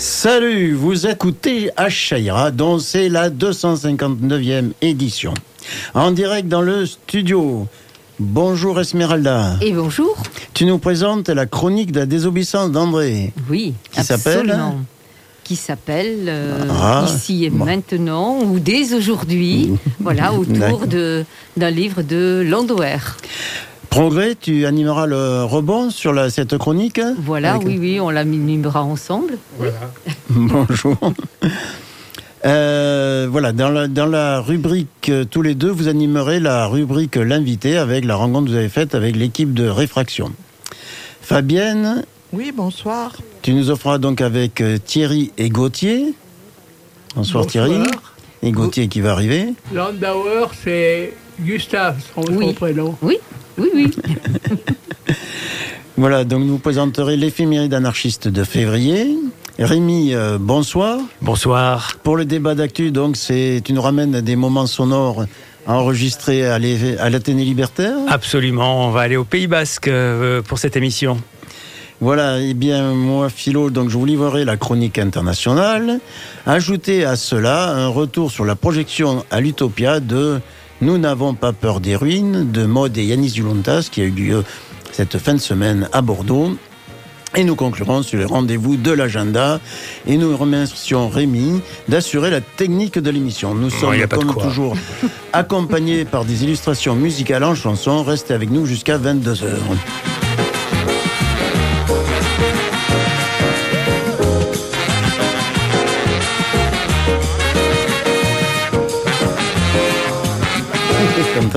Salut, vous écoutez Achaïra, dont c'est la 259e édition. En direct dans le studio. Bonjour Esmeralda. Et bonjour. Tu nous présentes la chronique de la désobéissance d'André. Oui, Qui s'appelle. Qui s'appelle euh, Ah, Ici et bon. maintenant, ou dès aujourd'hui, voilà, autour d'un livre de Landauer. Progrès, tu animeras le rebond sur la- cette chronique Voilà, Avec- oui, oui, on la mimera ensemble. Bonjour. Euh, voilà, dans la, dans la rubrique euh, tous les deux, vous animerez la rubrique l'invité avec la rencontre que vous avez faite avec l'équipe de réfraction. Fabienne, Oui, bonsoir. tu nous offreras donc avec euh, Thierry et Gauthier. Bonsoir, Thierry. Et Gauthier qui va arriver. Landauer, c'est Gustave, son, son Oui. prénom. Oui, oui, oui. Voilà, donc nous présenterez l'éphéméride anarchiste de février. Rémi, euh, bonsoir. Bonsoir. Pour le débat d'actu, donc, c'est tu nous ramènes des moments sonores enregistrés à l'Athénée libertaire. Absolument, on va aller au Pays Basque euh, pour cette émission. Voilà, et bien moi, Philo, donc je vous livrerai la chronique internationale. Ajoutez à cela un retour sur la projection à l'Utopia de Nous n'avons pas peur des ruines de Maud et Yanis Zulontas qui a eu lieu cette fin de semaine à Bordeaux. Et nous conclurons sur les rendez-vous de l'agenda. Et nous remercions Rémi d'assurer la technique de l'émission. Nous sommes, comme toujours, accompagnés par des illustrations musicales en chanson. Restez avec nous jusqu'à 22h. Rien.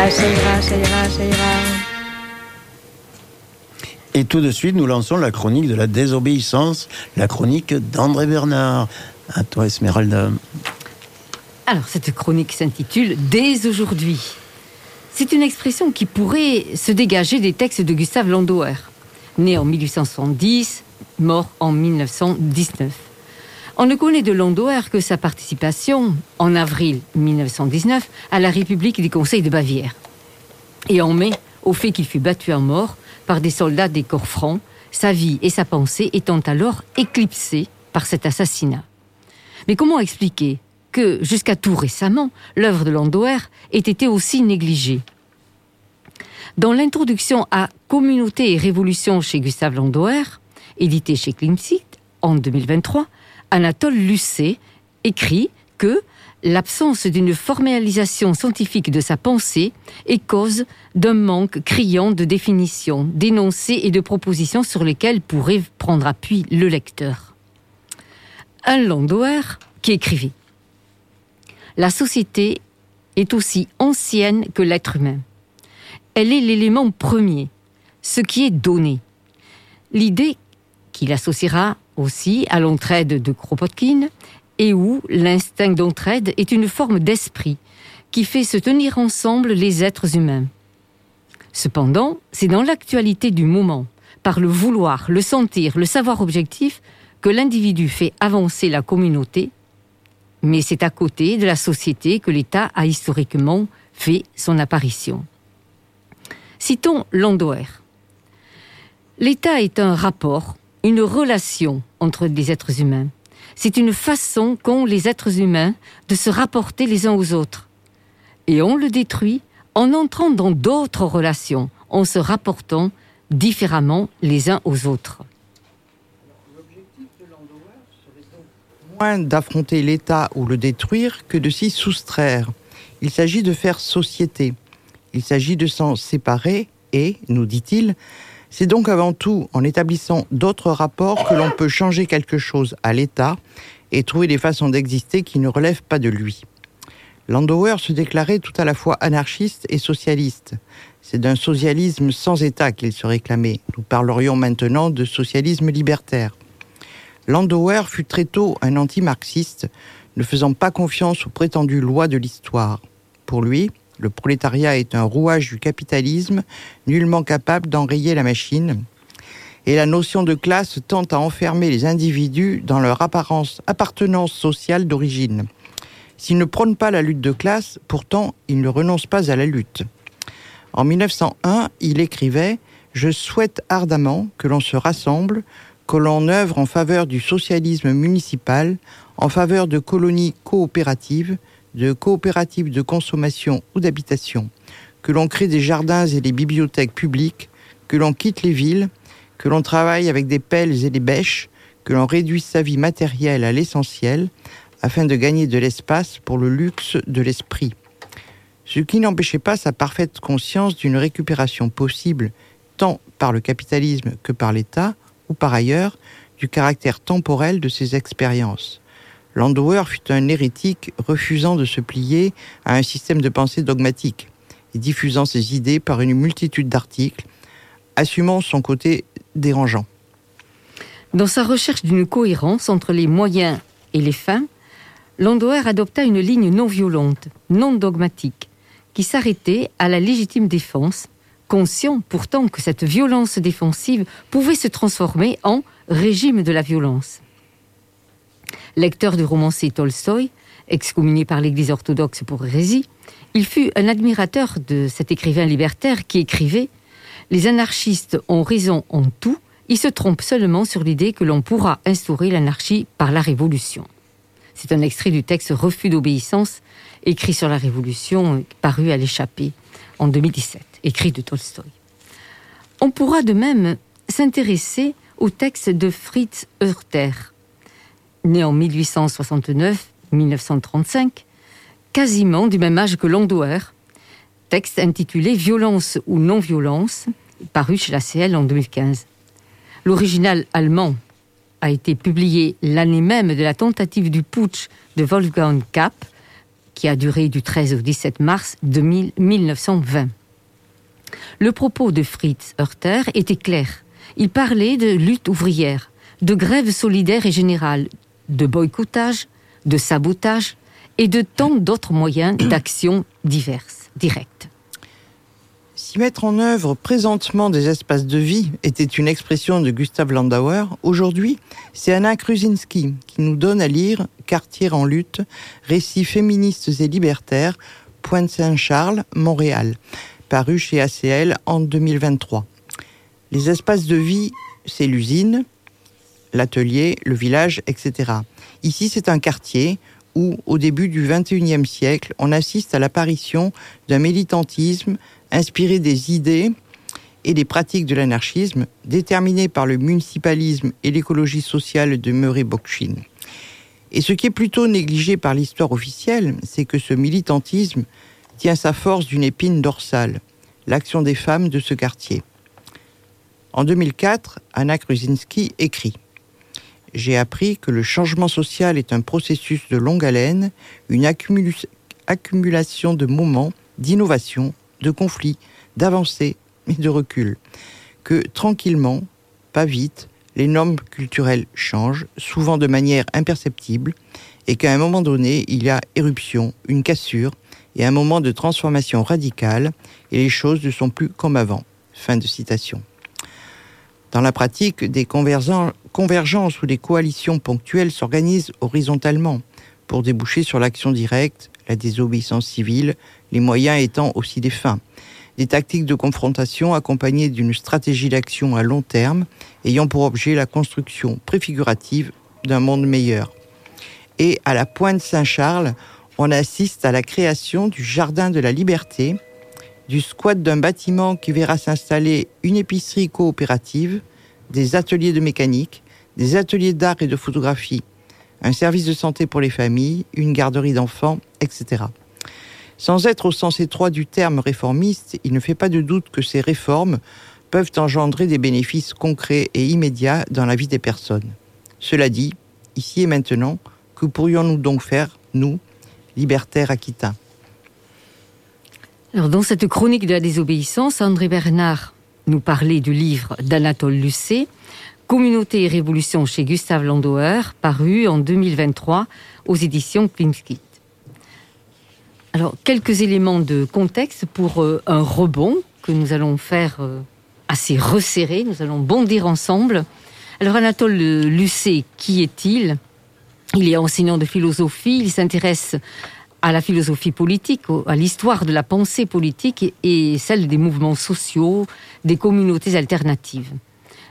Ah, ça ira, ça ira, ça ira. Et tout de suite, nous lançons la chronique de la désobéissance, la chronique d'André Bernard. À toi, Esmeralda. Alors, cette chronique s'intitule Dès aujourd'hui. C'est une expression qui pourrait se dégager des textes de Gustave Landauer, né en 1870, mort en 1919. On ne connaît de Landauer que sa participation, en avril 1919, à la République des Conseils de Bavière. Et en mai, au fait qu'il fut battu à mort par des soldats des corps francs, sa vie et sa pensée étant alors éclipsées par cet assassinat. Mais comment expliquer que, jusqu'à tout récemment, l'œuvre de Landauer ait été aussi négligée? Dans l'introduction à Communauté et Révolution chez Gustave Landauer, édité chez Klimsit en 2023, Anatole Lucet écrit que l'absence d'une formalisation scientifique de sa pensée est cause d'un manque criant de définitions, d'énoncés et de propositions sur lesquelles pourrait prendre appui le lecteur un Landauer qui écrivait La société est aussi ancienne que l'être humain. Elle est l'élément premier, ce qui est donné. L'idée qu'il associera aussi à l'entraide de Kropotkin et où l'instinct d'entraide est une forme d'esprit qui fait se tenir ensemble les êtres humains. Cependant, c'est dans l'actualité du moment, par le vouloir, le sentir, le savoir objectif, que l'individu fait avancer la communauté, mais c'est à côté de la société que l'État a historiquement fait son apparition. Citons Landauer. L'État est un rapport, une relation entre les êtres humains. C'est une façon qu'ont les êtres humains de se rapporter les uns aux autres. Et on le détruit en entrant dans d'autres relations, en se rapportant différemment les uns aux autres. Moins d'affronter l'État ou le détruire que de s'y soustraire. Il s'agit de faire société. Il s'agit de s'en séparer et, nous dit-il, c'est donc avant tout en établissant d'autres rapports que l'on peut changer quelque chose à l'État et trouver des façons d'exister qui ne relèvent pas de lui. Landauer se déclarait tout à la fois anarchiste et socialiste. C'est d'un socialisme sans État qu'il se réclamait. Nous parlerions maintenant de socialisme libertaire. Landauer fut très tôt un anti-marxiste, ne faisant pas confiance aux prétendues lois de l'histoire. Pour lui, le prolétariat est un rouage du capitalisme, nullement capable d'enrayer la machine, et la notion de classe tend à enfermer les individus dans leur apparence, appartenance sociale d'origine. S'il ne prône pas la lutte de classe, pourtant, il ne renonce pas à la lutte. En 1901, il écrivait Je souhaite ardemment que l'on se rassemble que l'on œuvre en faveur du socialisme municipal, en faveur de colonies coopératives, de coopératives de consommation ou d'habitation, que l'on crée des jardins et des bibliothèques publiques, que l'on quitte les villes, que l'on travaille avec des pelles et des bêches, que l'on réduise sa vie matérielle à l'essentiel, afin de gagner de l'espace pour le luxe de l'esprit. Ce qui n'empêchait pas sa parfaite conscience d'une récupération possible tant par le capitalisme que par l'État, ou par ailleurs, du caractère temporel de ses expériences. Landauer fut un hérétique refusant de se plier à un système de pensée dogmatique et diffusant ses idées par une multitude d'articles, assumant son côté dérangeant. Dans sa recherche d'une cohérence entre les moyens et les fins, Landauer adopta une ligne non violente, non dogmatique, qui s'arrêtait à la légitime défense, conscient pourtant que cette violence défensive pouvait se transformer en régime de la violence. Lecteur du romancier Tolstoï, excommunié par l'Église orthodoxe pour hérésie, il fut un admirateur de cet écrivain libertaire qui écrivait Les anarchistes ont raison en tout, ils se trompent seulement sur l'idée que l'on pourra instaurer l'anarchie par la révolution. C'est un extrait du texte Refus d'obéissance, écrit sur la Révolution, paru à l'échappée en 2017, écrit de Tolstoï. On pourra de même s'intéresser au texte de Fritz Hörter, né en 1869-1935, quasiment du même âge que Landauer, texte intitulé Violence ou non-violence, paru chez la CL en 2015. L'original allemand a été publié l'année même de la tentative du putsch de Wolfgang Kapp, qui a duré du 13 au 17 mars 1920. Le propos de Fritz Hörter était clair. Il parlait de lutte ouvrière, de grève solidaire et générale, de boycottage, de sabotage et de tant d'autres moyens d'action diverses, directes. Si mettre en œuvre présentement des espaces de vie était une expression de Gustav Landauer, aujourd'hui, c'est Anna Krusinski qui nous donne à lire Quartier en lutte, récits féministes et libertaires, Pointe-Saint-Charles, Montréal, paru chez ACL en 2023. Les espaces de vie, c'est l'usine, l'atelier, le village, etc. Ici, c'est un quartier où, au début du XXIe siècle, on assiste à l'apparition d'un militantisme inspiré des idées et des pratiques de l'anarchisme, déterminé par le municipalisme et l'écologie sociale de Murray Bookchin. Et ce qui est plutôt négligé par l'histoire officielle, c'est que ce militantisme tient sa force d'une épine dorsale, l'action des femmes de ce quartier. En 2004, Anna Krusinski écrit J'ai appris que le changement social est un processus de longue haleine, une accumulation de moments, d'innovation, de conflits, d'avancées et de recul. Que tranquillement, pas vite, les normes culturelles changent, souvent de manière imperceptible, et qu'à un moment donné, il y a éruption, une cassure, et un moment de transformation radicale, et les choses ne sont plus comme avant. Fin de citation. Dans la pratique, des convergences ou des coalitions ponctuelles s'organisent horizontalement pour déboucher sur l'action directe, la désobéissance civile, les moyens étant aussi des fins. Des tactiques de confrontation accompagnées d'une stratégie d'action à long terme ayant pour objet la construction préfigurative d'un monde meilleur. Et à la pointe Saint-Charles, on assiste à la création du Jardin de la Liberté, du squat d'un bâtiment qui verra s'installer une épicerie coopérative, des ateliers de mécanique, des ateliers d'art et de photographie, un service de santé pour les familles, une garderie d'enfants, etc. Sans être au sens étroit du terme réformiste, il ne fait pas de doute que ces réformes peuvent engendrer des bénéfices concrets et immédiats dans la vie des personnes. Cela dit, ici et maintenant, que pourrions-nous donc faire, nous, libertaires aquitains? Dans cette chronique de la désobéissance, André Bernard nous parlait du livre d'Anatole Lucet, Communauté et révolution chez Gustave Landauer, paru en 2023 aux éditions Klimskit. Alors, quelques éléments de contexte pour euh, un rebond que nous allons faire euh, assez resserré. Nous allons bondir ensemble. Alors, Anatole Lucet, qui est-il? Il est enseignant de philosophie. Il s'intéresse à la philosophie politique, à l'histoire de la pensée politique et celle des mouvements sociaux, des communautés alternatives.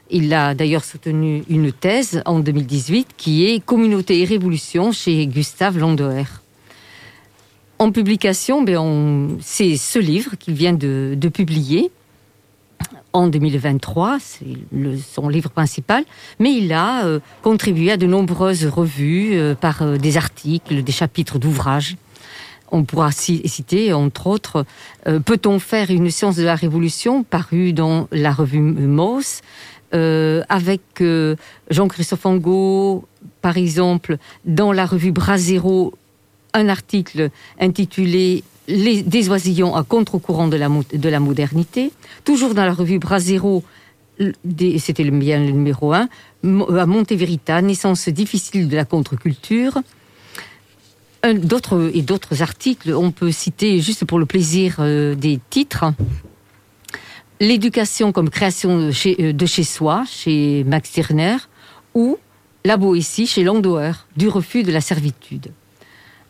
Il a d'ailleurs soutenu une thèse en 2018 qui est Communauté et Révolution chez Gustave Landoer. En publication, ben c'est ce livre qu'il vient de, publier en 2023, c'est son livre principal, mais il a euh, contribué à de nombreuses revues euh, par euh, des articles, des chapitres d'ouvrages. On pourra citer, entre autres, Peut-on faire une science de la Révolution, paru dans la revue Moss, avec Jean-Christophe Angot, par exemple, dans la revue Brasero, un article intitulé les, Des oisillons à contre-courant de la, de la modernité. Toujours dans la revue Brasero, c'était bien le numéro 1, à Monteverita, naissance difficile de la contre-culture. D'autres et d'autres articles, on peut citer juste pour le plaisir euh, des titres. L'éducation comme création de chez, euh, soi, chez Max Stirner, ou La Boétie chez Landauer, du refus de la servitude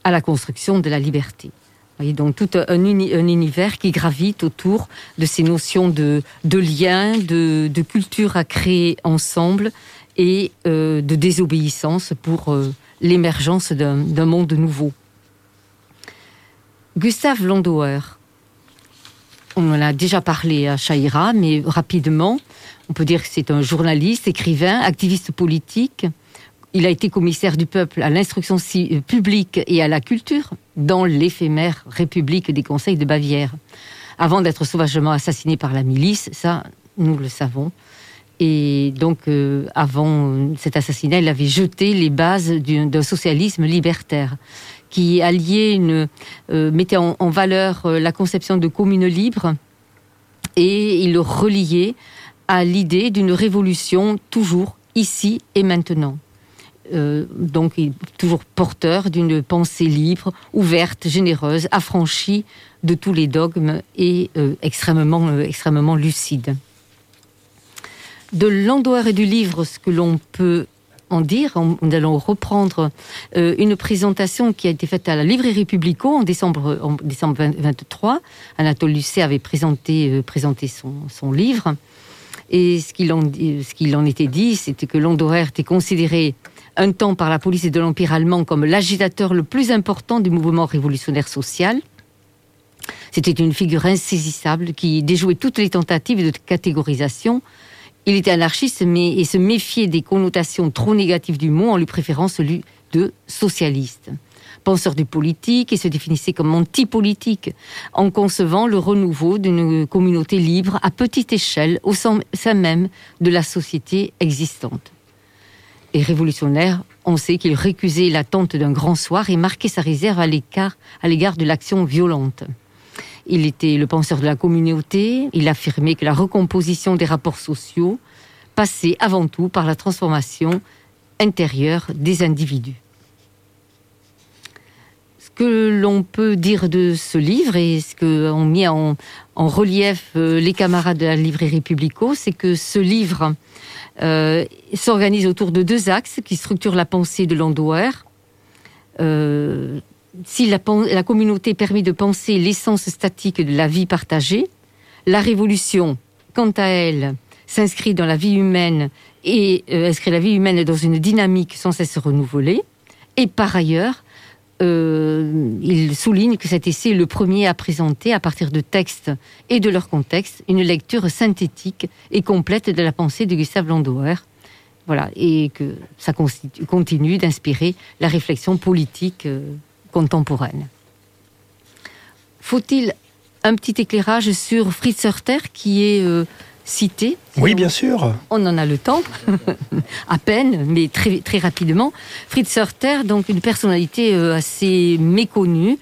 à la construction de la liberté. Voyez, donc tout un, univers qui gravite autour de ces notions de, de lien, de, culture à créer ensemble et euh, de désobéissance pour euh, l'émergence d'un monde nouveau. Gustave Landauer, on en a déjà parlé à Chaïra, mais rapidement, on peut dire que c'est un journaliste, écrivain, activiste politique, il a été commissaire du peuple à l'instruction euh, publique et à la culture dans l'éphémère République des Conseils de Bavière. Avant d'être sauvagement assassiné par la milice, ça, nous le savons. Et donc, euh, avant cet assassinat, il avait jeté les bases d'un socialisme libertaire qui alliait euh, mettait en, valeur la conception de commune libre et il le reliait à l'idée d'une révolution toujours ici et maintenant. Euh, donc toujours porteur d'une pensée libre, ouverte, généreuse, affranchie de tous les dogmes et euh, extrêmement, euh, extrêmement lucide. De l'endoir et du livre, ce que l'on peut en dire, nous allons reprendre une présentation qui a été faite à la librairie Publico en décembre, en décembre 23. Anatole Lucet avait présenté, présenté son, livre. Et ce qu'il en, en était dit, c'était que Landoer était considéré un temps par la police de l'Empire allemand comme l'agitateur le plus important du mouvement révolutionnaire social. C'était une figure insaisissable qui déjouait toutes les tentatives de catégorisation. Il était anarchiste mais, se méfiait des connotations trop négatives du mot en lui préférant celui de socialiste. Penseur du politique et se définissait comme anti-politique en concevant le renouveau d'une communauté libre à petite échelle au sein même de la société existante et révolutionnaire, on sait qu'il récusait l'attente d'un grand soir et marquait sa réserve à l'égard de l'action violente. Il était le penseur de la communauté, il affirmait que la recomposition des rapports sociaux passait avant tout par la transformation intérieure des individus. Ce que l'on peut dire de ce livre et ce qu'ont mis en, en, relief euh, les camarades de la librairie Publico, c'est que ce livre euh, s'organise autour de deux axes qui structurent la pensée de Landauer. Euh, si la, communauté permet de penser l'essence statique de la vie partagée, la révolution, quant à elle, s'inscrit dans la vie humaine et euh, inscrit la vie humaine dans une dynamique sans cesse renouvelée. Et par ailleurs, euh, il souligne que cet essai est le premier à présenter, à partir de textes et de leur contexte, une lecture synthétique et complète de la pensée de Gustave Landauer. Voilà, et que ça continue d'inspirer la réflexion politique euh, contemporaine. Faut-il un petit éclairage sur Fritz Hörter, qui est euh, cité? Oui, bien sûr. On en a le temps, à peine, mais très, très rapidement. Fritz Hörter, donc une personnalité euh, assez méconnue,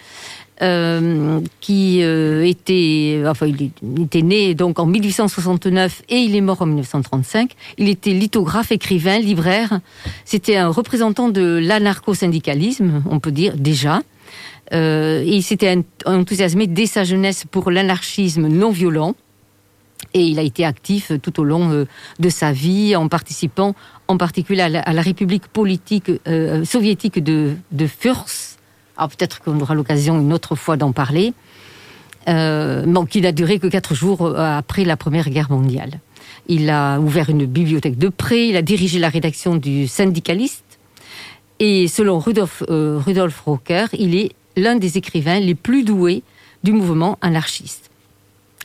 euh, qui euh, était, enfin, il était né donc en 1869 et il est mort en 1935. Il était lithographe, écrivain, libraire. C'était un représentant de l'anarcho-syndicalisme, on peut dire déjà. et il s'était enthousiasmé dès sa jeunesse pour l'anarchisme non violent. Et il a été actif tout au long euh, de sa vie en participant en particulier à la, République politique euh, soviétique de, de. Alors peut-être qu'on aura l'occasion une autre fois d'en parler. Euh, qui n'a duré que quatre jours après la Première Guerre mondiale. Il a ouvert une bibliothèque de prêt, il a dirigé la rédaction du syndicaliste. Et selon Rudolf, euh, Rudolf Rocker, il est l'un des écrivains les plus doués du mouvement anarchiste.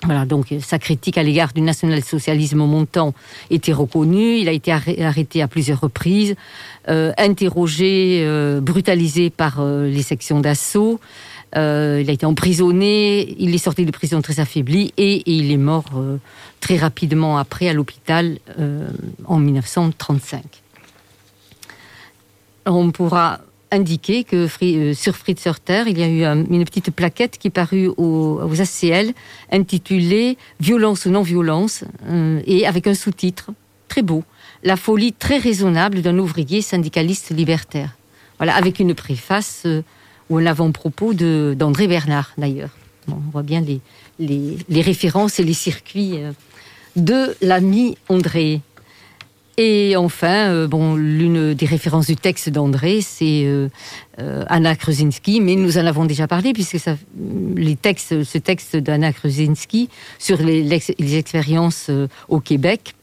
Voilà, donc sa critique à l'égard du national-socialisme montant était reconnue. Il a été arrêté à plusieurs reprises, euh, interrogé, euh, brutalisé par euh, les sections d'assaut. Euh, il a été emprisonné. Il est sorti de prison très affaibli et, et il est mort euh, très rapidement après à l'hôpital euh, en 1935. Alors, on pourra indiquer que euh, sur Fritz Hörter, il y a eu une petite plaquette qui parut aux, ACL intitulée Violence ou non-violence euh, et avec un sous-titre très beau La folie très raisonnable d'un ouvrier syndicaliste libertaire. Voilà, avec une préface euh, ou un avant-propos d'André Bernard d'ailleurs. On voit bien les, références et les circuits de l'ami André. Et enfin, euh, bon, l'une des références du texte d'André, c'est euh, euh, Anna Krusinski, mais nous en avons déjà parlé puisque ça, les textes, ce texte d'Anna Krusinski sur les, expériences au Québec,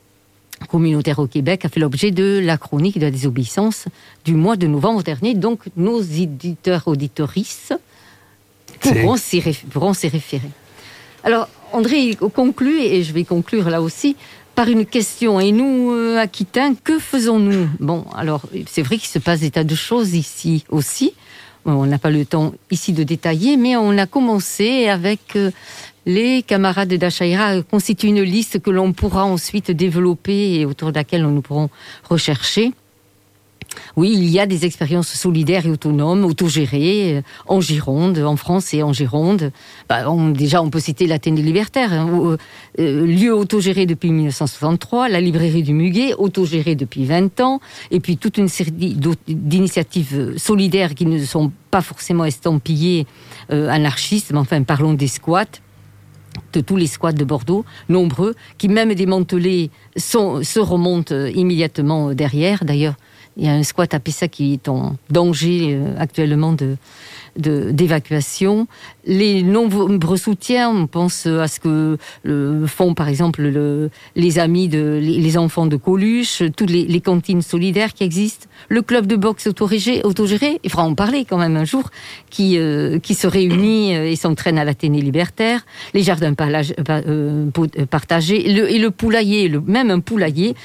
communautaire au Québec, a fait l'objet de la chronique de la désobéissance du mois de novembre dernier. Donc, nos éditeurs auditorices pourront s'y référer. Alors, André conclut, et je vais conclure là aussi, par une question. Et nous, euh, Aquitains, que faisons-nous? Bon, alors, c'est vrai qu'il se passe des tas de choses ici aussi. Bon, On n'a pas le temps ici de détailler, mais on a commencé avec euh, les camarades d'Achaïra à constituer une liste que l'on pourra ensuite développer et autour de laquelle nous pourrons rechercher. Oui, il y a des expériences solidaires et autonomes, autogérées, euh, en Gironde, en France et en Gironde. Bah, déjà, on peut citer l'Athénée libertaire, hein, où, euh, euh, lieu autogéré depuis 1963, la librairie du Muguet, autogérée depuis 20 ans, et puis toute une série d'initiatives solidaires qui ne sont pas forcément estampillées anarchistes, mais enfin, parlons des squats de tous les squats de Bordeaux, nombreux, qui même démantelés se remontent immédiatement derrière. D'ailleurs, il y a un squat à Pessa qui est en danger euh, actuellement de- d'évacuation. Les nombreux soutiens, on pense à ce que font par exemple le- les amis, de, les, enfants de Coluche, toutes les, cantines solidaires qui existent, le club de boxe autogéré, autogéré il faudra en parler quand même un jour, qui, euh, qui se réunit euh, et s'entraîne à l'Athénée libertaire, les jardins euh, partagés, et le poulailler, le, même un poulailler,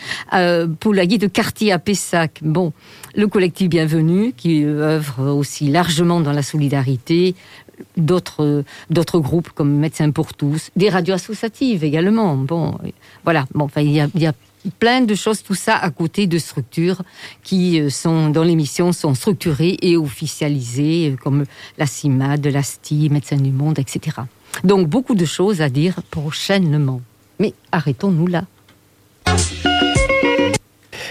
poulailler de quartier à Pessac. Bon, le collectif Bienvenue, qui œuvre aussi largement dans la solidarité, d'autres euh, d'autres groupes comme Médecins pour tous, des radios associatives également. Bon, voilà. Bon, enfin, il y a, il y a plein de choses, tout ça à côté de structures qui euh, sont dans l'émission sont structurées et officialisées, euh, comme la CIMAD, la STI, Médecins du Monde, etc. Donc beaucoup de choses à dire prochainement. Mais arrêtons-nous là.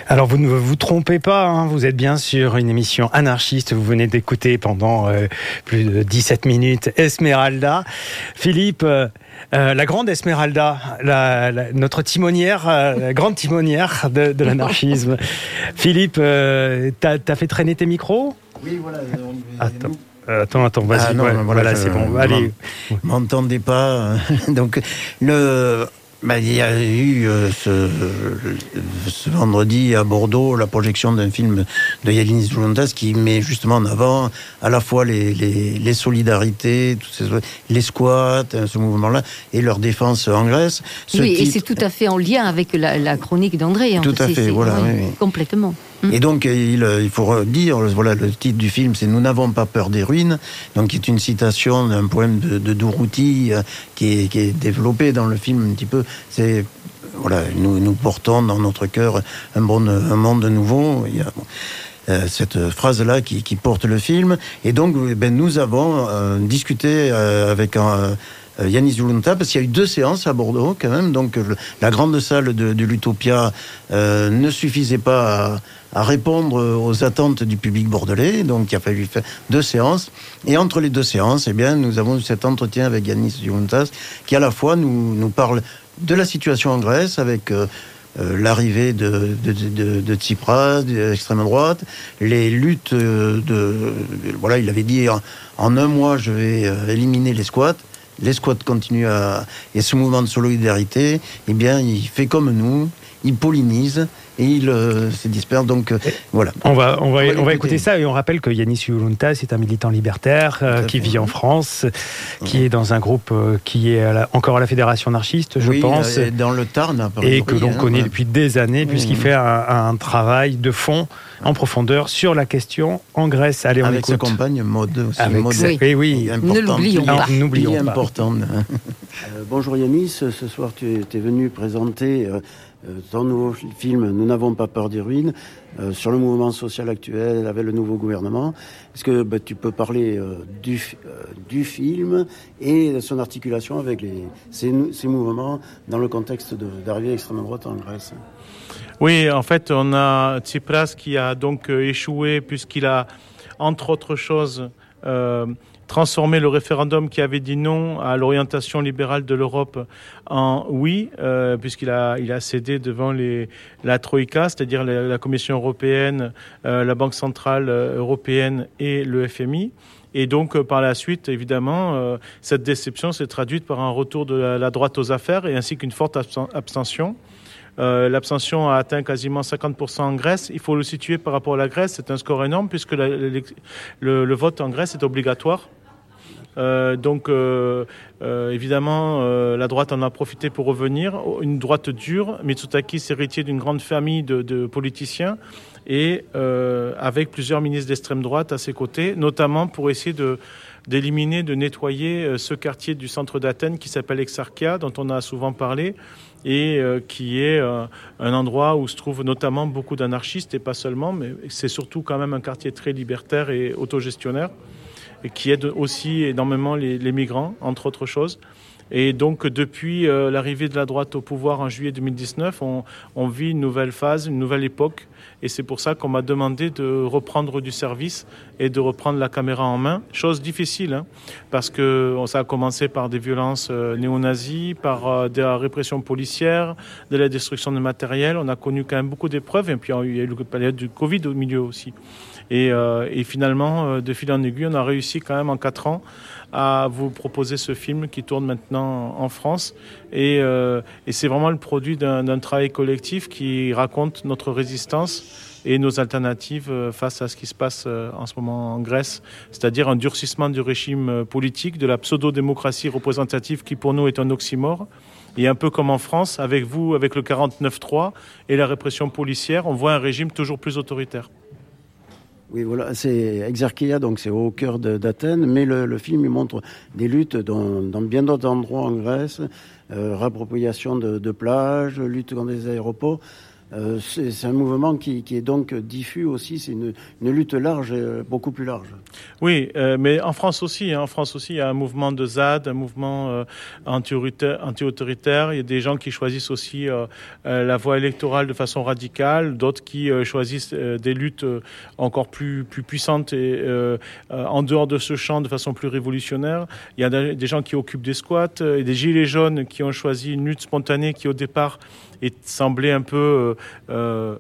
Alors vous ne vous trompez pas, hein, vous êtes bien sur une émission anarchiste, vous venez d'écouter pendant euh, plus de 17 minutes Esmeralda. Philippe, euh, euh, la grande Esmeralda, la, la- notre timonière, euh, la grande timonière de, de l'anarchisme. Philippe, euh, t'as as fait traîner tes micros? Oui, voilà. Attends. Euh, Attends, attends, vas-y, Ah non, ouais, voilà, voilà, c'est bon. je Allez, m'entendez pas. Donc, le. Bah, il y a eu euh, ce, ce vendredi à Bordeaux la projection d'un film de Yanis Joulantas qui met justement en avant à la fois les, les, les solidarités, ces, les squats, hein, ce mouvement-là, et leur défense en Grèce. Ce oui, et c'est tout à fait en lien avec la, la chronique d'André. hein. Tout à fait, voilà, oui, oui. Complètement. Et donc, il, euh, il faut redire, voilà, le titre du film, c'est Nous n'avons pas peur des ruines, donc qui est une citation d'un poème de, de euh, qui, est, développé dans le film un petit peu. C'est voilà, nous, portons dans notre cœur un, bon, un monde nouveau. Il y a, euh, cette phrase-là qui, porte le film. Et donc, eh ben, nous avons discuté avec Yanis Zulunta, parce qu'il y a eu deux séances à Bordeaux quand même, donc la grande salle de, de l'Utopia ne suffisait pas à, à répondre aux attentes du public bordelais, donc il a fallu faire deux séances. Et entre les deux séances, eh bien, nous avons eu cet entretien avec Yanis Zuluntas, qui à la fois nous, nous parle de la situation en Grèce, avec euh, euh, l'arrivée de, de, Tsipras, de l'extrême droite, les luttes euh, de... Voilà, il avait dit en, un mois, je vais éliminer les squats. les squats continuent à et ce mouvement de solidarité, eh bien, il fait comme nous, il pollinise et il euh, se disperse. Donc euh, voilà. On va, on va, On va on va l'écouter. écouter ça et on rappelle que Yanis Yulunta, c'est un militant libertaire euh, qui vit en France, qui est dans un groupe euh, qui est à la- encore à la Fédération anarchiste, je oui, pense. euh, dans le Tarn, et que l'on hein, connaît ouais. depuis des années, puisqu'il Mhm. fait un, un travail de fond, en profondeur, sur la question en Grèce. Allez, on avec sa écoute. compagne Maud aussi. Avec Maud, sa- Oui. oui, oui. importante, Ne l'oublions pas. N'oublions importante. Euh, bonjour Yanis, ce soir tu es, tu es venu présenter euh, ton nouveau fi- film Nous n'avons pas peur des ruines euh, sur le mouvement social actuel avec le nouveau gouvernement. Est-ce que bah, tu peux parler euh, du, du film et de son articulation avec les, ces, mouvements dans le contexte d'arrivée extrême droite en Grèce? Oui, en fait, on a Tsipras qui a donc échoué puisqu'il a, entre autres choses, transformé le référendum qui avait dit non à l'orientation libérale de l'Europe en oui, euh, puisqu'il a, il a cédé devant les, la Troïka, c'est-à-dire la, Commission européenne, euh, la Banque centrale euh, européenne et le FMI. Et donc, par la suite, évidemment, cette déception s'est traduite par un retour de la, droite aux affaires et ainsi qu'une forte abstention. L'abstention a atteint quasiment 50% en Grèce. Il faut le situer par rapport à la Grèce. C'est un score énorme puisque la- le vote en Grèce est obligatoire. Euh, donc, euh, euh, évidemment, la droite en a profité pour revenir. Une droite dure. Mitsotakis, héritier d'une grande famille de, politiciens et avec plusieurs ministres d'extrême droite à ses côtés, notamment pour essayer d'éliminer, de nettoyer ce quartier du centre d'Athènes qui s'appelle Exarchia, dont on a souvent parlé, et qui est un endroit où se trouvent notamment beaucoup d'anarchistes, et pas seulement, mais c'est surtout quand même un quartier très libertaire et autogestionnaire, et qui aide aussi énormément les, migrants, entre autres choses. Et donc, depuis euh, l'arrivée de la droite au pouvoir en juillet 2019, on, vit une nouvelle phase, une nouvelle époque. Et c'est pour ça qu'on m'a demandé de reprendre du service et de reprendre la caméra en main. Chose difficile, hein, parce que ça a commencé par des violences euh, néo-nazis, par euh, de la répression policière, de la destruction de matériel. On a connu quand même beaucoup d'épreuves. Et puis, il y a eu la période du Covid au milieu aussi. Et, euh, et finalement, euh, de fil en aiguille, on a réussi quand même en quatre ans à vous proposer ce film qui tourne maintenant en France. Et, euh, et c'est vraiment le produit d'un travail collectif qui raconte notre résistance et nos alternatives euh, face à ce qui se passe en ce moment en Grèce, c'est-à-dire un durcissement du régime politique, de la pseudo-démocratie représentative qui pour nous est un oxymore. Et un peu comme en France, avec vous, avec le 49-3 et la répression policière, on voit un régime toujours plus autoritaire. Oui, voilà, c'est Exarchia, donc c'est au cœur d'Athènes, mais le, film il montre des luttes dans, bien d'autres endroits en Grèce, euh, de, de plages, lutte contre les aéroports. Euh, c'est un mouvement qui, est donc diffus aussi, c'est une, lutte large, euh, beaucoup plus large. Oui, euh, mais en France aussi. hein, en France aussi, il y a un mouvement de ZAD, un mouvement euh, anti-autoritaire. Il y a des gens qui choisissent aussi la voie électorale de façon radicale, d'autres qui choisissent des luttes encore plus, puissantes et en dehors de ce champ de façon plus révolutionnaire. Il y a des gens qui occupent des squats des gilets jaunes qui ont choisi une lutte spontanée qui au départ est, semblait un peu euh, euh,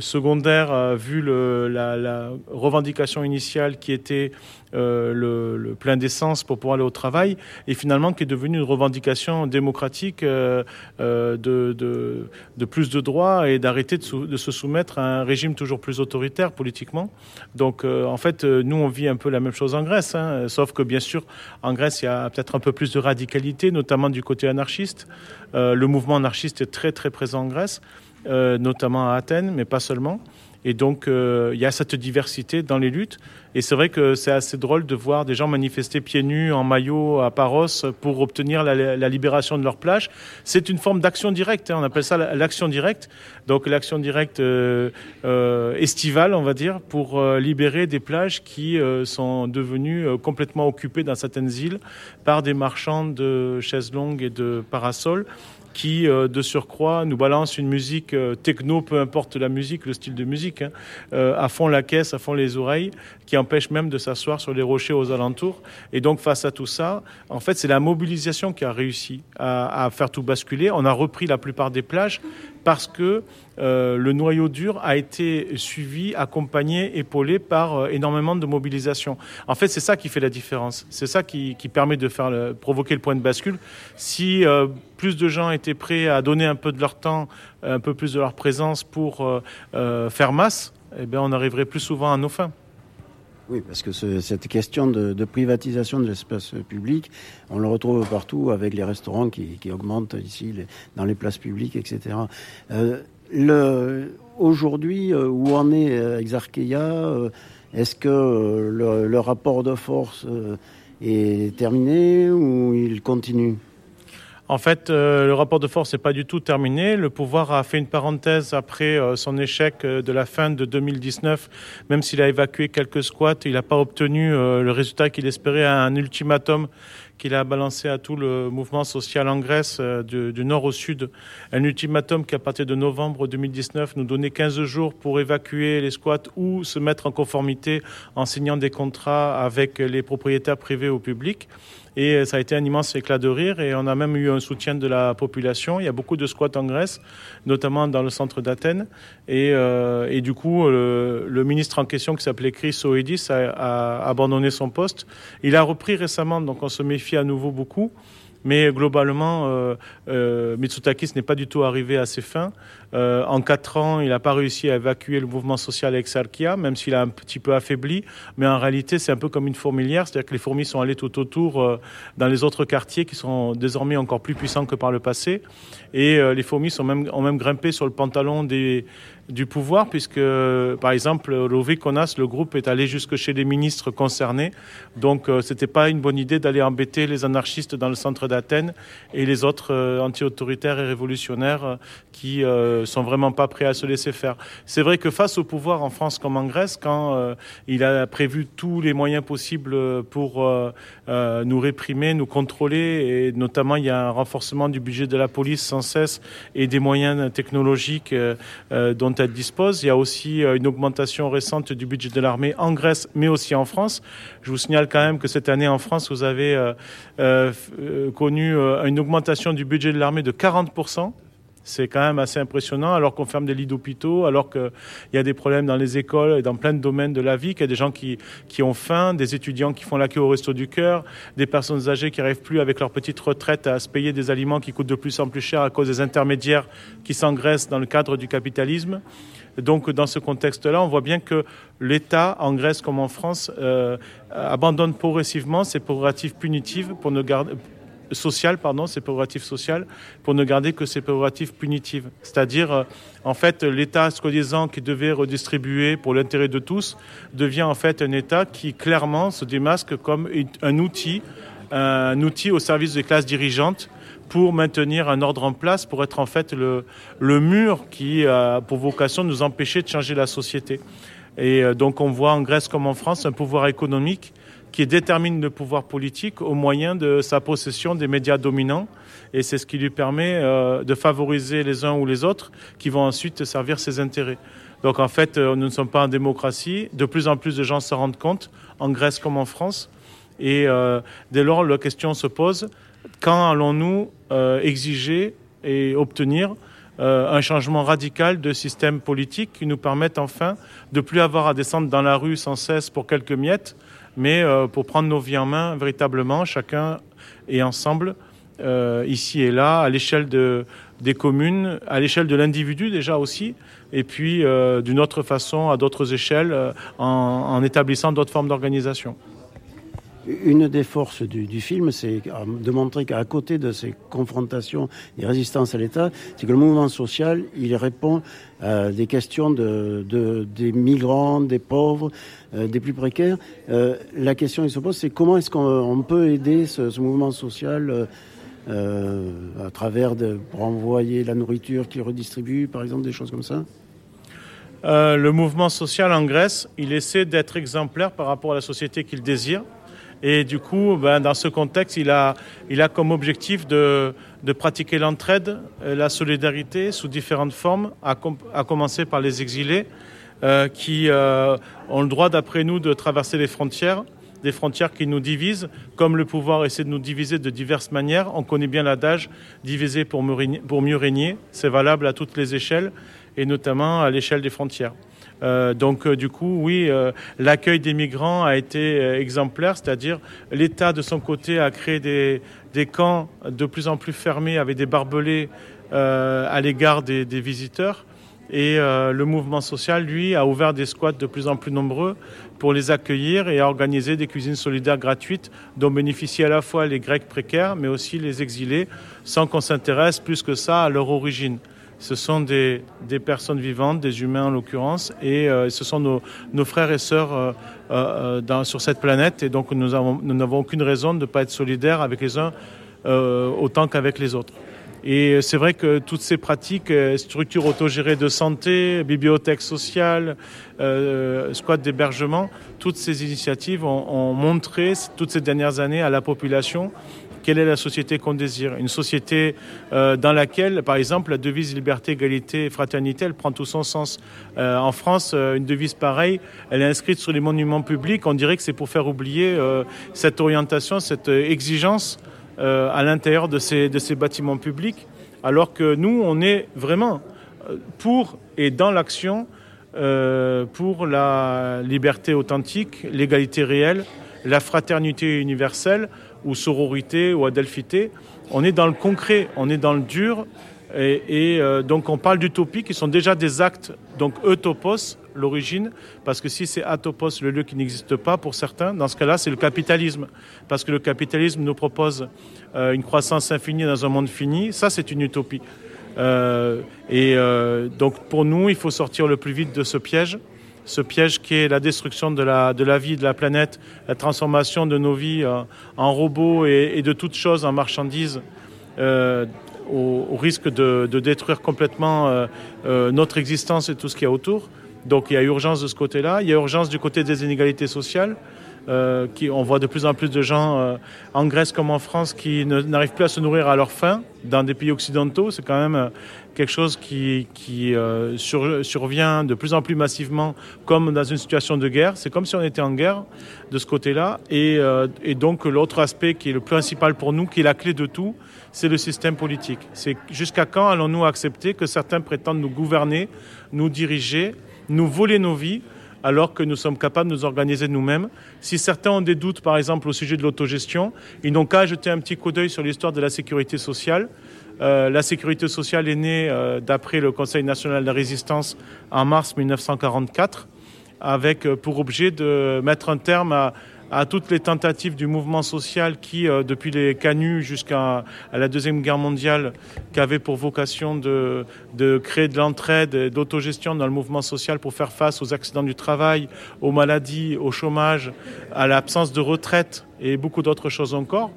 secondaire euh, vu le, la, revendication initiale qui était euh, le, le plein d'essence pour pouvoir aller au travail et finalement qui est devenue une revendication démocratique euh, de, plus de droits et d'arrêter de, se soumettre à un régime toujours plus autoritaire politiquement. Donc en fait, nous on vit un peu la même chose en Grèce, hein, sauf que bien sûr en Grèce il y a peut-être un peu plus de radicalité, notamment du côté anarchiste. Le mouvement anarchiste est très très présent en Grèce euh, notamment à Athènes, mais pas seulement. Et donc, euh, il y a cette diversité dans les luttes. Et c'est vrai que c'est assez drôle de voir des gens manifester pieds nus, en maillot, à Paros, pour obtenir la, libération de leur plage. C'est une forme d'action directe. hein, on appelle ça la- l'action directe. Donc, l'action directe euh, estivale, on va dire, pour libérer des plages qui sont devenues complètement occupées dans certaines îles par des marchands de chaises longues et de parasols qui, euh, de surcroît, nous balance une musique euh, techno, peu importe la musique, le style de musique, hein, euh, à fond la caisse, à fond les oreilles, qui empêche même de s'asseoir sur les rochers aux alentours. Et donc, face à tout ça, en fait, c'est la mobilisation qui a réussi à, à faire tout basculer. On a repris la plupart des plages parce que euh, le noyau dur a été suivi, accompagné, épaulé par euh, énormément de mobilisation. En fait, c'est ça qui fait la différence. C'est ça qui, permet de faire provoquer le point de bascule. Si euh, plus de gens étaient prêts à donner un peu de leur temps, un peu plus de leur présence pour faire masse, eh bien, on arriverait plus souvent à nos fins. Oui, parce que ce, cette question de, privatisation de l'espace public, on le retrouve partout avec les restaurants qui, augmentent ici dans les places publiques, etc. aujourd'hui, euh, où en est euh, Exarcheia euh, Est-ce que le, le, rapport de force est terminé ou il continue? En fait, euh, le rapport de force n'est pas du tout terminé. Le pouvoir a fait une parenthèse après euh, son échec euh, de la fin de 2019. Même s'il a évacué quelques squats, il n'a pas obtenu le résultat qu'il espérait à un ultimatum qu'il a balancé à tout le mouvement social en Grèce du, du, nord au sud. Un ultimatum qui, à partir de novembre 2019, nous donnait 15 jours pour évacuer les squats ou se mettre en conformité en signant des contrats avec les propriétaires privés ou publics. Et ça a été un immense éclat de rire et on a même eu un soutien de la population. Il y a beaucoup de squats en Grèce, notamment dans le centre d'Athènes. Et, euh, du coup, le, ministre en question, qui s'appelait Chris Oedis, a abandonné son poste. Il a repris récemment, donc on se méfie à nouveau beaucoup. Mais globalement, euh, euh, n'est pas du tout arrivé à ses fins. Euh, en quatre ans, il n'a pas réussi à évacuer le mouvement social Exarchia, même s'il a un petit peu affaibli. Mais en réalité, c'est un peu comme une fourmilière, c'est-à-dire que les fourmis sont allées tout autour euh, dans les autres quartiers qui sont désormais encore plus puissants que par le passé. Et euh, les fourmis sont même, ont même grimpé sur le pantalon des, du pouvoir, puisque, par exemple, Rovikonas, le groupe est allé jusque chez les ministres concernés. Donc, euh, c'était pas une bonne idée d'aller embêter les anarchistes dans le centre d'Athènes et les autres euh, anti-autoritaires et révolutionnaires euh, qui euh, sont vraiment pas prêts à se laisser faire. C'est vrai que face au pouvoir en France comme en Grèce, quand euh, il a prévu tous les moyens possibles pour nous réprimer, nous contrôler, et notamment il y a un renforcement du budget de la police sans cesse et des moyens technologiques dont elle dispose. Il y a aussi une augmentation récente du budget de l'armée en Grèce, mais aussi en France. Je vous signale quand même que cette année en France, vous avez euh, euh, connu euh, une augmentation du budget de l'armée de 40%. C'est quand même assez impressionnant, alors qu'on ferme des lits d'hôpitaux, alors qu'il y a des problèmes dans les écoles et dans plein de domaines de la vie, qu'il y a des gens qui, qui ont faim, des étudiants qui font la queue au resto du cœur, des personnes âgées qui n'arrivent plus avec leur petite retraite à se payer des aliments qui coûtent de plus en plus cher à cause des intermédiaires qui s'engraissent dans le cadre du capitalisme. Donc, dans ce contexte-là, on voit bien que l'État, en Grèce comme en France, euh, abandonne progressivement ses prérogatives punitives pour ne garder sociales, pardon, ses prérogatives sociales, pour ne garder que ses prérogatives punitives. C'est-à-dire, euh, en fait, l'État, soi-disant, qui devait redistribuer pour l'intérêt de tous, devient en fait un État qui clairement se démasque comme un outil, un outil au service des classes dirigeantes pour maintenir un ordre en place, pour être en fait le, le mur qui a pour vocation de nous empêcher de changer la société. Et euh, donc on voit en Grèce comme en France un pouvoir économique qui détermine le pouvoir politique au moyen de sa possession des médias dominants. Et c'est ce qui lui permet euh, de favoriser les uns ou les autres qui vont ensuite servir ses intérêts. Donc en fait, euh, nous ne sommes pas en démocratie. De plus en plus de gens s'en rendent compte, en Grèce comme en France. Et euh, dès lors, la question se pose, quand allons-nous exiger et obtenir un changement radical de système politique qui nous permette enfin de plus avoir à descendre dans la rue sans cesse pour quelques miettes, mais euh, pour prendre nos vies en main véritablement, chacun et ensemble, euh, ici et là, à l'échelle de, des communes, à l'échelle de l'individu déjà aussi, et puis euh, d'une autre façon à d'autres échelles en, établissant d'autres formes d'organisation. Une des forces du, film, c'est de montrer qu'à côté de ces confrontations et résistances à l'État, c'est que le mouvement social, il répond à des questions de, de des migrants, des pauvres, des plus précaires. Euh, la question qui se pose, c'est comment est-ce qu'on peut aider ce, mouvement social euh, euh, à travers de, pour envoyer la nourriture qu'il redistribue, par exemple, des choses comme ça? Euh, Le mouvement social en Grèce, il essaie d'être exemplaire par rapport à la société qu'il désire. Et du coup, ben, dans ce contexte, il a, il a comme objectif de, pratiquer l'entraide, la solidarité sous différentes formes, à commencer par les exilés, euh, qui euh, ont le droit, d'après nous, de traverser les frontières des frontières qui nous divisent, comme le pouvoir essaie de nous diviser de diverses manières. On connaît bien l'adage diviser pour mieux régner. C'est valable à toutes les échelles et notamment à l'échelle des frontières. Euh, donc du coup, oui, l'accueil des migrants a été exemplaire, c'est-à-dire l'État de son côté a créé des, camps de plus en plus fermés avec des barbelés à l'égard des, visiteurs. Et le mouvement social, lui, a ouvert des squats de plus en plus nombreux pour les accueillir et a organisé des cuisines solidaires gratuites dont bénéficient à la fois les Grecs précaires, mais aussi les exilés, sans qu'on s'intéresse plus que ça à leur origine ce sont des, personnes vivantes, des humains en l'occurrence, et euh, ce sont nos, frères et sœurs euh, euh, sur cette planète, et donc nous n'avons aucune raison de ne pas être solidaires avec les uns autant qu'avec les autres. Et c'est vrai que toutes ces pratiques, structures autogérées de santé, bibliothèques sociales, euh, squats d'hébergement, toutes ces initiatives ont, ont montré toutes ces dernières années à la population quelle est la société qu'on désire Une société euh, dans laquelle, par exemple, la devise liberté, égalité, fraternité, elle prend tout son sens. Euh, en France, euh, une devise pareille, elle est inscrite sur les monuments publics. On dirait que c'est pour faire oublier cette orientation, cette exigence à l'intérieur de ces, de ces bâtiments publics, alors que nous, on est vraiment pour et dans l'action pour la liberté authentique, l'égalité réelle, la fraternité universelle, ou sororité ou adelphité. On est dans le concret, on est dans le dur. Et, euh, donc on parle d'utopie qui sont déjà des actes, donc eutopos, l'origine, parce que si c'est atopos, le lieu qui n'existe pas pour certains, dans ce cas-là, c'est le capitalisme. Parce que le capitalisme nous propose euh, une croissance infinie dans un monde fini, ça c'est une utopie. Euh, et donc pour nous, il faut sortir le plus vite de ce piège ce piège qui est la destruction de la, de la vie, de la planète, la transformation de nos vies euh, en robots et, de toutes choses en marchandises, euh, au, risque de, détruire complètement euh, notre existence et tout ce qu'il y a autour. Donc il y a urgence de ce côté-là, il y a urgence du côté des inégalités sociales. qui, on voit de plus en plus de gens en Grèce comme en France qui n'arrivent plus à se nourrir à leur faim dans des pays occidentaux. C'est quand même quelque chose qui, euh, survient de plus en plus massivement comme dans une situation de guerre. C'est comme si on était en guerre de ce côté-là. Et, euh, et, donc l'autre aspect qui est le principal pour nous, qui est la clé de tout, c'est le système politique. C'est jusqu'à quand allons-nous accepter que certains prétendent nous gouverner, nous diriger, nous voler nos vies alors que nous sommes capables de nous organiser nous-mêmes. Si certains ont des doutes, par exemple, au sujet de l'autogestion, ils n'ont qu'à jeter un petit coup d'œil sur l'histoire de la sécurité sociale. Euh, la sécurité sociale est née euh, d'après le Conseil national de la résistance en mars 1944, avec euh, pour objet de mettre un terme à, toutes les tentatives du mouvement social qui, depuis les canuts jusqu'à la Deuxième Guerre mondiale, qui avait pour vocation de, de créer de l'entraide, d'autogestion dans le mouvement social pour faire face aux accidents du travail, aux maladies, au chômage, à l'absence de retraite et beaucoup d'autres choses encore.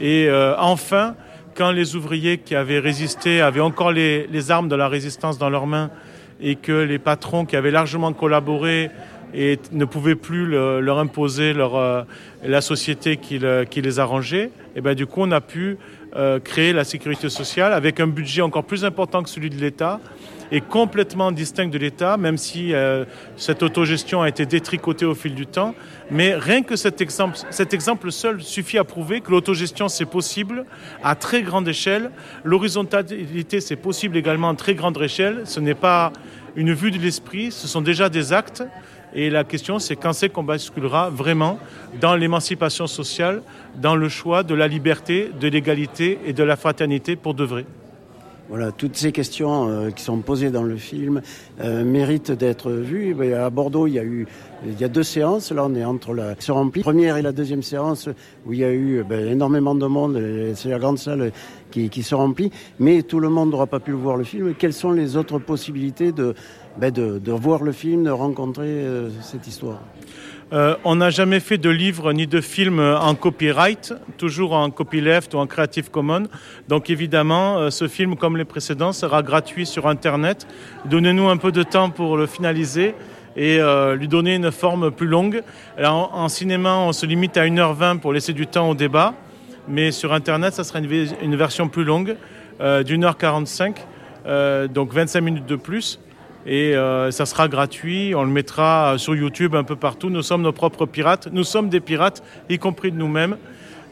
Et enfin, quand les ouvriers qui avaient résisté avaient encore les, armes de la résistance dans leurs mains et que les patrons qui avaient largement collaboré et ne pouvaient plus leur imposer leur, euh, la société qui, les arrangeait, et eh ben du coup on a pu euh, créer la sécurité sociale avec un budget encore plus important que celui de l'État est complètement distinct de l'État, même si euh, cette autogestion a été détricotée au fil du temps. Mais rien que cet exemple, cet exemple seul suffit à prouver que l'autogestion, c'est possible à très grande échelle. L'horizontalité, c'est possible également à très grande échelle. Ce n'est pas une vue de l'esprit, ce sont déjà des actes. Et la question, c'est quand c'est qu'on basculera vraiment dans l'émancipation sociale, dans le choix de la liberté, de l'égalité et de la fraternité pour de vrai. Voilà, toutes ces questions euh, qui sont posées dans le film euh, méritent d'être vues. À Bordeaux, il y a eu il y a deux séances. Là, on est entre la se remplit première et la deuxième séance où il y a eu ben, énormément de monde. C'est la grande salle qui, qui, se remplit, mais tout le monde n'aura pas pu voir le film. Quelles sont les autres possibilités de ben, de, voir le film, de rencontrer euh, cette histoire euh, on n'a jamais fait de livre ni de film en copyright, toujours en copyleft ou en Creative Commons. Donc évidemment, euh, ce film, comme les précédents, sera gratuit sur Internet. Donnez-nous un peu de temps pour le finaliser et euh, lui donner une forme plus longue. En, cinéma, on se limite à 1h20 pour laisser du temps au débat, mais sur Internet, ça sera une, version plus longue, d'une heure 45, donc 25 minutes de plus. Et euh, ça sera gratuit. On le mettra sur YouTube un peu partout. Nous sommes nos propres pirates. Nous sommes des pirates, y compris de nous-mêmes.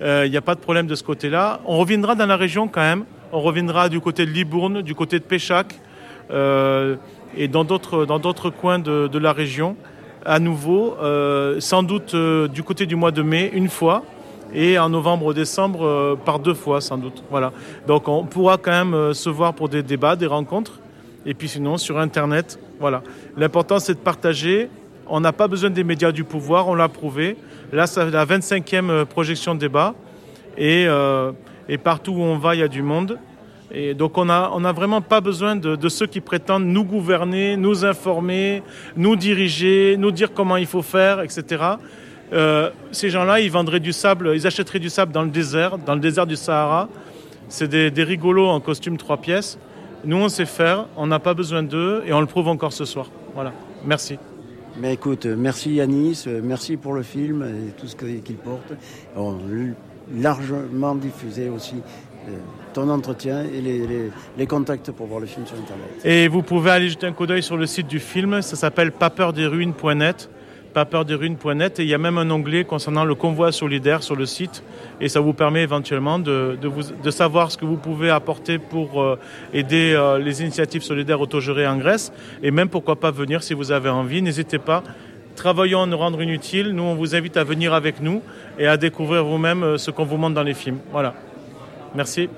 Il n'y a pas de problème de ce côté-là. On reviendra dans la région quand même. On reviendra du côté de Libourne, du côté de Péchac et dans d'autres, coins de, de, la région. À nouveau, sans doute du côté du mois de mai, une fois et en novembre-décembre euh, par deux fois sans doute. Voilà. Donc on pourra quand même euh, se voir pour des débats, des rencontres, et puis sinon sur Internet. Voilà. L'important c'est de partager. On n'a pas besoin des médias du pouvoir, on l'a prouvé. Là, c'est la 25e euh, projection de débat, et, et, partout où on va, il y a du monde. Et donc on n'a a vraiment pas besoin de, ceux qui prétendent nous gouverner, nous informer, nous diriger, nous dire comment il faut faire, etc. Euh, ces gens-là, ils vendraient du sable, ils achèteraient du sable dans le désert, dans le désert du Sahara. C'est des, rigolos en costume trois pièces. Nous, on sait faire, on n'a pas besoin d'eux et on le prouve encore ce soir. Voilà. Merci. Mais écoute, merci Yanis, merci pour le film et tout ce qu'il porte. On largement diffusé aussi euh, ton entretien et les, les, les, contacts pour voir le film sur Internet. Et vous pouvez aller jeter un coup d'œil sur le site du film, ça s'appelle papeurdesruines.net papeurdesruines.net et il y a même un onglet concernant le convoi solidaire sur le site et ça vous permet éventuellement de, de, vous, de savoir ce que vous pouvez apporter pour euh, aider euh, les initiatives solidaires autogérées en Grèce et même pourquoi pas venir si vous avez envie. N'hésitez pas. Travaillons à nous rendre inutiles. Nous, on vous invite à venir avec nous et à découvrir vous-même euh, ce qu'on vous montre dans les films. Voilà. Merci.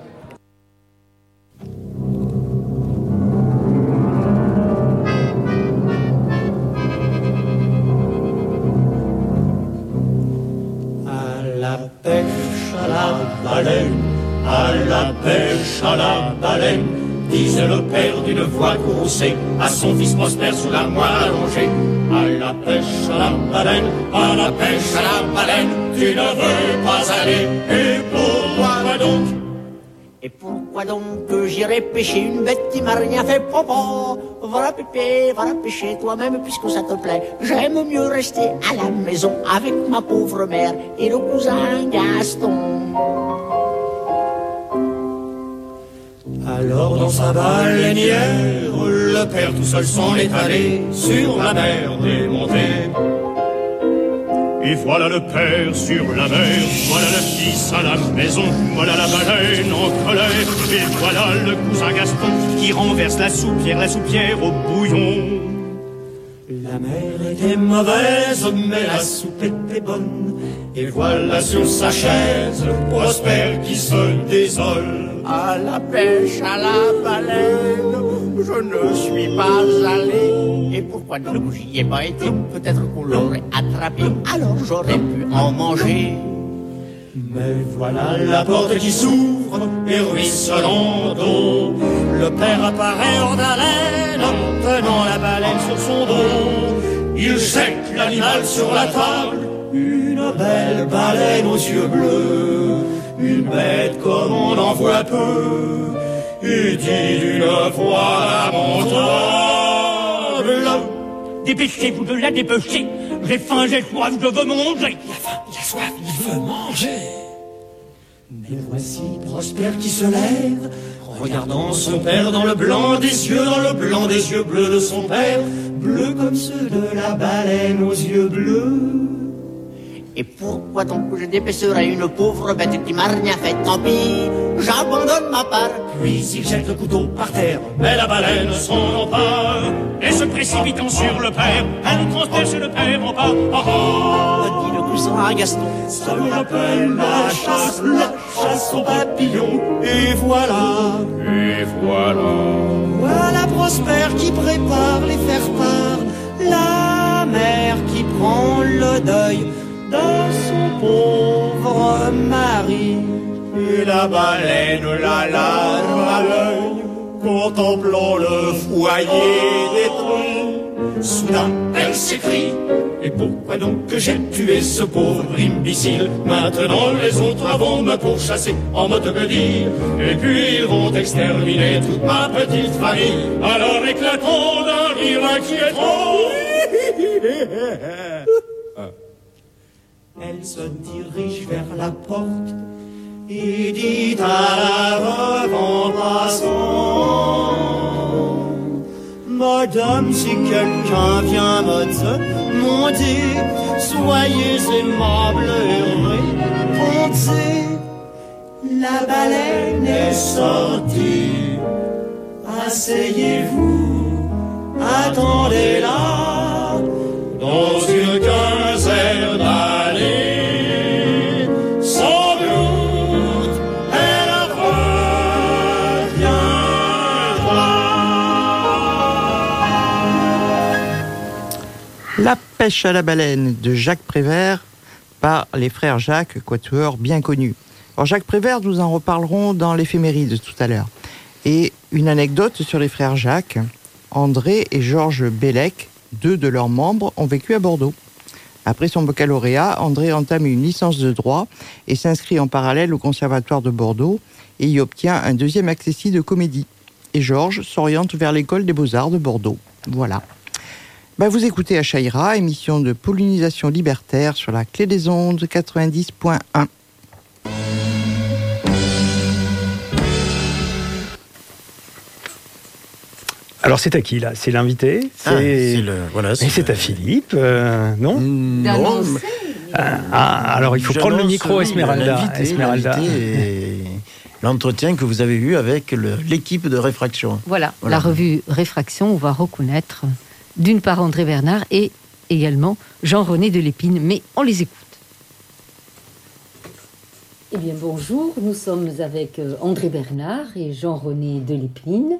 À la pêche à la baleine, disait le père d'une voix courroucée à son fils prospère sous la moelle allongée. À la pêche à la baleine, à la pêche à la baleine, tu ne veux pas aller, et pourquoi donc et pourquoi donc j'irai pêcher une bête qui m'a rien fait? Papa Va pêcher, va pêcher toi-même puisque ça te plaît. J'aime mieux rester à la maison avec ma pauvre mère et le cousin Gaston. Alors dans sa baleinière, le père tout seul s'en est allé sur la mer démontée. Et voilà le père sur la mer, voilà le fils à la maison, voilà la baleine en colère, et voilà le cousin Gaston qui renverse la soupière, la soupière au bouillon. La mer était mauvaise, mais la soupe était bonne, et voilà sur sa chaise Prosper qui se désole. À la pêche, à la baleine, je ne suis pas allé. Et pourquoi donc j'y ai pas été? Peut-être qu'on l'aurait attrapé, alors j'aurais pu en manger. Mais voilà la porte qui s'ouvre et ruisselant d'eau. Le père apparaît hors d'haleine, tenant la baleine sur son dos. Il jette l'animal sur la table, une belle baleine aux yeux bleus, une bête comme on en voit peu, et dit d'une voix lamentable. Dépêchez-vous de la dépêcher, j'ai faim, j'ai soif, je veux manger. Il a faim, il a soif, il veut manger. Mais voici Prosper qui se lève, regardant son père dans le blanc des yeux, dans le blanc des yeux bleus de son père, bleus comme ceux de la baleine aux yeux bleus. Et pourquoi donc je dépêcherais une pauvre bête qui m'a rien fait? Tant pis, j'abandonne ma part. Puis il jette le couteau par terre, mais la baleine s'en empare. Et se précipitant sur le père, elle transperce le père en pas. Ah ah Dit le cousin à Gaston. Ça me rappelle la chasse, la chasse aux papillons. Et voilà, et voilà. Voilà Prosper qui prépare les faire-part. La mère qui prend le deuil dans son pauvre mari. Et la baleine, la larme à l'œil, contemplant le foyer détruit. Soudain, elle s'écrie, et pourquoi donc que j'ai tué ce pauvre imbécile? Maintenant les autres vont me pourchasser en mode dire. Et puis ils vont exterminer toute ma petite famille. Alors éclatons d'un rire inquiétant Elle se dirige vers la porte et dit à la veuve en passant Madame, si quelqu'un vient me demander, soyez aimable et répondez. La baleine est sortie, asseyez-vous, attendez-la La pêche à la baleine de Jacques Prévert par les frères Jacques, quatuor bien connu. Alors Jacques Prévert, nous en reparlerons dans l'éphéméride tout à l'heure. Et une anecdote sur les frères Jacques. André et Georges Bellec, deux de leurs membres, ont vécu à Bordeaux. Après son baccalauréat, André entame une licence de droit et s'inscrit en parallèle au Conservatoire de Bordeaux et y obtient un deuxième accessit de comédie. Et Georges s'oriente vers l'école des beaux-arts de Bordeaux. Voilà. Ben, vous écoutez Achaïra, émission de pollinisation libertaire sur la clé des ondes 90.1. Alors c'est à qui là? C'est l'invité? Ah, c'est le- voilà, Et c'est c'est le- à Philippe, euh, non? Non, Ah, ah, alors il faut prendre le micro, Esmeralda. et L'entretien que vous avez eu avec l'équipe de réfraction. Voilà, Voilà. la revue Réfraction, on va reconnaître d'une part André Bernard et également Jean-René Delépine, mais on les écoute. Eh bien bonjour, nous sommes avec euh, André Bernard et Jean-René Delépine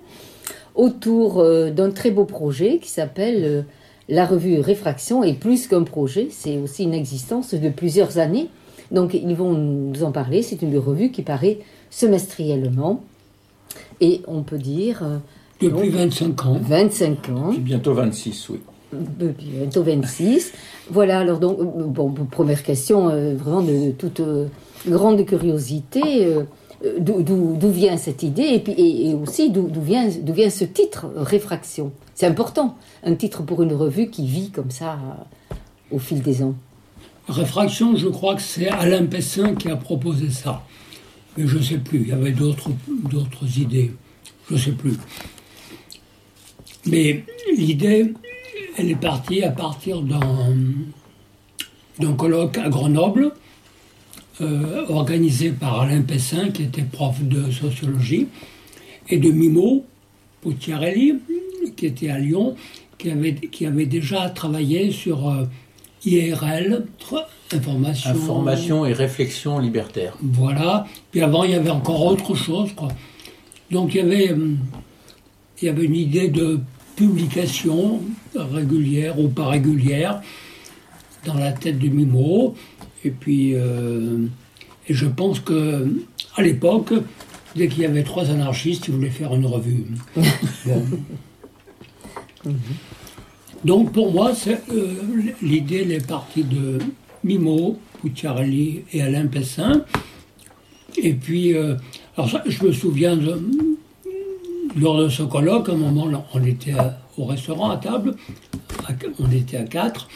autour euh, d'un très beau projet qui s'appelle euh, la revue Réfraction et plus qu'un projet, c'est aussi une existence de plusieurs années. Donc ils vont nous en parler, c'est une revue qui paraît semestriellement et on peut dire Depuis donc, 25 ans. 25 ans. Bientôt 26, oui. Depuis bientôt 26. Voilà, alors donc, euh, bon, première question, euh, vraiment de, de toute euh, grande curiosité, euh, d'où- vient cette idée et, puis, et, et aussi d'où vient, d'où vient ce titre, Réfraction? C'est important, un titre pour une revue qui vit comme ça euh, au fil des ans. Réfraction, je crois que c'est Alain Pessin qui a proposé ça. Mais je ne sais plus, il y avait d'autres d'autres idées. Je ne sais plus. Mais l'idée, elle est partie à partir d'un colloque à Grenoble, euh, organisé par Alain Pessin, qui était prof de sociologie, et de Mimo Pucciarelli, qui était à Lyon, qui avait, qui avait déjà travaillé sur euh, IRL, information. Information et réflexion libertaire. Voilà. Puis avant, il y avait encore autre chose, quoi. Donc il y avait, hum, il y avait une idée de publication régulière ou pas régulière dans la tête de Mimo. Et puis, euh, et je pense que à l'époque, dès qu'il y avait trois anarchistes, ils voulaient faire une revue. Bon. Donc pour moi, c'est, euh, l'idée elle est partie de Mimo, Pucciarelli et Alain Pessin. Et puis, euh, alors ça, je me souviens de, lors de ce colloque, à un moment, on était au restaurant à table, on était à quatre.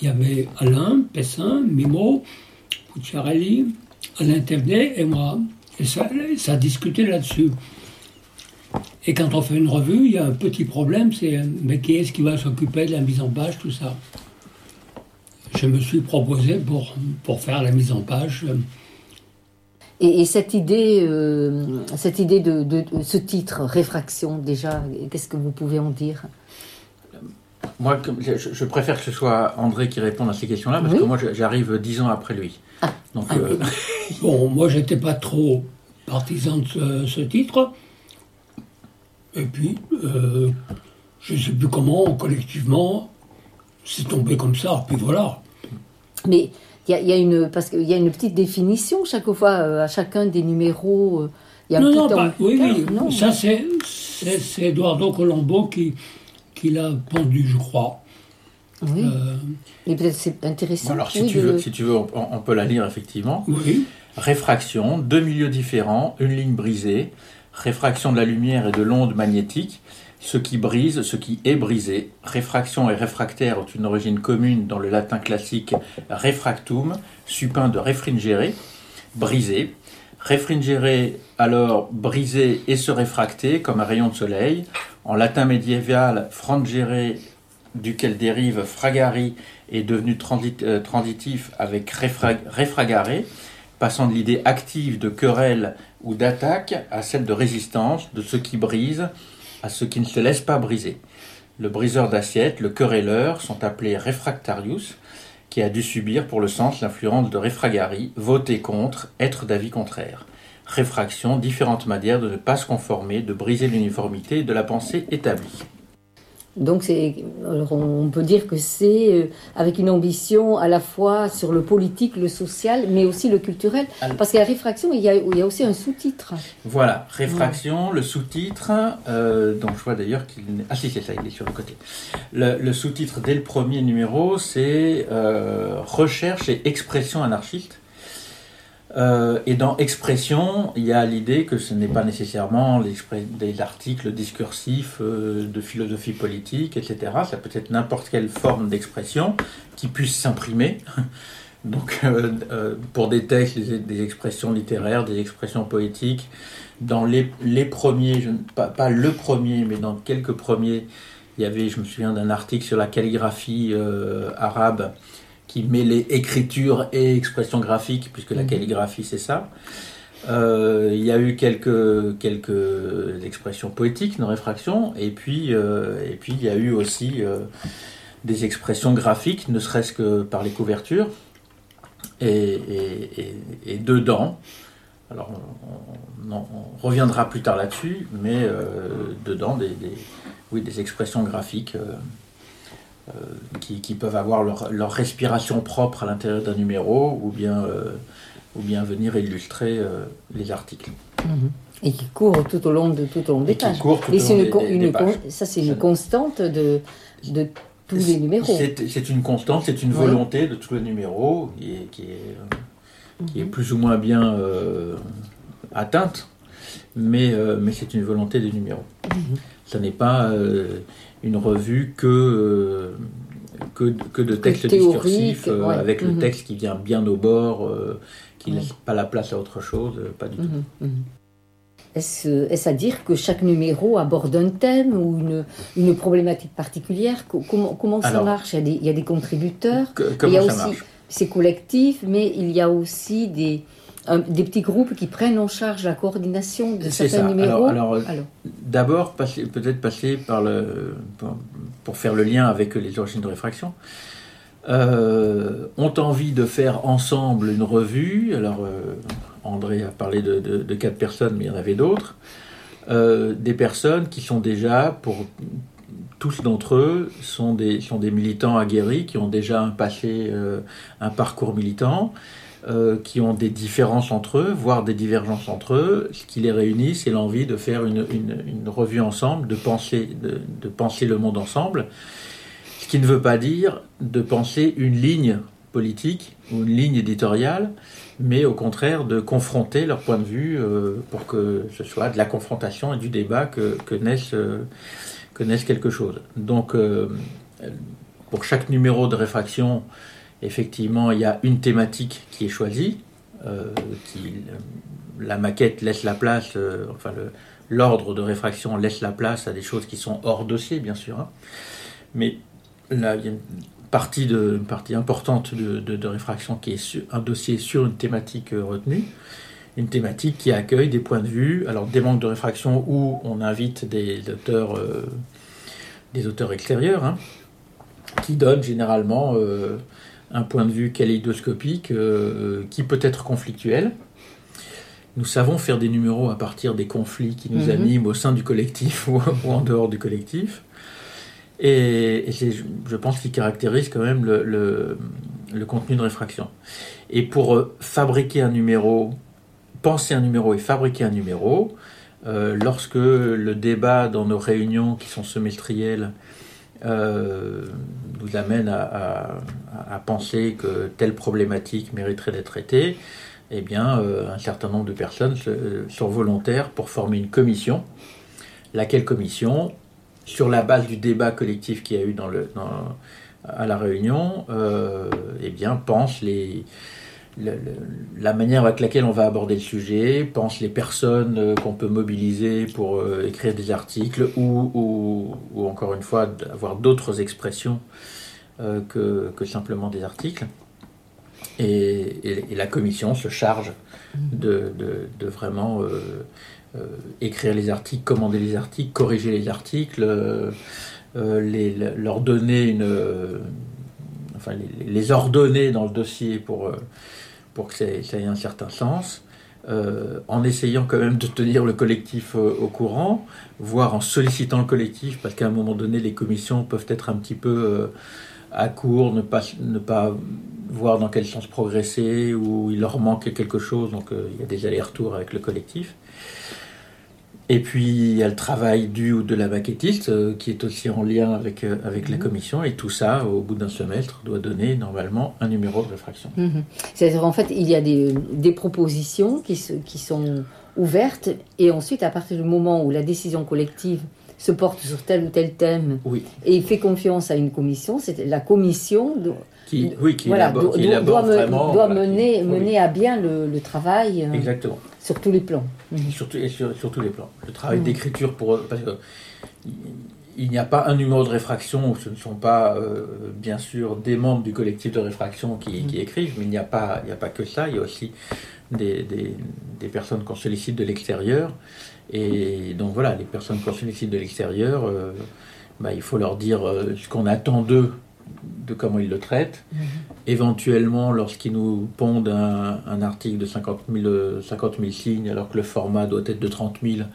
Il y avait Alain Pessin, Mimo, Pucciarelli, Alain Thévenet et moi. Et ça, ça discutait là-dessus. Et quand on fait une revue, il y a un petit problème, c'est mais qui est-ce qui va s'occuper de la mise en page, tout ça? Je me suis proposé pour, pour faire la mise en page. Et, et cette idée, euh, cette idée de, de- de ce titre, Réfraction, déjà, qu'est-ce que vous pouvez en dire? Moi, je, je préfère que ce soit André qui réponde à ces questions-là, parce Oui. que moi, j'arrive dix ans après lui. Donc, euh, Bon, moi, j'étais pas trop partisan de ce, ce titre. Et puis, euh, je ne sais plus comment, collectivement, c'est tombé comme ça. Puis voilà. Mais il y a, il y a une parce qu'il y a une petite définition chaque fois euh, à chacun des numéros. euh, Il y a un non, petit non, temps- pas- oui, oui. Non. Ça, c'est, c'est, c'est Eduardo Colombo qui, qui l'a pendu, je crois. Oui. Euh, Mais peut-être c'est intéressant. alors, si oui, tu de- veux, si tu veux on, on peut la lire effectivement. oui. Réfraction, deux milieux différents, une ligne brisée. Réfraction de la lumière et de l'onde magnétique. Ce qui brise, ce qui est brisé. Réfraction et réfractaire ont une origine commune dans le latin classique refractum, supin de réfringere, brisé. Réfringere, alors briser et se réfracter comme un rayon de soleil. En latin médiéval, frangere, duquel dérive fragari, est devenu euh, transitif avec refra- refragare, passant de l'idée active de querelle ou d'attaque à celle de résistance, de ce qui brise à ce qui ne se laisse pas briser. Le briseur d'assiette, le querelleur, sont appelés refractarius, qui a dû subir pour le sens l'influence de refragari, voter contre, être d'avis contraire. Réfraction, différentes manières de ne pas se conformer, de briser l'uniformité de la pensée établie. Donc on peut dire que c'est euh, avec une ambition à la fois sur le politique, le social, mais aussi le culturel. Parce qu'à réfraction, il y a, il y a aussi un sous-titre. Voilà, réfraction, le sous-titre, euh, donc je vois d'ailleurs qu'il. Ah si, c'est ça, il est sur le côté. Le, le sous-titre dès le premier numéro, c'est euh, Recherche et expression anarchiste. Euh, et dans expression, il y a l'idée que ce n'est pas nécessairement des articles discursifs euh, de philosophie politique, etc. Ça peut être n'importe quelle forme d'expression qui puisse s'imprimer. Donc, euh, euh, pour des textes, des, expressions littéraires, des expressions poétiques, dans les, premiers, je pas, pas le premier, mais dans quelques premiers, il y avait, je me souviens d'un article sur la calligraphie euh, arabe qui mêlait écriture et expression graphique, puisque la Mhm. calligraphie c'est ça. Euh, il y a eu quelques, quelques expressions poétiques dans Réfraction, et puis, euh, et puis il y a eu aussi euh, des expressions graphiques, ne serait-ce que par les couvertures. Et, et- et- et dedans, alors on, on- on reviendra plus tard là-dessus, mais dedans des, des- oui, des expressions graphiques qui, qui peuvent avoir leur, leur respiration propre à l'intérieur d'un numéro ou bien, euh, ou bien venir illustrer euh, les articles. Et qui court tout au long de tout au long des Et pages. Et au c'est long une, des- con- des- une des pages. con- ça c'est une Ça- constante de, de tous les numéros. C'est une constante, c'est une volonté de tous les numéros qui est, qui est, euh, qui est plus ou moins bien euh, atteinte, mais, euh, mais c'est une volonté des numéros. Ce n'est pas euh, une revue que, euh, que, que de textes discursifs euh, ouais. avec le Mhm. texte qui vient bien au bord, euh, qui ne laisse pas la place à autre chose, pas du tout. Mhm, mhm. Est-ce est-ce à dire que chaque numéro aborde un thème ou une, une problématique particulière? Co- Comment, comment ça Alors- marche? Il y, a des, il y a des contributeurs, Que- il y a aussi, marche? c'est collectif, mais il y a aussi des, un- des petits groupes qui prennent en charge la coordination de certains ça. numéros. Alors, alors, euh, D'abord, peut-être passer par le. Pour, pour faire le lien avec les origines de réfraction. Euh, ont envie de faire ensemble une revue. Alors, euh, André a parlé de, de- de quatre personnes, mais il y en avait d'autres. Euh, des personnes qui sont déjà, pour tous d'entre eux, sont des, sont des militants aguerris, qui ont déjà un passé, un parcours militant, euh, qui ont des différences entre eux, voire des divergences entre eux. Ce qui les réunit, c'est l'envie de faire une, revue ensemble, de penser, le monde ensemble. Ce qui ne veut pas dire de penser une ligne politique ou une ligne éditoriale, mais au contraire de confronter leur point de vue euh, pour que ce soit de la confrontation et du débat que, que naisse, euh, quelque chose. Donc, pour chaque numéro de réfraction, effectivement, il y a une thématique qui est choisie, euh, qui, la maquette laisse la place, euh, enfin l'ordre de réfraction laisse la place à des choses qui sont hors dossier, bien sûr. hein. Mais là, il y a une partie, de, une partie importante de, de- réfraction qui est sur, un dossier sur une thématique euh, retenue. Une thématique qui accueille des points de vue, alors des manques de réfraction où on invite des auteurs, euh, des auteurs extérieurs, hein, qui donnent généralement euh, un point de vue kaléidoscopique euh, qui peut être conflictuel. Nous savons faire des numéros à partir des conflits qui nous Mhm. animent au sein du collectif ou, ou en dehors du collectif. Et, et c'est, je pense, qui caractérise quand même le, le- le contenu de réfraction. Et pour euh, fabriquer un numéro, penser un numéro et fabriquer un numéro, euh, lorsque le débat dans nos réunions qui sont semestrielles euh, nous amène à, penser que telle problématique mériterait d'être traitée, eh bien, euh, un certain nombre de personnes se- sont volontaires pour former une commission, laquelle commission, sur la base du débat collectif qu'il y a eu à la réunion, euh, eh bien, pense les, le- le- la manière avec laquelle on va aborder le sujet, pense les personnes euh, qu'on peut mobiliser pour euh, écrire des articles ou, ou, ou encore une fois avoir d'autres expressions euh, que, que simplement des articles. Et, et- et la commission se charge de, de- de vraiment écrire les articles, commander les articles, corriger les articles, les- le- leur donner une, enfin les, les ordonner dans le dossier pour, pour que ça, ait- un certain sens. euh, en essayant quand même de tenir le collectif euh, au courant, voire en sollicitant le collectif, parce qu'à un moment donné, les commissions peuvent être un petit peu euh, à court, ne pas, ne pas voir dans quel sens progresser, ou il leur manque quelque chose, donc il y a des allers-retours avec le collectif. Et puis il y a le travail du ou de la maquettiste euh, qui est aussi en lien avec, euh, avec la commission, et tout ça, au bout d'un semestre, doit donner normalement un numéro de réfraction. Mhm. C'est-à-dire, en fait, il y a des, des propositions qui, se- qui sont ouvertes, et ensuite, à partir du moment où la décision collective se porte sur tel ou tel thème, Oui. et fait confiance à une commission, c'est la commission do- Qui, oui, qui voilà, élabore, do- qui do- élabore doit, vraiment. doit voilà, qui- mener, oui, mener à bien le, le travail euh, Exactement. sur tous les plans. Mhm. Et sur, sur tous les plans. Le travail Mhm. d'écriture pour parce que il- n'y a pas un numéro de réfraction où ce ne sont pas euh, bien sûr des membres du collectif de réfraction qui, qui écrivent, mais il n'y a pas il n'y a pas que ça. Il y a aussi des, des, des personnes qu'on sollicite de l'extérieur. Et donc voilà, les personnes qu'on sollicite de l'extérieur, euh, bah, il faut leur dire euh, ce qu'on attend d'eux, de comment ils le traitent. Éventuellement, lorsqu'ils nous pondent un, un article de 50 000, euh, 50 000 signes, alors que le format doit être de 30 000,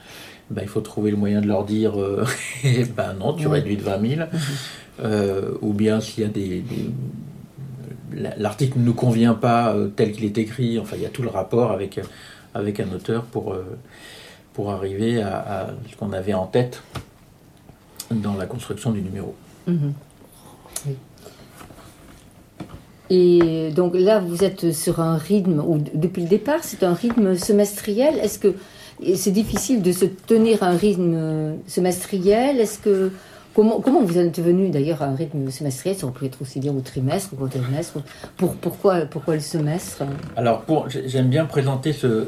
ben, il faut trouver le moyen de leur dire euh, eh ben non, tu Ouais. réduis de 20 000. Euh, ou bien s'il y a des. des- la- L'article ne nous convient pas euh, tel qu'il est écrit, enfin il y a tout le rapport avec, avec un auteur pour, pour arriver à, à ce qu'on avait en tête dans la construction du numéro. Mhm. Oui. Et donc là, vous êtes sur un rythme, ou depuis le départ, c'est un rythme semestriel. Est-ce que c'est difficile de se tenir à un rythme semestriel Est-ce que comment, vous êtes venu d'ailleurs à un rythme semestriel? Ça aurait pu être aussi bien au trimestre ou au trimestre. Pour, pourquoi, le semestre? Alors, j'aime bien présenter ce,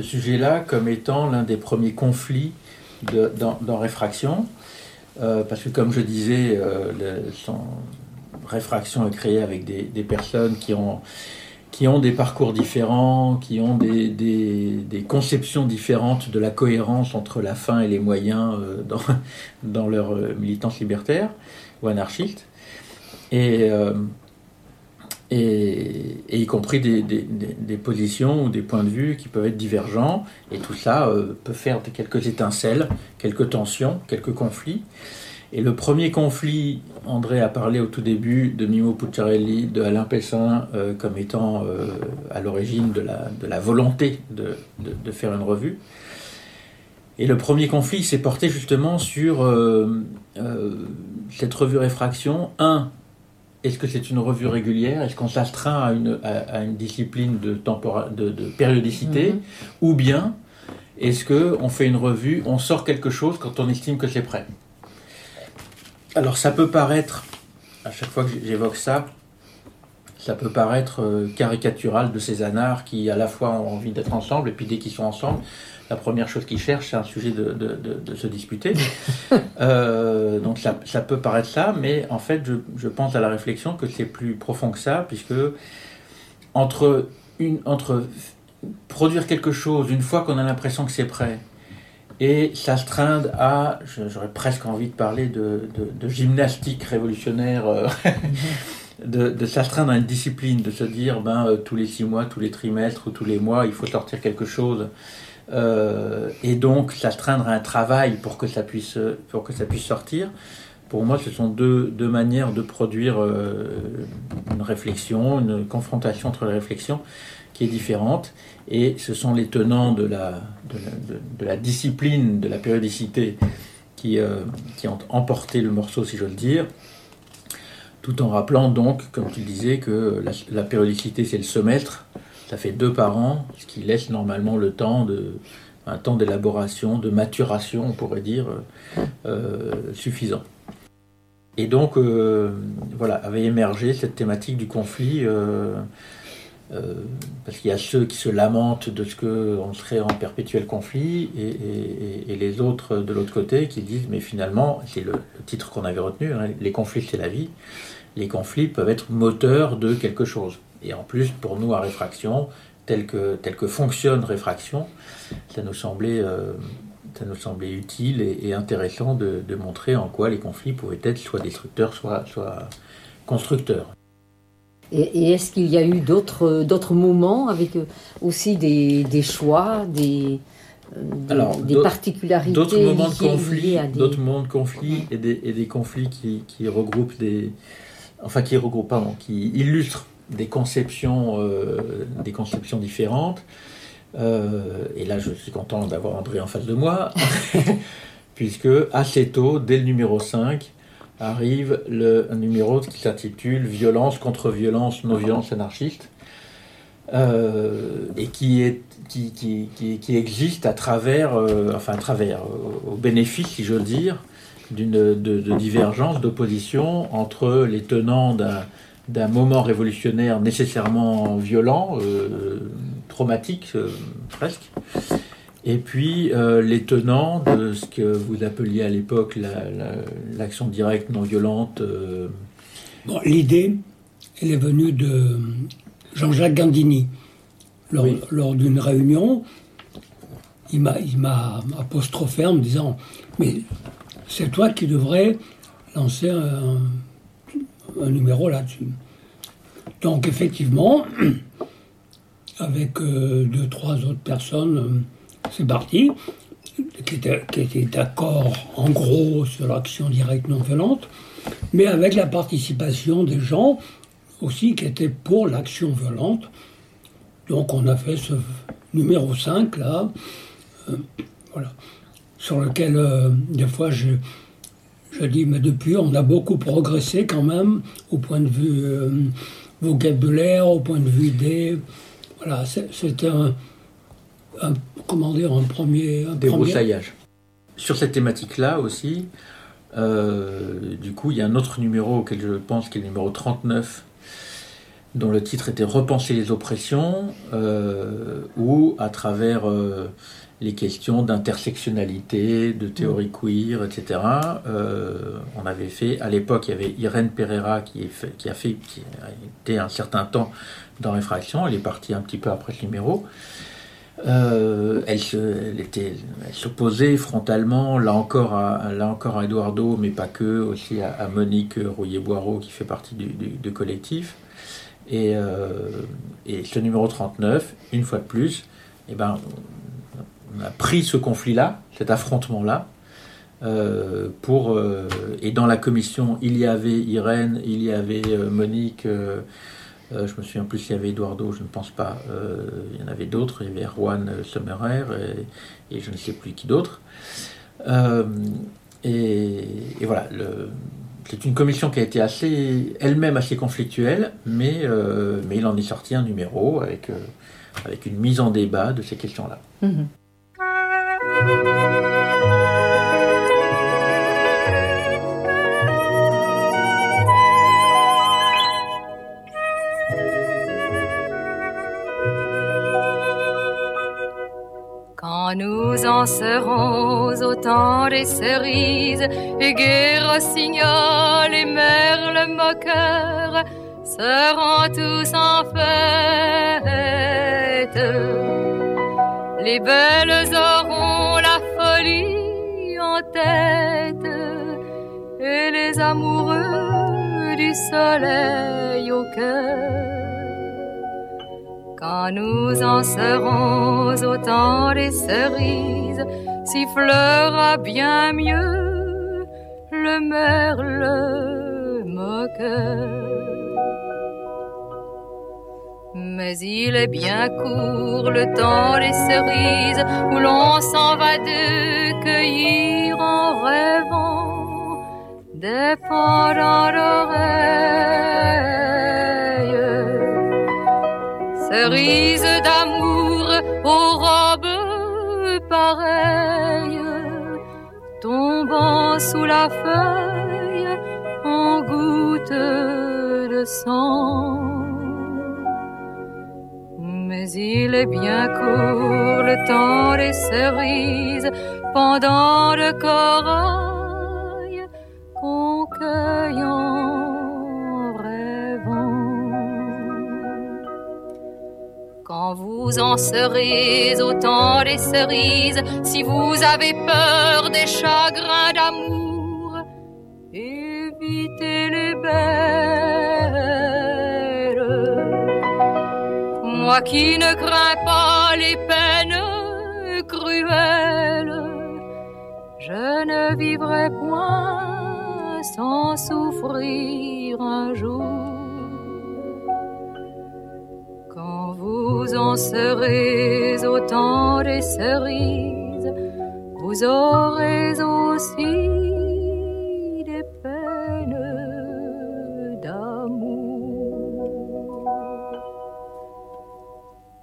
sujet-là comme étant l'un des premiers conflits dans Réfraction, Euh, parce que comme je disais, euh, le- son Réfraction est créée avec des, personnes qui ont, qui ont des parcours différents, qui ont des, des- conceptions différentes de la cohérence entre la fin et les moyens euh, dans, dans leur euh, militance libertaire ou anarchiste. Et, euh, et, et y compris des, des- positions ou des points de vue qui peuvent être divergents. Et tout ça peut faire quelques étincelles, quelques tensions, quelques conflits. Et le premier conflit, André a parlé au tout début de Mimo Pucciarelli, de Alain Pessin, euh, comme étant euh, à l'origine de la, de la volonté de, de- de faire une revue. Et le premier conflit s'est porté justement sur euh, cette revue Réfraction. Un, est-ce que c'est une revue régulière? Est-ce qu'on s'astreint à une, à, à une discipline de, tempora- de, de périodicité? Mhm. Ou bien, est-ce qu'on fait une revue, on sort quelque chose quand on estime que c'est prêt? Alors ça peut paraître, à chaque fois que j'évoque ça, ça peut paraître euh, caricatural de ces anards qui à la fois ont envie d'être ensemble et puis dès qu'ils sont ensemble, la première chose qu'ils cherchent c'est un sujet de, de- de- de se disputer. Euh, donc ça, ça peut paraître ça, mais en fait je, je pense à la réflexion que c'est plus profond que ça puisque entre, une, entre produire quelque chose une fois qu'on a l'impression que c'est prêt et s'astreindre à, j'aurais presque envie de parler de, gymnastique révolutionnaire, euh, de, s'astreindre à une discipline, de se dire ben, euh, tous les six mois, tous les trimestres ou tous les mois, il faut sortir quelque chose. Euh, et donc s'astreindre à un travail pour que ça puisse, pour que ça puisse sortir. Pour moi, ce sont deux, manières de produire une réflexion, une confrontation entre les réflexions qui est différente. Et ce sont les tenants de la, discipline, de la périodicité qui, euh, qui ont emporté le morceau, si j'ose dire, tout en rappelant donc, comme tu le disais, que la, périodicité, c'est le semestre, ça fait deux par an, ce qui laisse normalement le temps de un temps d'élaboration, de maturation, on pourrait dire, euh, suffisant. Et donc, euh, voilà, avait émergé cette thématique du conflit euh, parce qu'il y a ceux qui se lamentent de ce qu'on serait en perpétuel conflit et, les autres de l'autre côté qui disent mais finalement, c'est le, titre qu'on avait retenu, hein, les conflits c'est la vie, les conflits peuvent être moteurs de quelque chose. Et en plus, pour nous à Réfraction, tel que, tel que fonctionne Réfraction, ça nous semblait, euh, ça nous semblait utile et, intéressant de, montrer en quoi les conflits pouvaient être soit destructeurs, soit, soit constructeurs. Et, est-ce qu'il y a eu d'autres, d'autres moments avec euh, aussi des, des choix, des, euh, des, particularités D'autres moments de conflit, d'autres moments de conflit et des, et des conflits qui, qui, regroupent des, enfin qui regroupent, pardon, qui illustrent des conceptions, euh, des conceptions différentes. et là, je suis content d'avoir André en face de moi, puisque assez tôt, dès le numéro 5, arrive le, numéro qui s'intitule Violence contre violence, non-violence anarchiste, euh, et qui, existe à travers, euh, enfin à travers, au bénéfice, si j'ose dire, d'une de, de, divergence, d'opposition entre les tenants d'un moment révolutionnaire nécessairement violent, euh, traumatique presque, et puis euh, les tenants de ce que vous appeliez à l'époque l'action directe non violente. Euh, bon, L'idée, elle est venue de Jean-Jacques Gandini. Lors, d'une réunion, il m'a apostrophé en me disant Mais c'est toi qui devrais lancer un, numéro là-dessus. Donc, effectivement, avec euh, deux, trois autres personnes c'est parti, qui était, d'accord en gros sur l'action directe non violente, mais avec la participation des gens aussi qui étaient pour l'action violente. Donc on a fait ce numéro 5 là, euh, voilà, sur lequel euh, des fois je, je dis, mais depuis on a beaucoup progressé quand même au point de vue euh, vocabulaire, au point de vue idée. Voilà, c'était un, un, comment dire, un premier... Un. Sur cette thématique-là aussi, euh, du coup, il y a un autre numéro auquel je pense, qui est le numéro 39, dont le titre était Repenser les oppressions, euh, où, à travers euh, les questions d'intersectionnalité, de théorie queer, etc., on avait fait, à l'époque, il y avait Irène Pereira qui, qui, a fait, qui a été un certain temps dans Réfraction, elle est partie un petit peu après ce numéro, euh, elle, s'opposait frontalement, là encore, à, là encore à Eduardo, mais pas que, aussi à, Monique Rouillet-Boireau, qui fait partie du, collectif. Euh, et, ce numéro 39, une fois de plus, eh ben, on a pris ce conflit-là, cet affrontement-là, euh, pour, et dans la commission, il y avait Irène, il y avait Monique euh, je me souviens plus il y avait Eduardo, je ne pense pas. Euh, il y en avait d'autres. Il y avait Erwan Sommerer et, je ne sais plus qui d'autre. Euh, et, voilà, c'est une commission qui a été assez, elle-même assez conflictuelle, mais, mais il en est sorti un numéro avec, avec une mise en débat de ces questions-là. Nous en serons au temps des cerises, et rossignol et merle moqueur seront tous en fête. Les belles auront la folie en tête, et les amoureux du soleil au cœur. Quand nous en serons au temps des cerises, sifflera bien mieux le merle moqueur. Mais il est bien court le temps des cerises où l'on s'en va de cueillir en rêvant des pendants d'oreilles cerise d'amour aux robes pareilles, tombant sous la feuille en gouttes de sang. Mais il est bien court le temps des cerises pendant le corail qu'on cueille Quand vous en serez au temps des cerises, si vous avez peur des chagrins d'amour, évitez les belles. Moi qui ne crains pas les peines cruelles, je ne vivrai point sans souffrir un jour. Vous en serez au temps des cerises, vous aurez aussi des peines d'amour.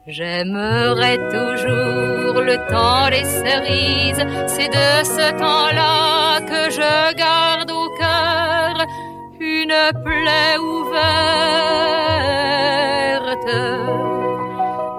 J'aimerai toujours le temps des cerises, c'est de ce temps-là que je garde au cœur une plaie ouverte.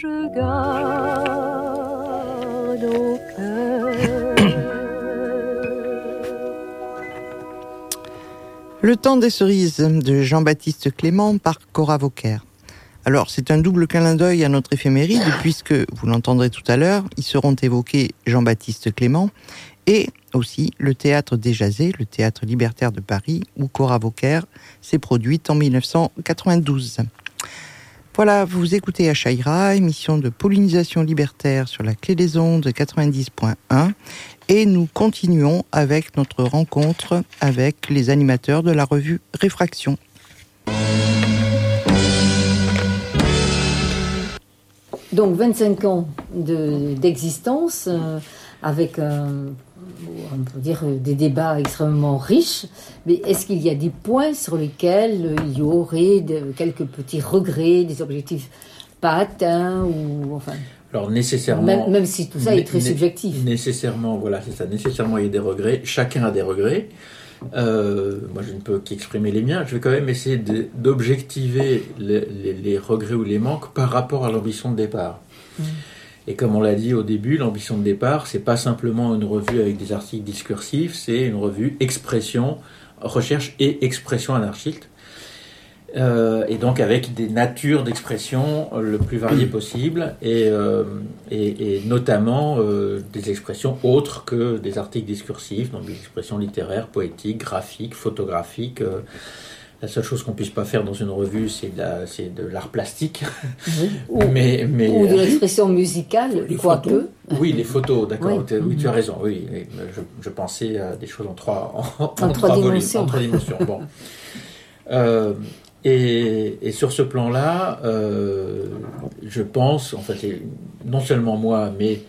Le temps des cerises de Jean-Baptiste Clément par Cora Vauquer. Alors, c'est un double clin d'œil à notre éphéméride, puisque, vous l'entendrez tout à l'heure, ils seront évoqués Jean-Baptiste Clément et aussi le théâtre des Jazés, le théâtre libertaire de Paris, où Cora Vauquer s'est produite en 1992. Voilà, vous écoutez Achaïra, émission de pollinisation libertaire sur la clé des ondes 90.1 et nous continuons avec notre rencontre avec les animateurs de la revue Réfraction. Donc 25 ans de- d'existence euh, avec euh, on peut dire des débats extrêmement riches, mais est-ce qu'il y a des points sur lesquels il y aurait de- quelques petits regrets, des objectifs pas atteints ou enfin Alors nécessairement. Même- même si tout ça est très subjectif. Nécessairement, voilà, c'est ça. Nécessairement, il y a des regrets. Chacun a des regrets. Euh, moi, je ne peux qu'exprimer les miens. Je vais quand même essayer d'objectiver les, les- les regrets ou les manques par rapport à l'ambition de départ. Et comme on l'a dit au début, l'ambition de départ, c'est pas simplement une revue avec des articles discursifs, c'est une revue expression, recherche et expression anarchiste. Euh, et donc avec des natures d'expression euh, le plus variées possible, et, euh, et, et notamment euh, des expressions autres que des articles discursifs, donc des expressions littéraires, poétiques, graphiques, photographiques. Euh. la seule chose qu'on puisse pas faire dans une revue, c'est de la- l'art plastique. Oui. Ou- mais, mais, ou de l'expression musicale, quoique. oui, les photos, d'accord. Oui. Tu- Oui, tu as Mhm. raison. Oui, oui. Je, je pensais à des choses en trois, en, en trois dimensions. en trois dimensions. Bon. Euh, et, et sur ce plan-là, euh, je pense, en fait, non seulement moi, mais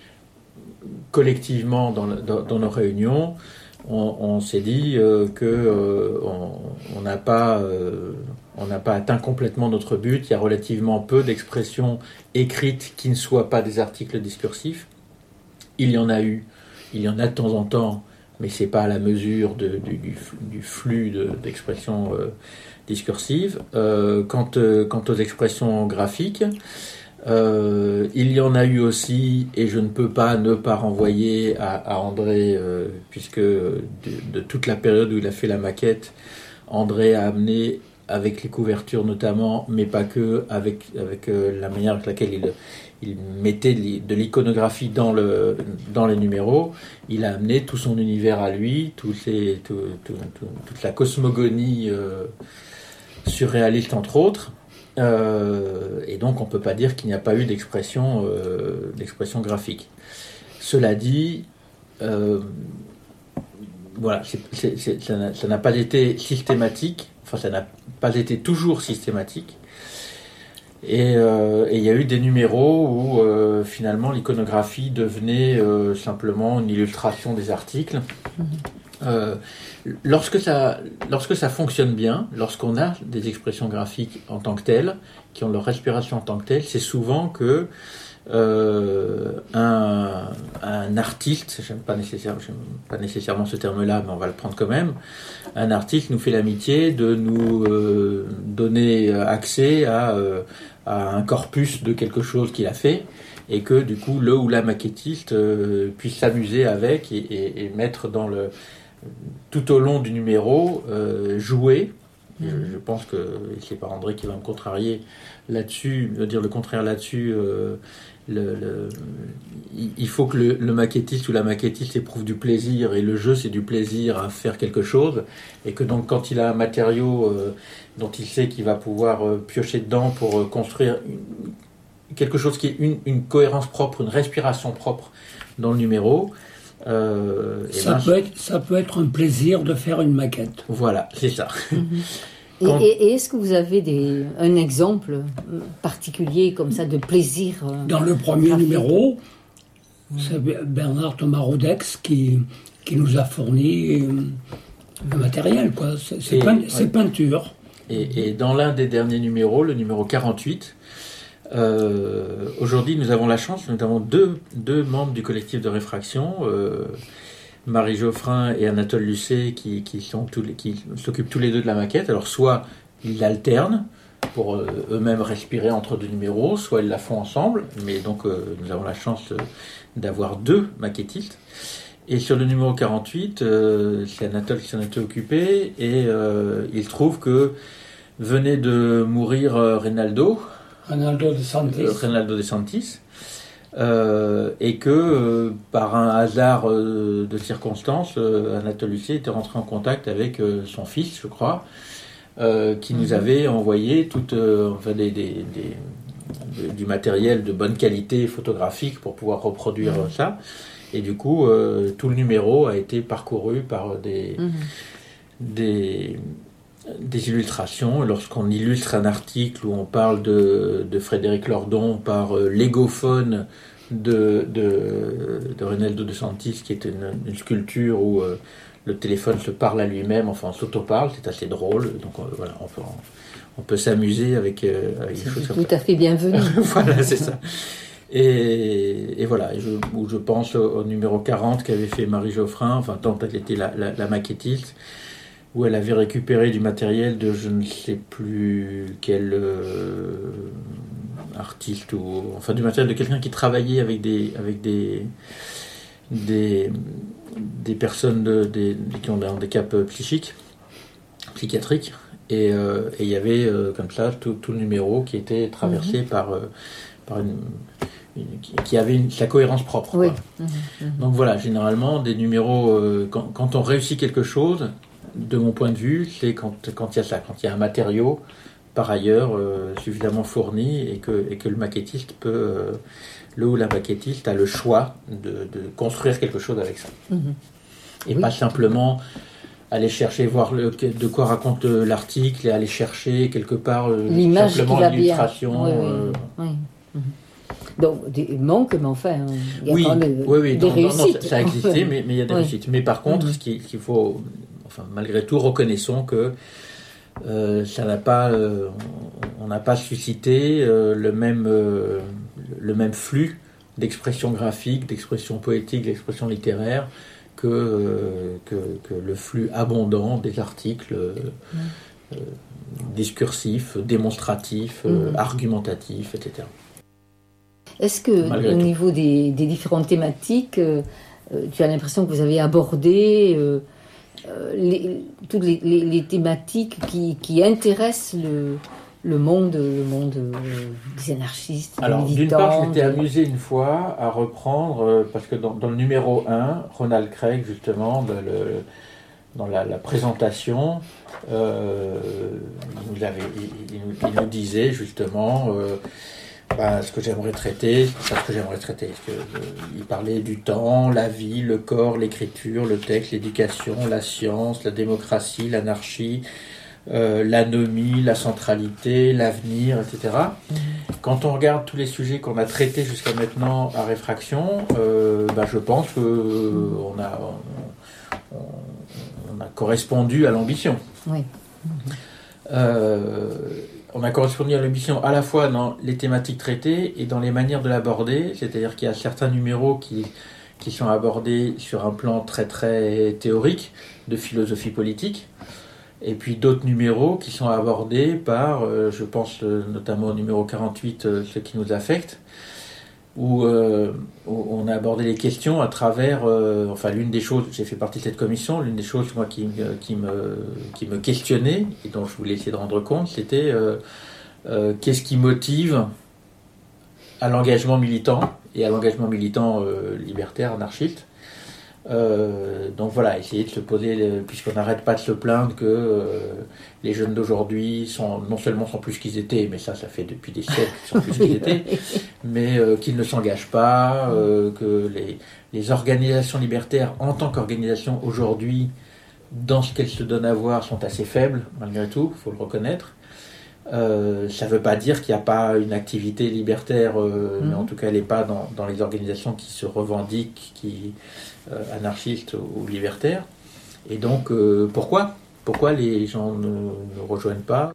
collectivement dans, le- dans- dans nos réunions, on, s'est dit euh, que euh, on- on n'a pas, euh, on n'a pas atteint complètement notre but. Il y a relativement peu d'expressions écrites qui ne soient pas des articles discursifs. Il y en a eu, il y en a de temps en temps, mais c'est pas à la mesure du, flux de- d'expressions euh, discursives. Quant aux expressions graphiques, euh, il y en a eu aussi, et je ne peux pas ne pas renvoyer à, à André, euh, puisque de, toute la période où il a fait la maquette, André a amené, avec les couvertures notamment, mais pas que, avec, avec euh, la manière avec laquelle il, il mettait de l'i- de l'iconographie dans, le, dans les numéros, il a amené tout son univers à lui, tout- tout- tout- toute la cosmogonie euh, surréaliste entre autres. Euh, et donc on ne peut pas dire qu'il n'y a pas eu d'expression euh, graphique. Cela dit, euh, voilà, ça n'a- pas été systématique, enfin ça n'a pas été toujours systématique. Et il y a eu des numéros où finalement l'iconographie devenait simplement une illustration des articles. Euh, lorsque ça, lorsque ça fonctionne bien, lorsqu'on a des expressions graphiques en tant que telles, qui ont leur respiration en tant que telles, c'est souvent que euh, un, un artiste, j'aime pas, pas nécessairement ce terme-là, mais on va le prendre quand même, un artiste nous fait l'amitié de nous euh, donner accès à, euh, à un corpus de quelque chose qu'il a fait et que du coup le ou la maquettiste euh, puisse s'amuser avec et, et- et mettre dans le tout au long du numéro euh, jouer. Je, pense que c'est pas André qui va me contrarier là-dessus, dire le contraire là-dessus. euh, il- faut que le, maquettiste ou la maquettiste éprouve du plaisir et le jeu c'est du plaisir à faire quelque chose et que donc quand il a un matériau euh, dont il sait qu'il va pouvoir piocher dedans pour construire quelque chose qui est une cohérence propre, une respiration propre dans le numéro. Euh, Ça, ben, peut être, ça peut être un plaisir de faire une maquette. Voilà, c'est ça. Et, Quand- et- et est-ce que vous avez des, un exemple euh, particulier comme ça de plaisir euh, Dans le premier graphique numéro, c'est Bernard Thomas Rodex qui, qui nous a fourni le matériel. quoi. C'est c'est Et- pein- c'est ouais. peinture. Et, et dans l'un des derniers numéros, le numéro 48, euh, aujourd'hui nous avons la chance, nous avons deux, deux membres du collectif de réfraction, euh, Marie Geoffrin et Anatole Lucet, qui, qui s'occupent tous les deux de la maquette. Alors soit ils alternent pour euh, eux-mêmes respirer entre deux numéros, soit ils la font ensemble, mais donc euh, nous avons la chance euh, d'avoir deux maquettistes. Et sur le numéro 48, euh, c'est Anatole qui s'en était occupé, et il trouve que venait de mourir Reynaldo, Ronaldo de Santis. euh, Reynaldo de Santis, euh, et que euh, par un hasard euh, de circonstances, Anatole était rentré en contact avec son fils, je crois, qui nous avait envoyé toute, euh, enfin, des, des- des- de- du matériel de bonne qualité photographique pour pouvoir reproduire euh, ça. Et du coup, tout le numéro a été parcouru par des, Mhm. des, des illustrations. Lorsqu'on illustre un article où on parle de, de Frédéric Lordon par euh, l'égophone de, de, de Renaldo de Santis, qui est une, une sculpture où euh, le téléphone se parle à lui-même, enfin on s'auto-parle, c'est assez drôle. Donc euh, voilà, on peut, on peut s'amuser avec, euh, avec des choses C'est comme tout à fait bienvenu. voilà, c'est ça. Et, et voilà, je, où je pense au, au numéro 40 qu'avait fait Marie Geoffrin, enfin tant qu'elle était la, la, la maquettiste, où elle avait récupéré du matériel de je ne sais plus quel euh, artiste, ou enfin du matériel de quelqu'un qui travaillait avec des, avec des, des, des personnes de, des, qui ont des handicaps psychiques, psychiatriques. Et euh, et il y avait euh, comme ça tout, tout le numéro qui était traversé par, euh, par une, qui, avait une, sa cohérence propre. Oui. Mhm, mhm. Donc voilà, généralement, des numéros, euh, quand, quand on réussit quelque chose, de mon point de vue, c'est quand quand il y a ça, quand il y a un matériau, par ailleurs, euh, suffisamment fourni et que, et que le maquettiste peut, euh, le ou la maquettiste a le choix de, de construire quelque chose avec ça. Mhm. Et Oui. pas simplement aller chercher, voir le, de quoi raconte euh, l'article et aller chercher quelque part euh, simplement l'illustration. Oui, oui, euh. Mhm. Donc, des manques, mais enfin, il y a oui, quand même oui, oui, des non, non, non, réussites. ça, a existé, mais, mais il y a des réussites. Mais par contre, Mhm. ce qu'il faut, enfin, malgré tout, reconnaissons que euh, ça n'a pas, euh, on n'a pas suscité euh, le même, le même flux d'expression graphique, d'expression poétique, d'expression littéraire que, que, que le flux abondant des articles discursifs, démonstratifs, Mhm. argumentatifs, etc. Est-ce que, Malgré au tout. niveau des, des différentes thématiques, tu as l'impression que vous avez abordé les- toutes les, les- les thématiques qui, qui intéressent le, le monde, le monde euh, des anarchistes, des Alors, d'une part, je m'étais amusé une fois à reprendre, euh, parce que dans, dans le numéro 1, Ronald Craig, justement, dans, le- dans la, la présentation, euh, il, nous avait- il- il nous- il nous disait justement euh, bah, ce que j'aimerais traiter, c'est ce que j'aimerais traiter. que, euh, il parlait du temps, la vie, le corps, l'écriture, le texte, l'éducation, la science, la démocratie, l'anarchie, euh, l'anomie, la centralité, l'avenir, etc. quand on regarde tous les sujets qu'on a traités jusqu'à maintenant à réfraction, euh, bah, je pense que euh, on a, on, on a correspondu à l'ambition. Oui. On a correspondu à l'ambition à la fois dans les thématiques traitées et dans les manières de l'aborder, c'est-à-dire qu'il y a certains numéros qui, qui sont abordés sur un plan très très théorique de philosophie politique, et puis d'autres numéros qui sont abordés par, euh, je pense euh, notamment au numéro 48, euh, ce qui nous affecte, où, euh, où on a abordé les questions à travers, euh, enfin l'une des choses, j'ai fait partie de cette commission, l'une des choses moi qui, me- qui, me, qui me questionnait et dont je voulais essayer de rendre compte, c'était euh, euh, qu'est-ce qui motive à l'engagement militant et à l'engagement militant euh, libertaire, anarchiste. Euh, donc voilà, essayer de se poser, le- puisqu'on n'arrête pas de se plaindre que euh, les jeunes d'aujourd'hui sont non seulement sont plus qu'ils étaient, mais ça, ça fait depuis des siècles qu'ils sont plus qu'ils étaient, mais euh, qu'ils ne s'engagent pas, euh, que les, les organisations libertaires en tant qu'organisation aujourd'hui, dans ce qu'elles se donnent à voir, sont assez faibles, malgré tout, il faut le reconnaître. Euh, ça ne veut pas dire qu'il n'y a pas une activité libertaire, euh, mais en tout cas, elle n'est pas dans, dans les organisations qui se revendiquent, qui anarchistes ou libertaires. Et donc, euh, pourquoi? Pourquoi les gens ne, ne rejoignent pas?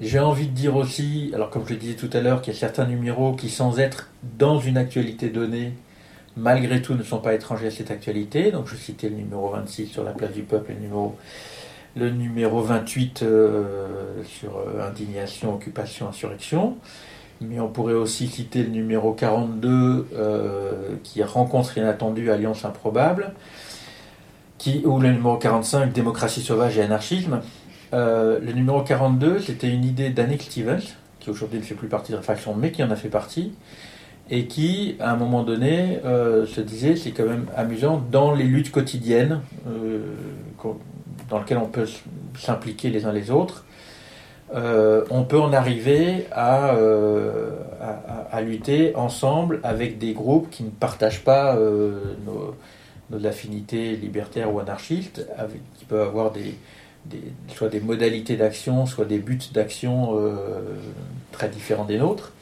J'ai envie de dire aussi, alors comme je le disais tout à l'heure, qu'il y a certains numéros qui, sans être dans une actualité donnée, malgré tout ne sont pas étrangers à cette actualité. Donc je citais le numéro 26 sur la place du peuple, le numéro, le numéro 28 euh, sur euh, indignation, occupation, insurrection. Mais on pourrait aussi citer le numéro 42 euh, qui est rencontre inattendue, alliance improbable, qui, ou le numéro 45, démocratie sauvage et anarchisme. Euh, le numéro 42, c'était une idée d'Annick Stevens, qui aujourd'hui ne fait plus partie de réfraction, mais qui en a fait partie, et qui, à un moment donné, euh, se disait c'est quand même amusant dans les luttes quotidiennes dans lesquelles on peut s'impliquer les uns les autres. Euh, on peut en arriver à, euh, à, lutter ensemble avec des groupes qui ne partagent pas euh, nos, nos affinités libertaires ou anarchistes, avec, qui peuvent avoir des, des- soit des modalités d'action, soit des buts d'action très différents des nôtres,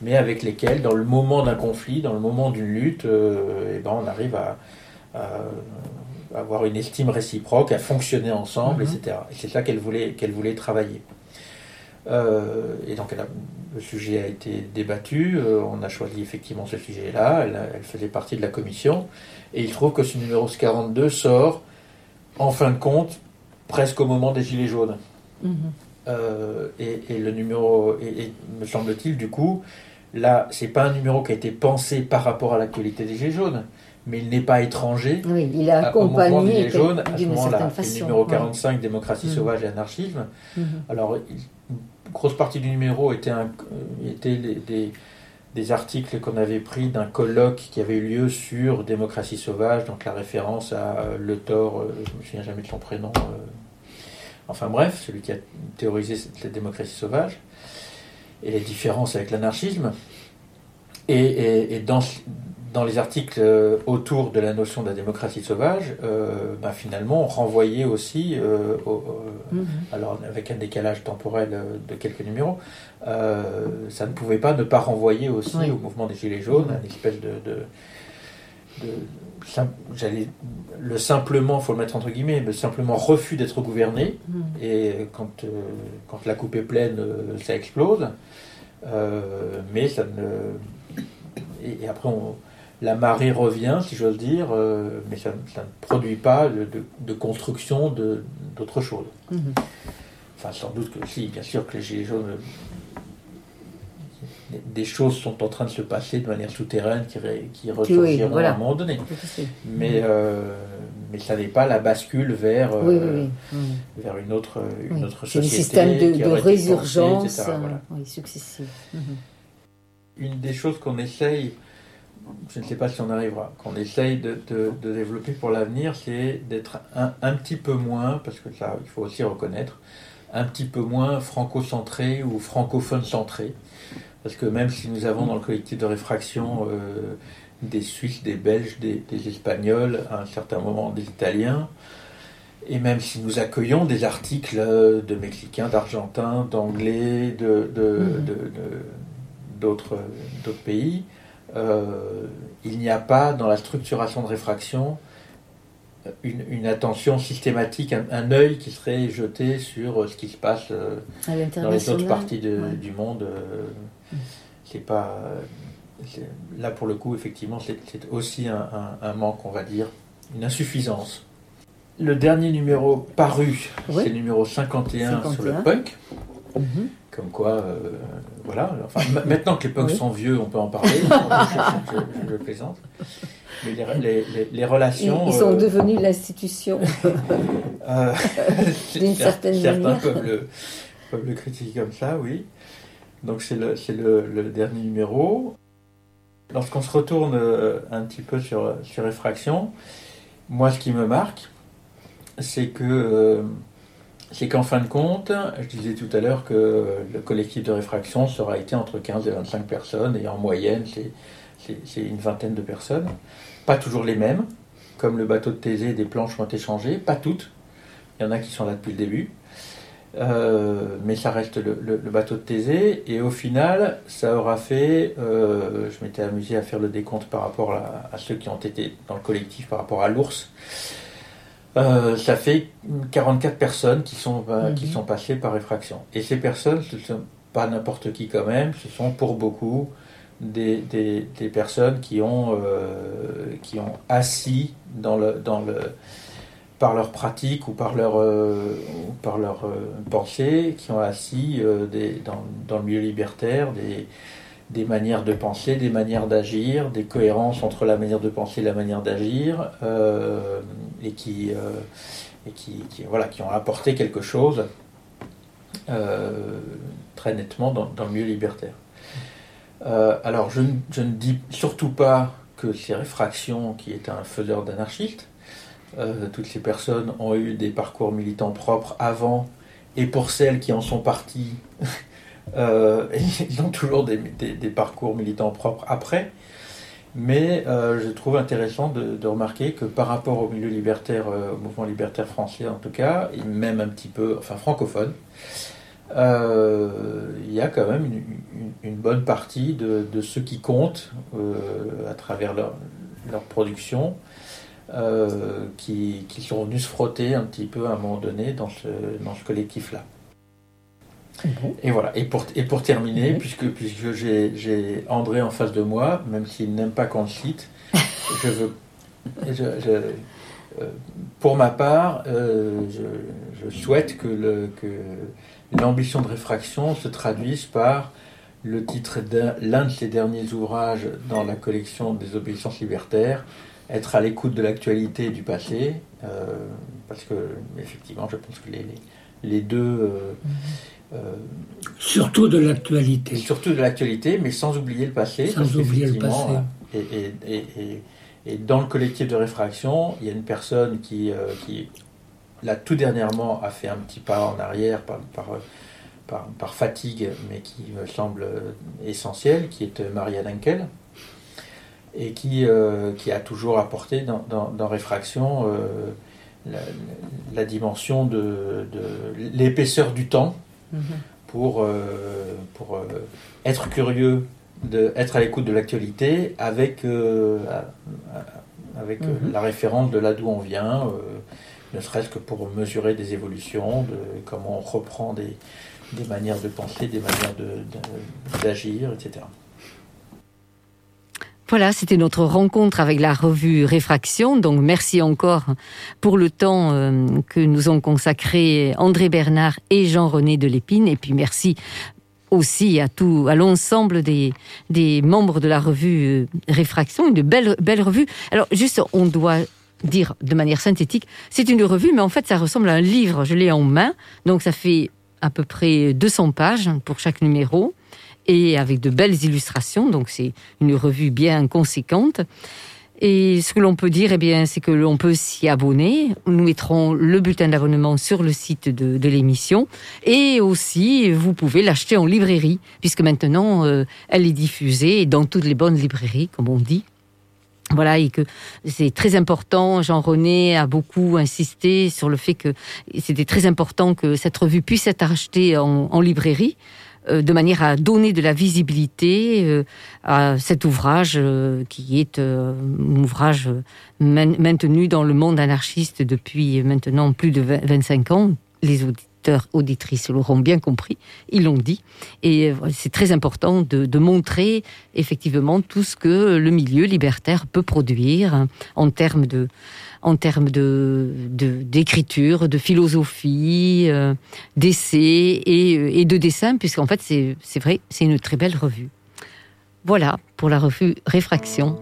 mais avec lesquels, dans le moment d'un conflit, dans le moment d'une lutte, eh ben, on arrive à, à avoir une estime réciproque, à fonctionner ensemble, Mhm. etc. Et c'est ça qu'elle voulait, qu'elle voulait travailler. Euh, et donc elle a- le sujet a été débattu, euh, on a choisi effectivement ce sujet-là, elle, faisait partie de la commission, et il trouve que ce numéro 42 sort, en fin de compte, presque au moment des Gilets jaunes. Mhm. Euh, et, et le numéro, et, et me semble-t-il, du coup, là, c'est pas un numéro qui a été pensé par rapport à l'actualité des Gilets jaunes, mais il n'est pas étranger Oui, il a à- au des accompagné Gilets jaunes à ce moment-là. Le numéro ouais. 45, démocratie Mhm. sauvage et anarchisme. Mhm. Alors, il- grosse partie du numéro était, euh, des, articles qu'on avait pris d'un colloque qui avait eu lieu sur démocratie sauvage, donc la référence à euh, Le Thor, euh, je me souviens jamais de son prénom, enfin bref, celui qui a théorisé cette démocratie sauvage, et les différences avec l'anarchisme. Et, et- dans les articles euh, autour de la notion de la démocratie sauvage, euh, ben, finalement, on renvoyait aussi, euh, au- Mhm. alors avec un décalage temporel de quelques numéros, ça ne pouvait pas ne pas renvoyer aussi Oui. au mouvement des Gilets jaunes, une espèce de... de- de sim- j'allais le simplement, faut le mettre entre guillemets, mais simplement refus d'être gouverné. Mhm. Et quand, quand la coupe est pleine, ça explose. Mais ça ne. Et, et après, on- la marée revient, si j'ose dire, euh, mais ça, ça ne produit pas de, de- de construction de- d'autre chose. Mhm. Enfin, sans doute que si, bien sûr que les Gilets jaunes. des- Des choses sont en train de se passer de manière souterraine qui, ré- qui ressurgiront voilà. à un moment donné. Mais, euh, mais ça n'est pas la bascule vers, euh, Oui, oui, oui. Mhm. vers une autre, une autre C'est société. de, qui de résurgence pensée, etc. Voilà. euh, oui, successifs. Mhm. Une des choses qu'on essaye, je ne sais pas si on arrivera, qu'on essaye de, de- de développer pour l'avenir, c'est d'être un, un petit peu moins, parce que ça, il faut aussi reconnaître, un petit peu moins franco-centré ou francophone-centré. Parce que même si nous avons dans le collectif de réfraction euh, des Suisses, des Belges, des, des Espagnols, à un certain moment des Italiens, et même si nous accueillons des articles euh, de Mexicains, d'Argentins, d'Anglais, de, de- d'autres pays, il n'y a pas dans la structuration de réfraction une, une attention systématique, un, un, œil qui serait jeté sur ce qui se passe euh, dans les autres parties de, ouais. du monde. Euh, c'est pas là pour le coup, effectivement, c'est aussi un, un, un, manque, on va dire, une insuffisance. Le dernier numéro paru, oui. c'est le numéro 51, 51, sur le punk. Mm -hmm. Comme quoi, euh, voilà. Enfin, maintenant que les punks oui. sont vieux, on peut en parler. je, je, je, plaisante. Mais les, les, les, les relations. Ils, ils sont euh, devenus l'institution. euh, D'une certaine certains manière. Certains peuvent le, peuvent le critiquer comme ça, oui. Donc c'est le, le, le, dernier numéro. Lorsqu'on se retourne un petit peu sur, sur Effraction, moi ce qui me marque, c'est que c'est qu'en fin de compte, je disais tout à l'heure que le collectif de réfraction sera été entre 15 et 25 personnes, et en moyenne, c'est une vingtaine de personnes. Pas toujours les mêmes, comme le bateau de Thésée, des planches ont été changées, pas toutes. Il y en a qui sont là depuis le début. Euh, mais ça reste le, bateau de Thésée, et au final, ça aura fait. Euh, je m'étais amusé à faire le décompte par rapport à, ceux qui ont été dans le collectif, par rapport à l'ours. Euh, ça fait 44 personnes qui sont, euh, mmh. qui sont passées par réfraction. Et ces personnes, ce ne sont pas n'importe qui quand même, ce sont pour beaucoup des, des, des personnes qui ont, euh, qui ont assis dans le, dans le, par leur pratique ou par leur, euh, ou par leur pensée, qui ont assis des, dans, dans le milieu libertaire des, des manières de penser, des manières d'agir, des cohérences entre la manière de penser et la manière d'agir, euh, et, qui, euh, et qui, voilà, qui ont apporté quelque chose euh, très nettement dans, dans, le milieu libertaire. alors, je, je, ne dis surtout pas que c'est Réfraction qui est un faiseur d'anarchistes. toutes ces personnes ont eu des parcours militants propres avant, et pour celles qui en sont parties, euh, ils ont toujours des, parcours militants propres après. Mais euh, je trouve intéressant de, remarquer que par rapport au milieu libertaire, euh, au mouvement libertaire français en tout cas, et même un petit peu, enfin francophone, il y a quand même une, bonne partie de, ceux qui comptent à travers leur, production, qui, sont venus se frotter un petit peu à un moment donné dans ce collectif-là. Bon. Et voilà. Et pour, et pour terminer, mmh. puisque, puisque j'ai André en face de moi, même s'il n'aime pas qu'on le cite, je veux. Je, je, euh, pour ma part, euh, je, je, souhaite que l'ambition de réfraction se traduise par le titre l'un de ses derniers ouvrages dans la collection des obéissances libertaires, être à l'écoute de l'actualité et du passé, euh, parce que effectivement, je pense que les, les, deux euh, surtout de l'actualité. Surtout de l'actualité, mais sans oublier le passé. Sans oublier le passé. Et, et, et, et, dans le collectif de réfraction, il y a une personne qui, euh, qui là, tout dernièrement, a fait un petit pas en arrière par, par, par, par fatigue, mais qui me semble essentiel, qui est Maria Dunkel, et qui, euh, qui a toujours apporté dans, dans, dans réfraction euh, la, la, dimension de, de l'épaisseur du temps pour, euh, pour euh, être curieux, de, être à l'écoute de l'actualité avec, euh, avec mm -hmm. la référence de là d'où on vient, ne serait-ce que pour mesurer des évolutions, de comment on reprend des, des manières de penser, des manières d'agir, de, de, etc. Voilà, c'était notre rencontre avec la revue Réfraction. Donc merci encore pour le temps euh, que nous ont consacré André Bernard et Jean-René Delépine. Et puis merci aussi à tout à l'ensemble des, membres de la revue euh, Réfraction, une belle, belle revue. Alors juste, on doit dire de manière synthétique, c'est une revue, mais en fait ça ressemble à un livre. Je l'ai en main, donc ça fait à peu près 200 pages pour chaque numéro et avec de belles illustrations, donc c'est une revue bien conséquente. Et ce que l'on peut dire, eh bien, c'est que l'on peut s'y abonner. Nous mettrons le bulletin d'abonnement sur le site de, de l'émission. Et aussi, vous pouvez l'acheter en librairie, puisque maintenant, euh, elle est diffusée dans toutes les bonnes librairies, comme on dit. Voilà, et que c'est très important. Jean-René a beaucoup insisté sur le fait que c'était très important que cette revue puisse être achetée en, en librairie de manière à donner de la visibilité euh, à cet ouvrage euh, qui est un ouvrage maintenu dans le monde anarchiste depuis maintenant plus de 25 ans. Les auditeurs, auditrices l'auront bien compris, ils l'ont dit. Et c'est très important de, de, montrer effectivement tout ce que le milieu libertaire peut produire en termes de en termes de d'écriture, de, philosophie, euh, d'essais et, euh, et, de dessin, puisqu'en fait, c'est vrai, c'est une très belle revue. Voilà pour la revue Réfraction.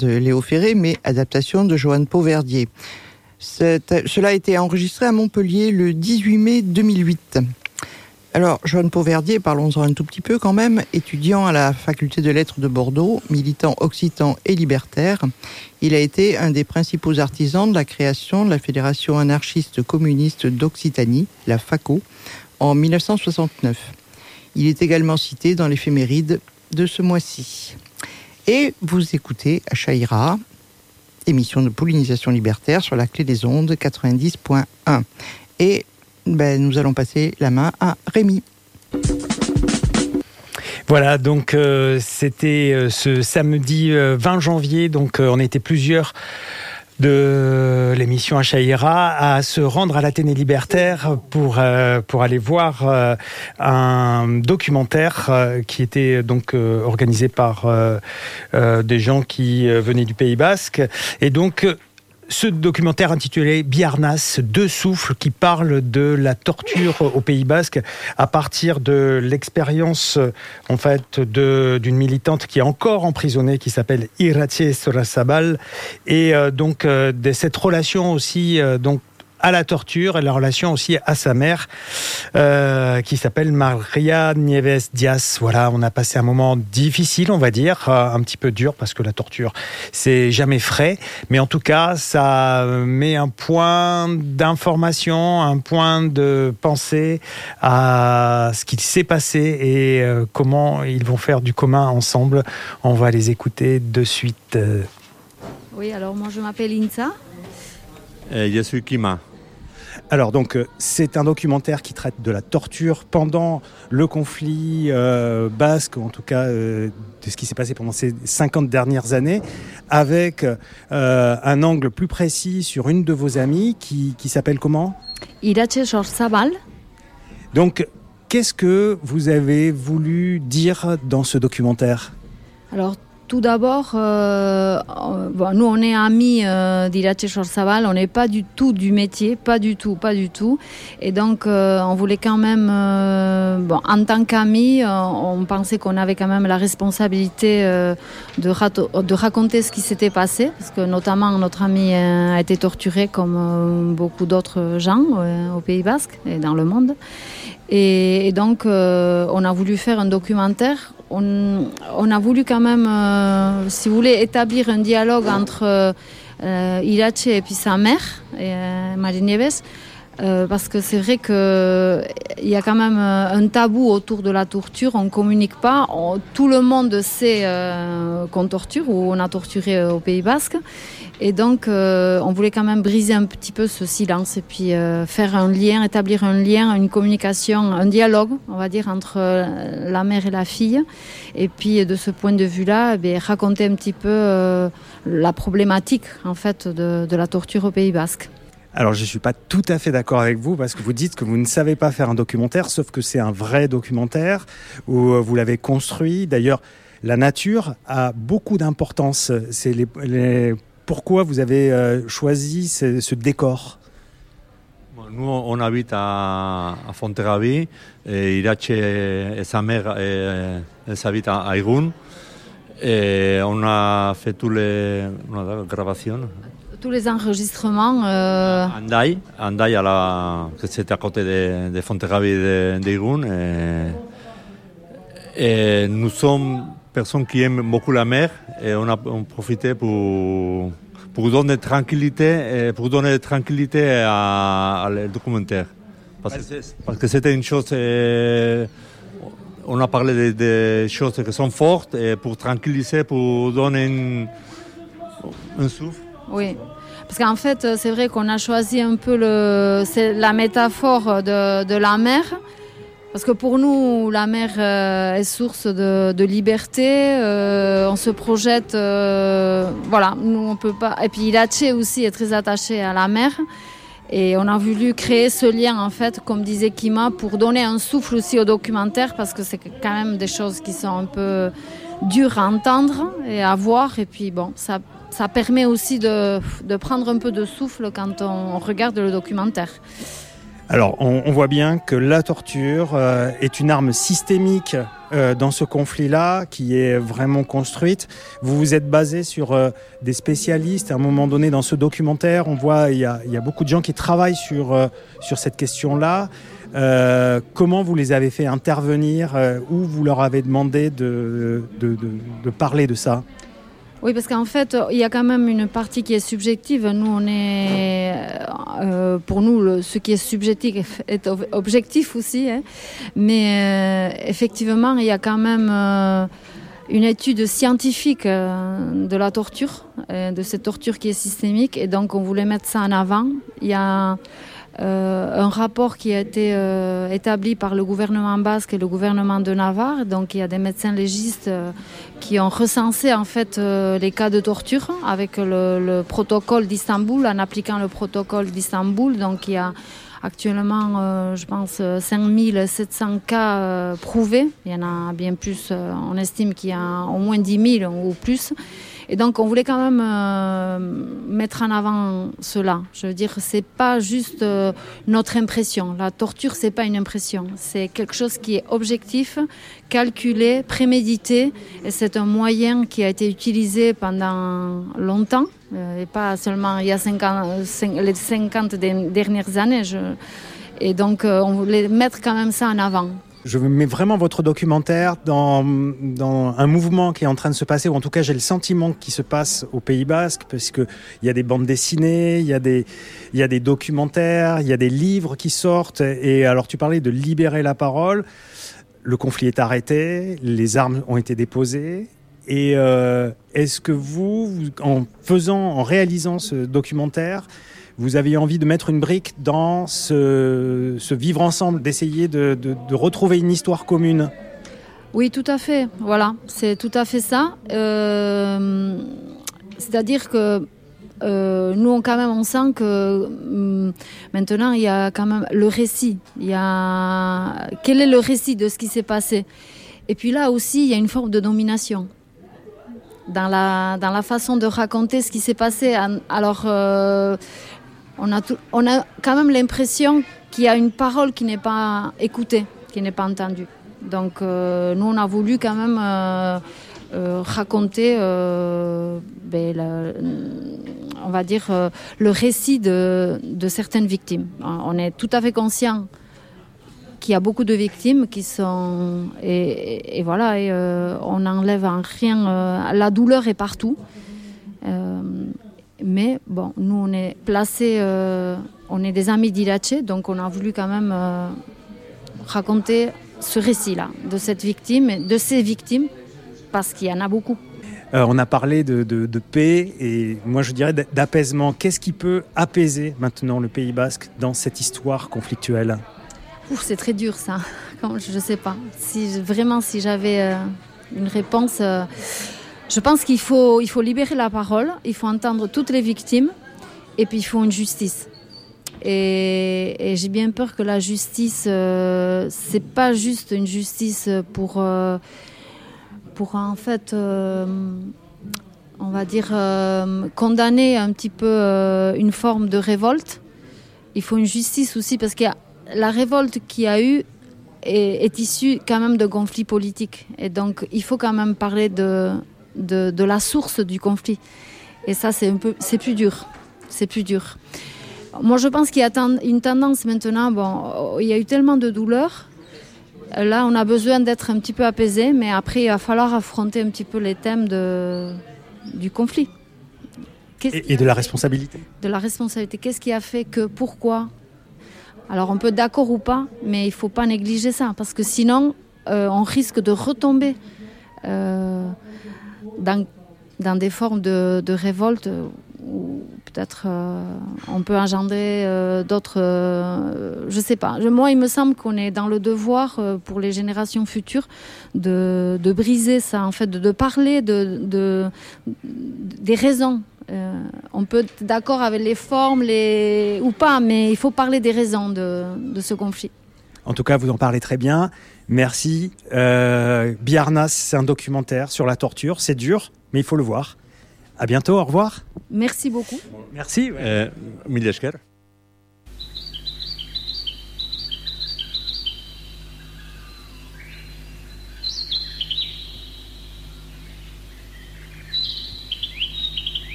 De Léo Ferré, mais adaptation de Joanne Pauverdier. Cela a été enregistré à Montpellier le 18 mai 2008. Alors, Joanne Pauverdier, parlons-en un tout petit peu quand même, étudiant à la faculté de lettres de Bordeaux, militant occitan et libertaire, il a été un des principaux artisans de la création de la Fédération anarchiste communiste d'Occitanie, la FACO, en 1969. Il est également cité dans l'éphéméride de ce mois-ci. Et vous écoutez Achaïra, émission de pollinisation libertaire sur la clé des ondes 90.1. Et ben, nous allons passer la main à Rémi. Voilà, donc euh, c'était euh, ce samedi 20 euh, janvier, donc on était plusieurs de l'émission Achaïra à se rendre à l'Athénée libertaire pour, euh, pour aller voir euh, un documentaire euh, qui était donc organisé par des gens qui venaient du Pays Basque. Et donc, ce documentaire intitulé Biarnas, deux souffles, qui parle de la torture au Pays Basque à partir de l'expérience en fait d'une militante qui est encore emprisonnée, qui s'appelle Irache Sorasabal, et euh, donc euh, de cette relation aussi euh, donc à la torture et la relation aussi à sa mère, euh, qui s'appelle Maria Nieves Diaz. Voilà, on a passé un moment difficile, on va dire, euh, un petit peu dur parce que la torture, c'est jamais frais, mais en tout cas, ça met un point d'information, un point de pensée à ce qu'il s'est passé et euh, comment ils vont faire du commun ensemble. On va les écouter de suite. Oui, alors moi je m'appelle Insa. Et je suis Kima. Alors donc euh, c'est un documentaire qui traite de la torture pendant le conflit euh, basque, en tout cas euh, de ce qui s'est passé pendant ces 50 dernières années, avec un angle plus précis sur une de vos amies qui, qui s'appelle comment? Irache Sabal. Donc qu'est-ce que vous avez voulu dire dans ce documentaire? Alors tout d'abord, euh, nous on est amis euh, d'Irache Chorsabal, on n'est pas du tout du métier, pas du tout, pas du tout. Et donc euh, on voulait quand même, euh, bon, en tant qu'amis, on pensait qu'on avait quand même la responsabilité de, de, raconter ce qui s'était passé, parce que notamment notre ami a été torturé comme beaucoup d'autres gens au Pays Basque et dans le monde. Et, donc on a voulu faire un documentaire. On, a voulu quand même, euh, si vous voulez, établir un dialogue entre euh, Irache et puis sa mère, et, euh, Marie Nieves, euh, parce que c'est vrai qu'il y a quand même un tabou autour de la torture, on ne communique pas, tout le monde sait qu'on torture ou on a torturé au Pays Basque. Et donc, euh, on voulait quand même briser un petit peu ce silence et puis euh, faire un lien, établir un lien, une communication, un dialogue, on va dire, entre euh, la mère et la fille. Et puis, de ce point de vue-là, eh raconter un petit peu la problématique, en fait, de, la torture au Pays Basque. Alors je ne suis pas tout à fait d'accord avec vous parce que vous dites que vous ne savez pas faire un documentaire, sauf que c'est un vrai documentaire où vous l'avez construit. D'ailleurs, la nature a beaucoup d'importance. C'est les pourquoi vous avez euh, choisi ce, ce décor? Nous, on habite à, à Fonterrabie, et Irache et sa mère, et, habitent à Irún. Et on a fait tous les la gravations. Tous les enregistrements. Euh... Andai, Andai à la, c'était à côté de, de Fonterrabie d'Irún. Et, et nous sommes personnes qui aiment beaucoup la mer et on a on profité pour, pour donner tranquillité, pour donner tranquillité à, à le documentaire. Parce, parce que c'était une chose, euh, on a parlé de, de, choses qui sont fortes et pour tranquilliser, pour donner une, un souffle. Oui. Parce qu'en fait, c'est vrai qu'on a choisi un peu le, la métaphore de, de la mer. Parce que pour nous, la mer euh, est source de, de liberté. Euh, on se projette, euh, voilà. Nous, on peut pas. Et puis Ilache aussi est très attaché à la mer. Et on a voulu créer ce lien, en fait, comme disait Kima, pour donner un souffle aussi au documentaire, parce que c'est quand même des choses qui sont un peu dures à entendre et à voir. Et puis, bon, ça, ça permet aussi de, de prendre un peu de souffle quand on regarde le documentaire. Alors, on, voit bien que la torture euh, est une arme systémique euh, dans ce conflit-là, qui est vraiment construite. Vous vous êtes basé sur euh, des spécialistes. À un moment donné, dans ce documentaire, on voit il y y a beaucoup de gens qui travaillent sur, euh, sur cette question-là. Euh, comment vous les avez fait intervenir Où vous leur avez demandé de, de, de, de parler de ça? Oui, parce qu'en fait, il y a quand même une partie qui est subjective. Nous, on est, euh, pour nous, ce qui est subjectif est objectif aussi. Hein. Mais euh, effectivement, il y a quand même euh, une étude scientifique de la torture, de cette torture qui est systémique. Et donc, on voulait mettre ça en avant. Il y a un rapport qui a été euh, établi par le gouvernement basque et le gouvernement de Navarre. Donc il y a des médecins légistes euh, qui ont recensé en fait euh, les cas de torture avec le, le protocole d'Istanbul, en appliquant le protocole d'Istanbul. Donc il y a actuellement, euh, je pense, euh, 5700 cas euh, prouvés. Il y en a bien plus, euh, on estime qu'il y a au moins 10 000 ou plus. Et donc, on voulait quand même euh, mettre en avant cela. Je veux dire, c'est pas juste euh, notre impression. La torture, c'est pas une impression. C'est quelque chose qui est objectif, calculé, prémédité. Et c'est un moyen qui a été utilisé pendant longtemps. euh, et pas seulement il y a 50, cin- les 50 de- dernières années. Et donc, on voulait mettre quand même ça en avant. Je mets vraiment votre documentaire dans, un mouvement qui est en train de se passer, ou en tout cas j'ai le sentiment qu'il se passe au Pays Basque, parce qu'il y a des bandes dessinées, il y, a des, y a des documentaires, il y a des livres qui sortent. Et alors tu parlais de libérer la parole. Le conflit est arrêté, les armes ont été déposées. Et euh, est-ce que vous, en faisant, en réalisant ce documentaire, vous aviez envie de mettre une brique dans ce, vivre ensemble, d'essayer de, retrouver une histoire commune Oui, tout à fait. Voilà, c'est tout à fait ça. Euh, C'est-à-dire que euh, nous, on, quand même, on sent que hum, maintenant, il y a quand même le récit. Y a... Quel est le récit de ce qui s'est passé? Et puis là aussi, il y a une forme de domination dans la, façon de raconter ce qui s'est passé. Alors, euh, on, a tout- on a quand même l'impression qu'il y a une parole qui n'est pas écoutée, qui n'est pas entendue. Donc, euh, nous, on a voulu quand même euh, euh, raconter, ben, on va dire, le récit de, certaines victimes. On est tout à fait conscient qu'il y a beaucoup de victimes qui sont et, voilà et, on n'enlève en rien la douleur est partout mais bon nous on est placé on est des amis d'Irache donc on a voulu quand même euh, raconter ce récit là de cette victime de ces victimes parce qu'il y en a beaucoup Euh, on a parlé de, de- de paix et moi je dirais d'a- d'apaisement. Qu'est-ce qui peut apaiser maintenant le Pays Basque dans cette histoire conflictuelle? C'est très dur ça. Je ne sais pas. Si vraiment, si j'avais euh, une réponse, euh, je pense qu'il faut, il faut libérer la parole, il faut entendre toutes les victimes, et puis il faut une justice. Et, j'ai bien peur que la justice, euh, c'est pas juste une justice pour, euh, pour en fait, euh, on va dire, euh, condamner un petit peu une forme de révolte. Il faut une justice aussi parce a la révolte qu'il y a eu est, est issue quand même de conflits politiques. Et donc, il faut quand même parler de, de, de la source du conflit. Et ça, c'est un peu, c'est plus dur. C'est plus dur. Moi, je pense qu'il y a une tendance maintenant. Bon, il y a eu tellement de douleurs. Là, on a besoin d'être un petit peu apaisé, mais après, il va falloir affronter un petit peu les thèmes de, du conflit. Et, et de la responsabilité de la responsabilité. Qu'est-ce qui a fait que, pourquoi? Alors on peut être d'accord ou pas, mais il ne faut pas négliger ça, parce que sinon euh, on risque de retomber euh, dans, dans des formes de, de révolte où peut-être euh, on peut engendrer euh, d'autres... euh, je sais pas. Moi, il me semble qu'on est dans le devoir euh, pour les générations futures de, de briser ça, en fait, de, de parler de, de, des raisons. On peut être d'accord avec les formes les... ou pas, mais il faut parler des raisons de ce conflit. En tout cas, vous en parlez très bien. Merci. Euh, Biarnas, c'est un documentaire sur la torture. C'est dur, mais il faut le voir. À bientôt. Au revoir. Merci beaucoup. Merci. Mila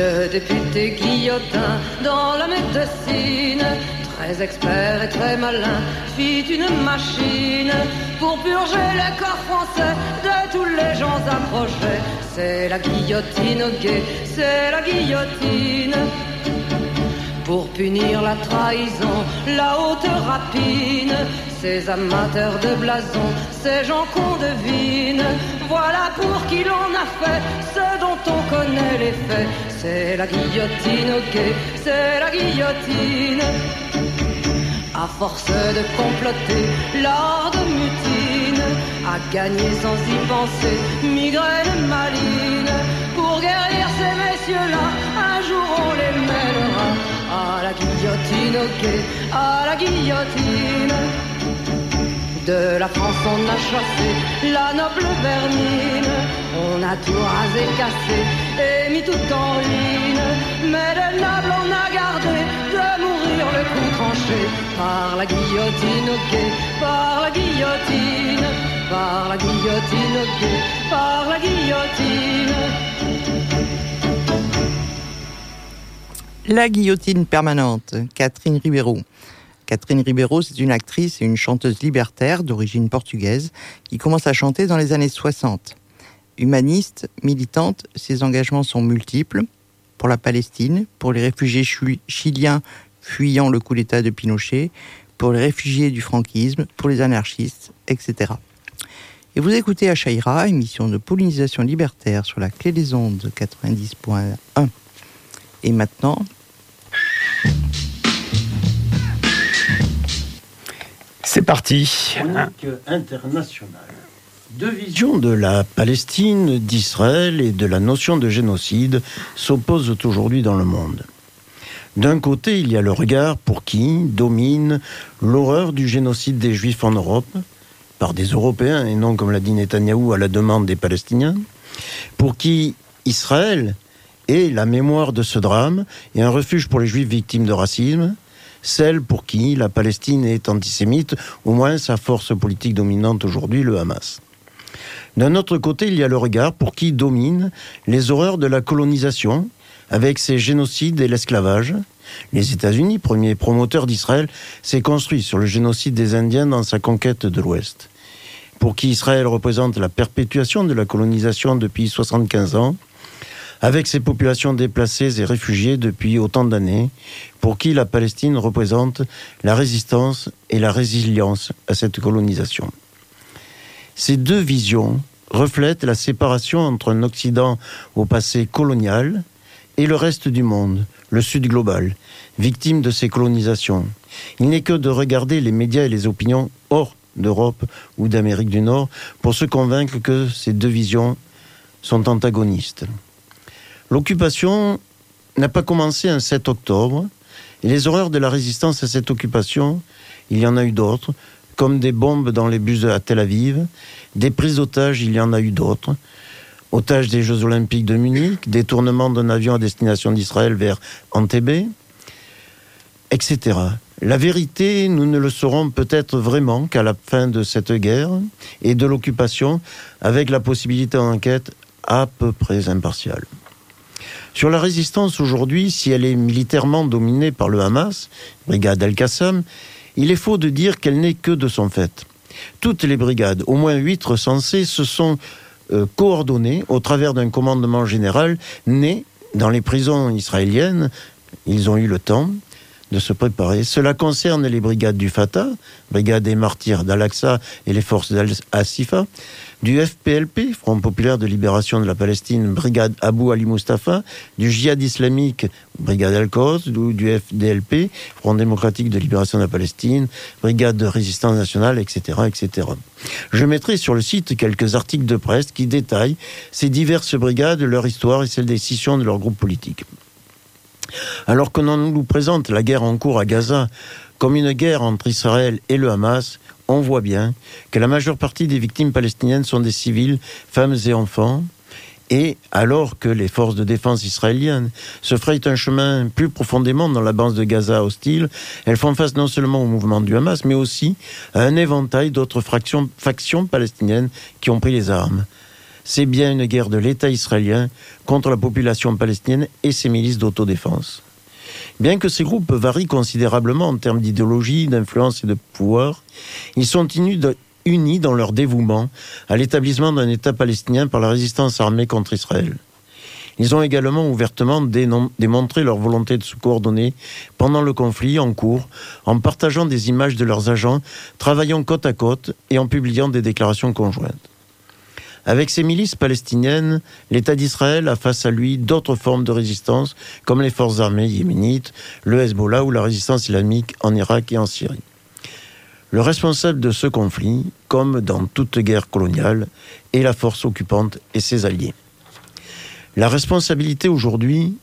Le député Guillotin dans la médecine, très expert et très malin, fit une machine pour purger le corps français de tous les gens approchés. C'est la guillotine au c'est la guillotine. Pour punir la trahison, la haute rapine, ces amateurs de blason, ces gens qu'on devine. Voilà pour qui l'on a fait ce dont on connaît les faits. C'est la guillotine, ok, c'est la guillotine. À force de comploter, l'art de mutine, à gagner sans y penser, migraine maline. Pour guérir ces messieurs-là, un jour on les mènera à la guillotine, ok, à la guillotine. De la France on a chassé la noble vermine, on a tout rasé, cassé et mis tout en ruine. Mais le noble on a gardé de mourir le coup tranché par la guillotine, ok, par la guillotine, par la guillotine, ok, par la guillotine. La guillotine permanente, Catherine Ribeiro. Catherine Ribeiro, c'est une actrice et une chanteuse libertaire d'origine portugaise qui commence à chanter dans les années 60. Humaniste, militante, ses engagements sont multiples pour la Palestine, pour les réfugiés chiliens fuyant le coup d'État de Pinochet, pour les réfugiés du franquisme, pour les anarchistes, etc. Et vous écoutez Achaïra, émission de pollinisation libertaire sur la clé des ondes 90.1. Et maintenant, C'est parti. Deux visions de la Palestine, d'Israël et de la notion de génocide s'opposent aujourd'hui dans le monde. D'un côté, il y a le regard pour qui domine l'horreur du génocide des Juifs en Europe, par des Européens et non, comme l'a dit Netanyahou, à la demande des Palestiniens, pour qui Israël est la mémoire de ce drame et un refuge pour les Juifs victimes de racisme, celle pour qui la Palestine est antisémite, au moins sa force politique dominante aujourd'hui, le Hamas. D'un autre côté, il y a le regard pour qui domine les horreurs de la colonisation, avec ses génocides et l'esclavage. Les États-Unis, premier promoteur d'Israël, s'est construit sur le génocide des Indiens dans sa conquête de l'Ouest. Pour qui Israël représente la perpétuation de la colonisation depuis 75 ans, avec ses populations déplacées et réfugiées depuis autant d'années, pour qui la Palestine représente la résistance et la résilience à cette colonisation. Ces deux visions reflètent la séparation entre un Occident au passé colonial et le reste du monde, le Sud global, victime de ces colonisations. Il n'est que de regarder les médias et les opinions hors d'Europe ou d'Amérique du Nord pour se convaincre que ces deux visions sont antagonistes. L'occupation n'a pas commencé un 7 octobre, et les horreurs de la résistance à cette occupation, il y en a eu d'autres, comme des bombes dans les bus à Tel Aviv, des prises d'otages, il y en a eu d'autres, otages des Jeux Olympiques de Munich, détournement d'un avion à destination d'Israël vers Antébé, etc. La vérité, nous ne le saurons peut-être vraiment qu'à la fin de cette guerre et de l'occupation, avec la possibilité d'enquête à peu près impartiale. Sur la résistance aujourd'hui, si elle est militairement dominée par le Hamas, brigade Al-Qassam, il est faux de dire qu'elle n'est que de son fait. Toutes les brigades, au moins huit recensées, se sont euh, coordonnées au travers d'un commandement général né dans les prisons israéliennes. Ils ont eu le temps de se préparer. Cela concerne les brigades du Fatah, brigade des martyrs d'Al-Aqsa et les forces d'Al-Asifa, du FPLP, Front populaire de libération de la Palestine, brigade Abu Ali Mustafa, du djihad islamique, brigade Al-Quds, du FDLP, Front démocratique de libération de la Palestine, brigade de résistance nationale, etc., etc. Je mettrai sur le site quelques articles de presse qui détaillent ces diverses brigades, leur histoire et celle des scissions de leurs groupes politiques. Alors que l'on nous présente la guerre en cours à Gaza comme une guerre entre Israël et le Hamas, on voit bien que la majeure partie des victimes palestiniennes sont des civils, femmes et enfants. Et alors que les forces de défense israéliennes se frayent un chemin plus profondément dans la bande de Gaza hostile, elles font face non seulement au mouvement du Hamas, mais aussi à un éventail d'autres factions palestiniennes qui ont pris les armes. C'est bien une guerre de l'État israélien contre la population palestinienne et ses milices d'autodéfense. Bien que ces groupes varient considérablement en termes d'idéologie, d'influence et de pouvoir, ils sont unis dans leur dévouement à l'établissement d'un État palestinien par la résistance armée contre Israël. Ils ont également ouvertement démontré leur volonté de se coordonner pendant le conflit en cours, en partageant des images de leurs agents, travaillant côte à côte et en publiant des déclarations conjointes. Avec ces milices palestiniennes, l'État d'Israël a face à lui d'autres formes de résistance, comme les forces armées yéménites, le Hezbollah ou la résistance islamique en Irak et en Syrie. Le responsable de ce conflit, comme dans toute guerre coloniale, est la force occupante et ses alliés. La responsabilité aujourd'hui,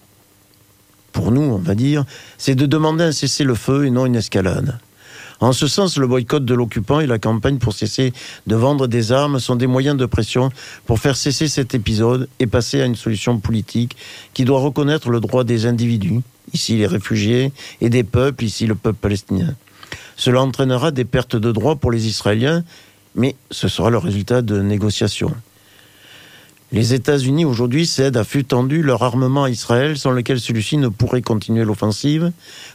pour nous, on va dire, c'est de demander un cessez-le-feu et non une escalade. En ce sens, le boycott de l'occupant et la campagne pour cesser de vendre des armes sont des moyens de pression pour faire cesser cet épisode et passer à une solution politique qui doit reconnaître le droit des individus, ici les réfugiés, et des peuples, ici le peuple palestinien. Cela entraînera des pertes de droits pour les Israéliens, mais ce sera le résultat de négociations. Les États-Unis aujourd'hui cèdent à flux tendu leur armement à Israël sans lequel celui-ci ne pourrait continuer l'offensive,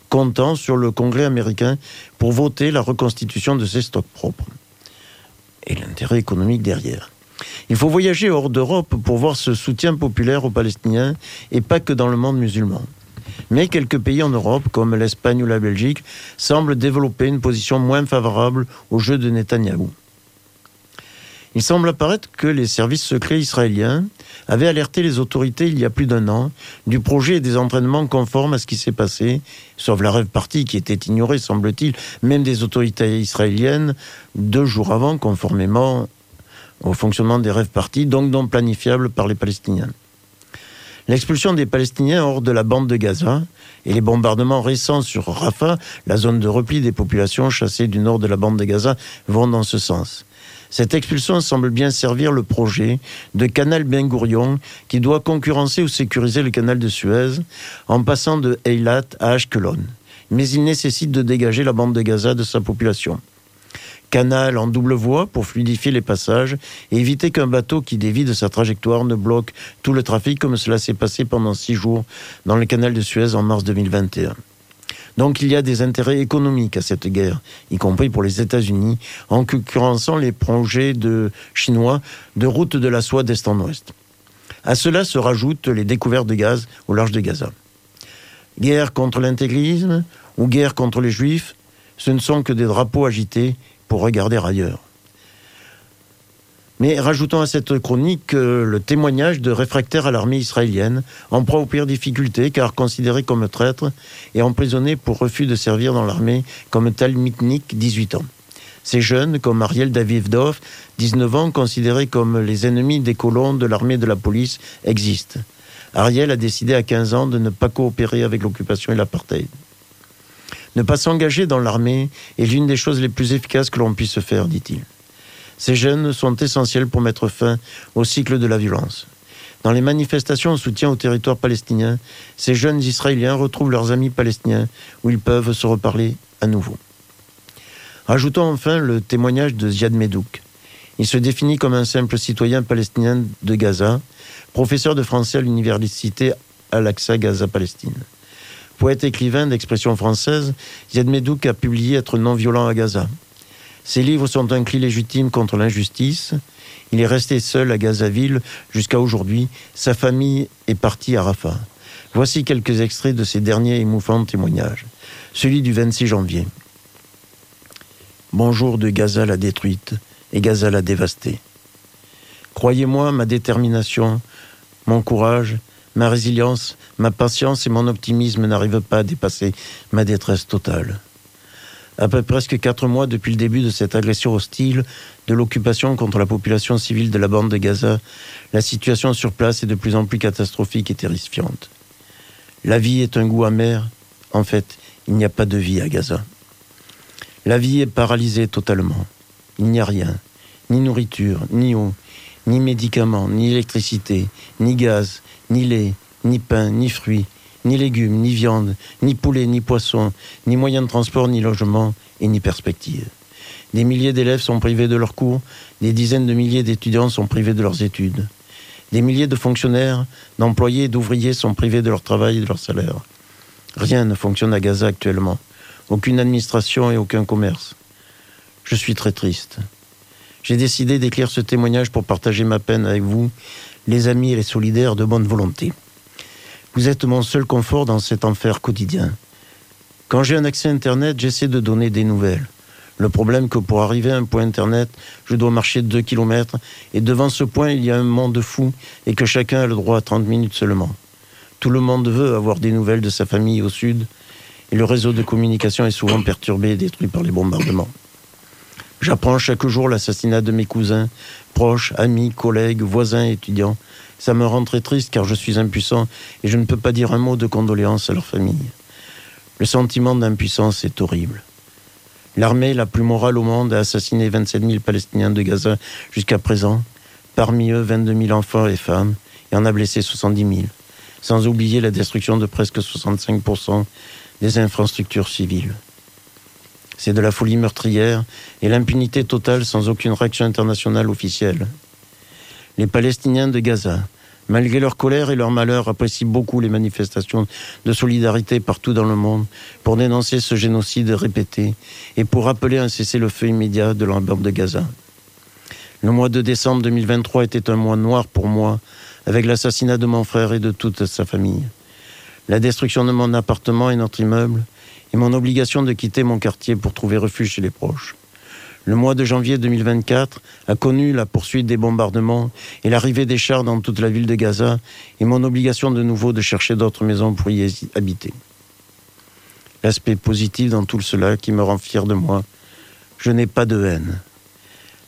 comptant sur le Congrès américain pour voter la reconstitution de ses stocks propres. Et l'intérêt économique derrière. Il faut voyager hors d'Europe pour voir ce soutien populaire aux Palestiniens et pas que dans le monde musulman. Mais quelques pays en Europe, comme l'Espagne ou la Belgique, semblent développer une position moins favorable au jeu de Netanyahou. Il semble apparaître que les services secrets israéliens avaient alerté les autorités il y a plus d'un an du projet et des entraînements conformes à ce qui s'est passé, sauf la rêve partie qui était ignorée, semble-t-il, même des autorités israéliennes, deux jours avant, conformément au fonctionnement des rêves parties, donc non planifiables par les Palestiniens. L'expulsion des Palestiniens hors de la bande de Gaza et les bombardements récents sur Rafah, la zone de repli des populations chassées du nord de la bande de Gaza, vont dans ce sens. Cette expulsion semble bien servir le projet de canal Ben Gourion qui doit concurrencer ou sécuriser le canal de Suez en passant de Eilat à Ashkelon. Mais il nécessite de dégager la bande de Gaza de sa population. Canal en double voie pour fluidifier les passages et éviter qu'un bateau qui dévie de sa trajectoire ne bloque tout le trafic comme cela s'est passé pendant six jours dans le canal de Suez en mars 2021. Donc il y a des intérêts économiques à cette guerre, y compris pour les États-Unis, en concurrençant les projets de chinois de route de la soie d'est en ouest. À cela se rajoutent les découvertes de gaz au large de Gaza. Guerre contre l'intégrisme ou guerre contre les juifs, ce ne sont que des drapeaux agités pour regarder ailleurs. Mais rajoutons à cette chronique euh, le témoignage de réfractaires à l'armée israélienne, en proie aux pires difficultés car considérés comme traîtres et emprisonnés pour refus de servir dans l'armée comme Tal Mitnik, 18 ans. Ces jeunes, comme Ariel Davivdov, 19 ans, considérés comme les ennemis des colons de l'armée de la police, existent. Ariel a décidé à 15 ans de ne pas coopérer avec l'occupation et l'apartheid. Ne pas s'engager dans l'armée est l'une des choses les plus efficaces que l'on puisse faire, dit-il. Ces jeunes sont essentiels pour mettre fin au cycle de la violence. Dans les manifestations en soutien au territoire palestinien, ces jeunes Israéliens retrouvent leurs amis palestiniens où ils peuvent se reparler à nouveau. Rajoutons enfin le témoignage de Ziad Medouk. Il se définit comme un simple citoyen palestinien de Gaza, professeur de français à l'université Al-Aqsa Gaza-Palestine. Poète écrivain d'expression française, Ziad Medouk a publié Être non-violent à Gaza. Ses livres sont un cri légitime contre l'injustice. Il est resté seul à Gazaville jusqu'à aujourd'hui. Sa famille est partie à Rafah. Voici quelques extraits de ses derniers émouffants témoignages. Celui du 26 janvier. Bonjour de Gaza la détruite et Gaza la dévastée. Croyez-moi, ma détermination, mon courage, ma résilience, ma patience et mon optimisme n'arrivent pas à dépasser ma détresse totale. Après presque quatre mois depuis le début de cette agression hostile de l'occupation contre la population civile de la bande de Gaza, la situation sur place est de plus en plus catastrophique et terrifiante. La vie est un goût amer. En fait, il n'y a pas de vie à Gaza. La vie est paralysée totalement. Il n'y a rien. Ni nourriture, ni eau, ni médicaments, ni électricité, ni gaz, ni lait, ni pain, ni fruits, ni légumes, ni viande, ni poulet, ni poisson, ni moyens de transport, ni logement, et ni perspective. Des milliers d'élèves sont privés de leurs cours, des dizaines de milliers d'étudiants sont privés de leurs études. Des milliers de fonctionnaires, d'employés et d'ouvriers sont privés de leur travail et de leur salaire. Rien ne fonctionne à Gaza actuellement. Aucune administration et aucun commerce. Je suis très triste. J'ai décidé d'écrire ce témoignage pour partager ma peine avec vous, les amis et les solidaires de bonne volonté. Vous êtes mon seul confort dans cet enfer quotidien. Quand j'ai un accès Internet, j'essaie de donner des nouvelles. Le problème que pour arriver à un point Internet, je dois marcher 2 km et devant ce point, il y a un monde fou et que chacun a le droit à 30 minutes seulement. Tout le monde veut avoir des nouvelles de sa famille au sud et le réseau de communication est souvent perturbé et détruit par les bombardements. J'apprends chaque jour l'assassinat de mes cousins, proches, amis, collègues, voisins, étudiants. Ça me rend très triste car je suis impuissant et je ne peux pas dire un mot de condoléance à leur famille. Le sentiment d'impuissance est horrible. L'armée la plus morale au monde a assassiné 27 000 Palestiniens de Gaza jusqu'à présent. Parmi eux, 22 000 enfants et femmes et en a blessé 70 000. Sans oublier la destruction de presque 65% des infrastructures civiles. C'est de la folie meurtrière et l'impunité totale sans aucune réaction internationale officielle. Les Palestiniens de Gaza, malgré leur colère et leur malheur, apprécient beaucoup les manifestations de solidarité partout dans le monde pour dénoncer ce génocide répété et pour appeler un cessez-le-feu immédiat de la bande de Gaza. Le mois de décembre 2023 était un mois noir pour moi, avec l'assassinat de mon frère et de toute sa famille la destruction de mon appartement et notre immeuble, et mon obligation de quitter mon quartier pour trouver refuge chez les proches. Le mois de janvier 2024 a connu la poursuite des bombardements et l'arrivée des chars dans toute la ville de Gaza et mon obligation de nouveau de chercher d'autres maisons pour y habiter. L'aspect positif dans tout cela qui me rend fier de moi, je n'ai pas de haine.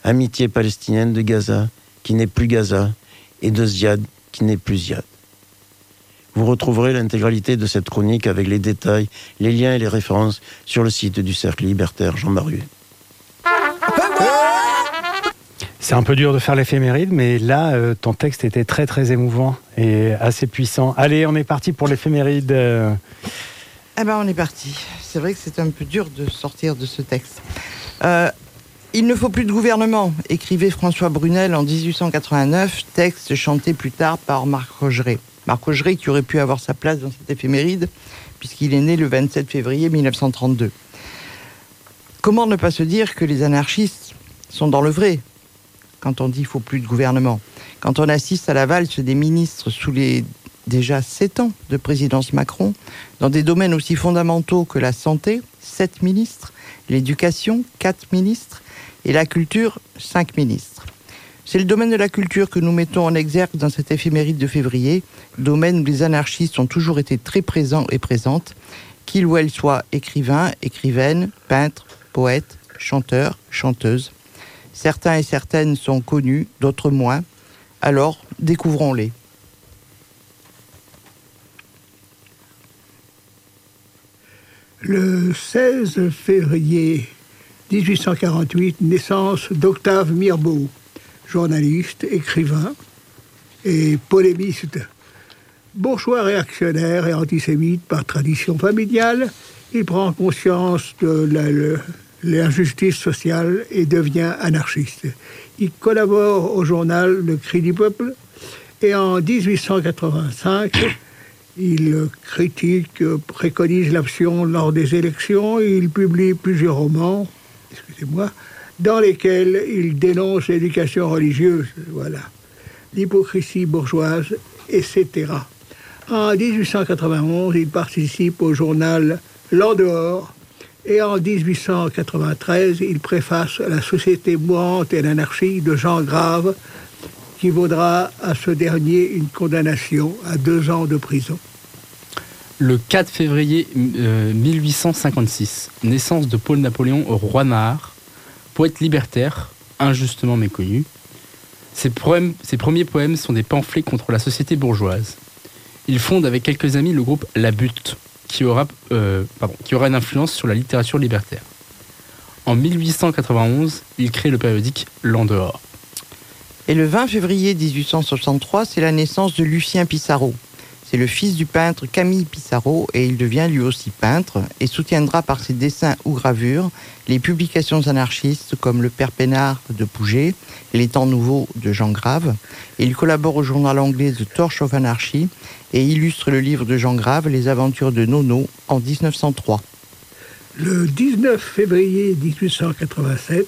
Amitié palestinienne de Gaza qui n'est plus Gaza et de Ziad qui n'est plus Ziad. Vous retrouverez l'intégralité de cette chronique avec les détails, les liens et les références sur le site du Cercle Libertaire Jean Maruet. C'est un peu dur de faire l'éphéméride, mais là, euh, ton texte était très très émouvant et assez puissant. Allez, on est parti pour l'éphéméride. Eh ben, on est parti. C'est vrai que c'est un peu dur de sortir de ce texte. Euh, il ne faut plus de gouvernement, écrivait François Brunel en 1889, texte chanté plus tard par Marc Rogeret. Marc Rogeret qui aurait pu avoir sa place dans cette éphéméride, puisqu'il est né le 27 février 1932. Comment ne pas se dire que les anarchistes sont dans le vrai? Quand on dit qu'il faut plus de gouvernement Quand on assiste à la valse des ministres sous les déjà sept ans de présidence Macron, dans des domaines aussi fondamentaux que la santé, sept ministres, l'éducation, quatre ministres, et la culture, cinq ministres. C'est le domaine de la culture que nous mettons en exergue dans cette éphéméride de février, domaine où les anarchistes ont toujours été très présents et présentes, qu'ils ou elles soient écrivains, écrivaines, peintres, poètes, chanteurs, chanteuses. Certains et certaines sont connus, d'autres moins. Alors, découvrons-les. Le 16 février 1848, naissance d'Octave Mirbeau journaliste, écrivain et polémiste. Bourgeois réactionnaire et antisémite par tradition familiale, il prend conscience de l'injustice sociale et devient anarchiste. Il collabore au journal Le Cri du Peuple et en 1885, il critique, préconise l'absence lors des élections, il publie plusieurs romans, excusez-moi, dans lesquels il dénonce l'éducation religieuse, voilà, l'hypocrisie bourgeoise, etc. En 1891, il participe au journal L'En dehors et en 1893, il préface La société mourante et l'anarchie de Jean Grave, qui vaudra à ce dernier une condamnation à deux ans de prison. Le 4 février 1856, euh, naissance de Paul Napoléon au Roi poète libertaire, injustement méconnu. Ses, premiers poèmes sont des pamphlets contre la société bourgeoise. Il fonde avec quelques amis le groupe La Butte, qui aura, euh, qui aura une influence sur la littérature libertaire. En 1891, il crée le périodique L'En dehors. Et le 20 février 1863, c'est la naissance de Lucien Pissarro, c'est le fils du peintre Camille Pissarro et il devient lui aussi peintre et soutiendra par ses dessins ou gravures les publications anarchistes comme Le Père Pénard de Pouget et Les Temps Nouveaux de Jean Grave. Et il collabore au journal anglais The Torch of Anarchy et illustre le livre de Jean Grave Les Aventures de Nono en 1903. Le 19 février 1887,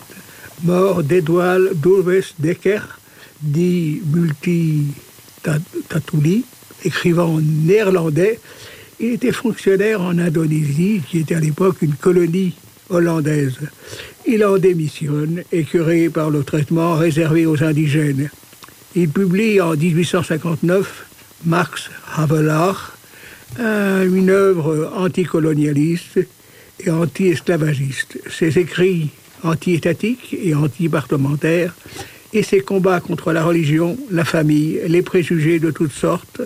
mort d'Edouard Doulves Decker, dit Multi Tatouli, écrivain néerlandais. Il était fonctionnaire en Indonésie, qui était à l'époque une colonie hollandaise. Il en démissionne, écœuré par le traitement réservé aux indigènes. Il publie en 1859 Max Havelaar, un- une œuvre anticolonialiste et anti-esclavagiste. Ses écrits anti-étatiques et anti-parlementaires et ses combats contre la religion, la famille, les préjugés de toutes sortes,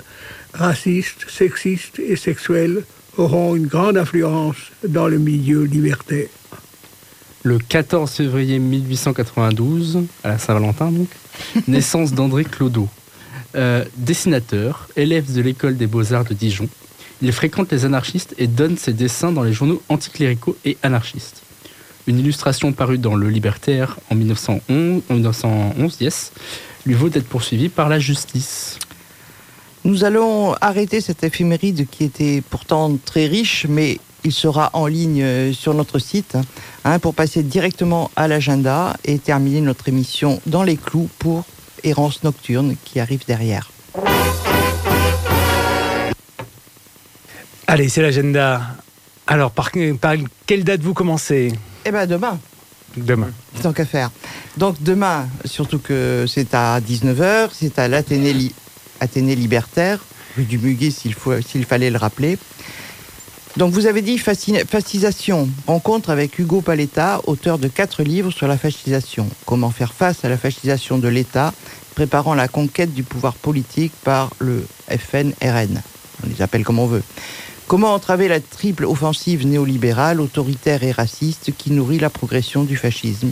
racistes, sexistes et sexuels, auront une grande influence dans le milieu libertaire. Le 14 février 1892, à la Saint-Valentin donc, naissance d'André Clodo. Euh, dessinateur, élève de l'école des beaux-arts de Dijon, il fréquente les anarchistes et donne ses dessins dans les journaux anticléricaux et anarchistes. Une illustration parue dans Le Libertaire en 1911, en 1911 yes, lui vaut d'être poursuivi par la justice. Nous allons arrêter cette éphéméride qui était pourtant très riche, mais il sera en ligne euh, sur notre site hein, pour passer directement à l'agenda et terminer notre émission dans les clous pour Errance Nocturne qui arrive derrière. Allez, c'est l'agenda. Alors, par, par quelle date vous commencez Eh bien, demain. Demain. Tant qu'à faire. Donc demain, surtout que c'est à 19h, c'est à l'Athénée Li- Athénée Libertaire, rue du Muguet s'il faut- s'il fallait le rappeler. Donc vous avez dit fascisation, rencontre avec Hugo Paletta, auteur de quatre livres sur la fascisation. Comment faire face à la fascisation de l'État, préparant la conquête du pouvoir politique par le FNRN. On les appelle comme on veut. Comment entraver la triple offensive néolibérale, autoritaire et raciste qui nourrit la progression du fascisme?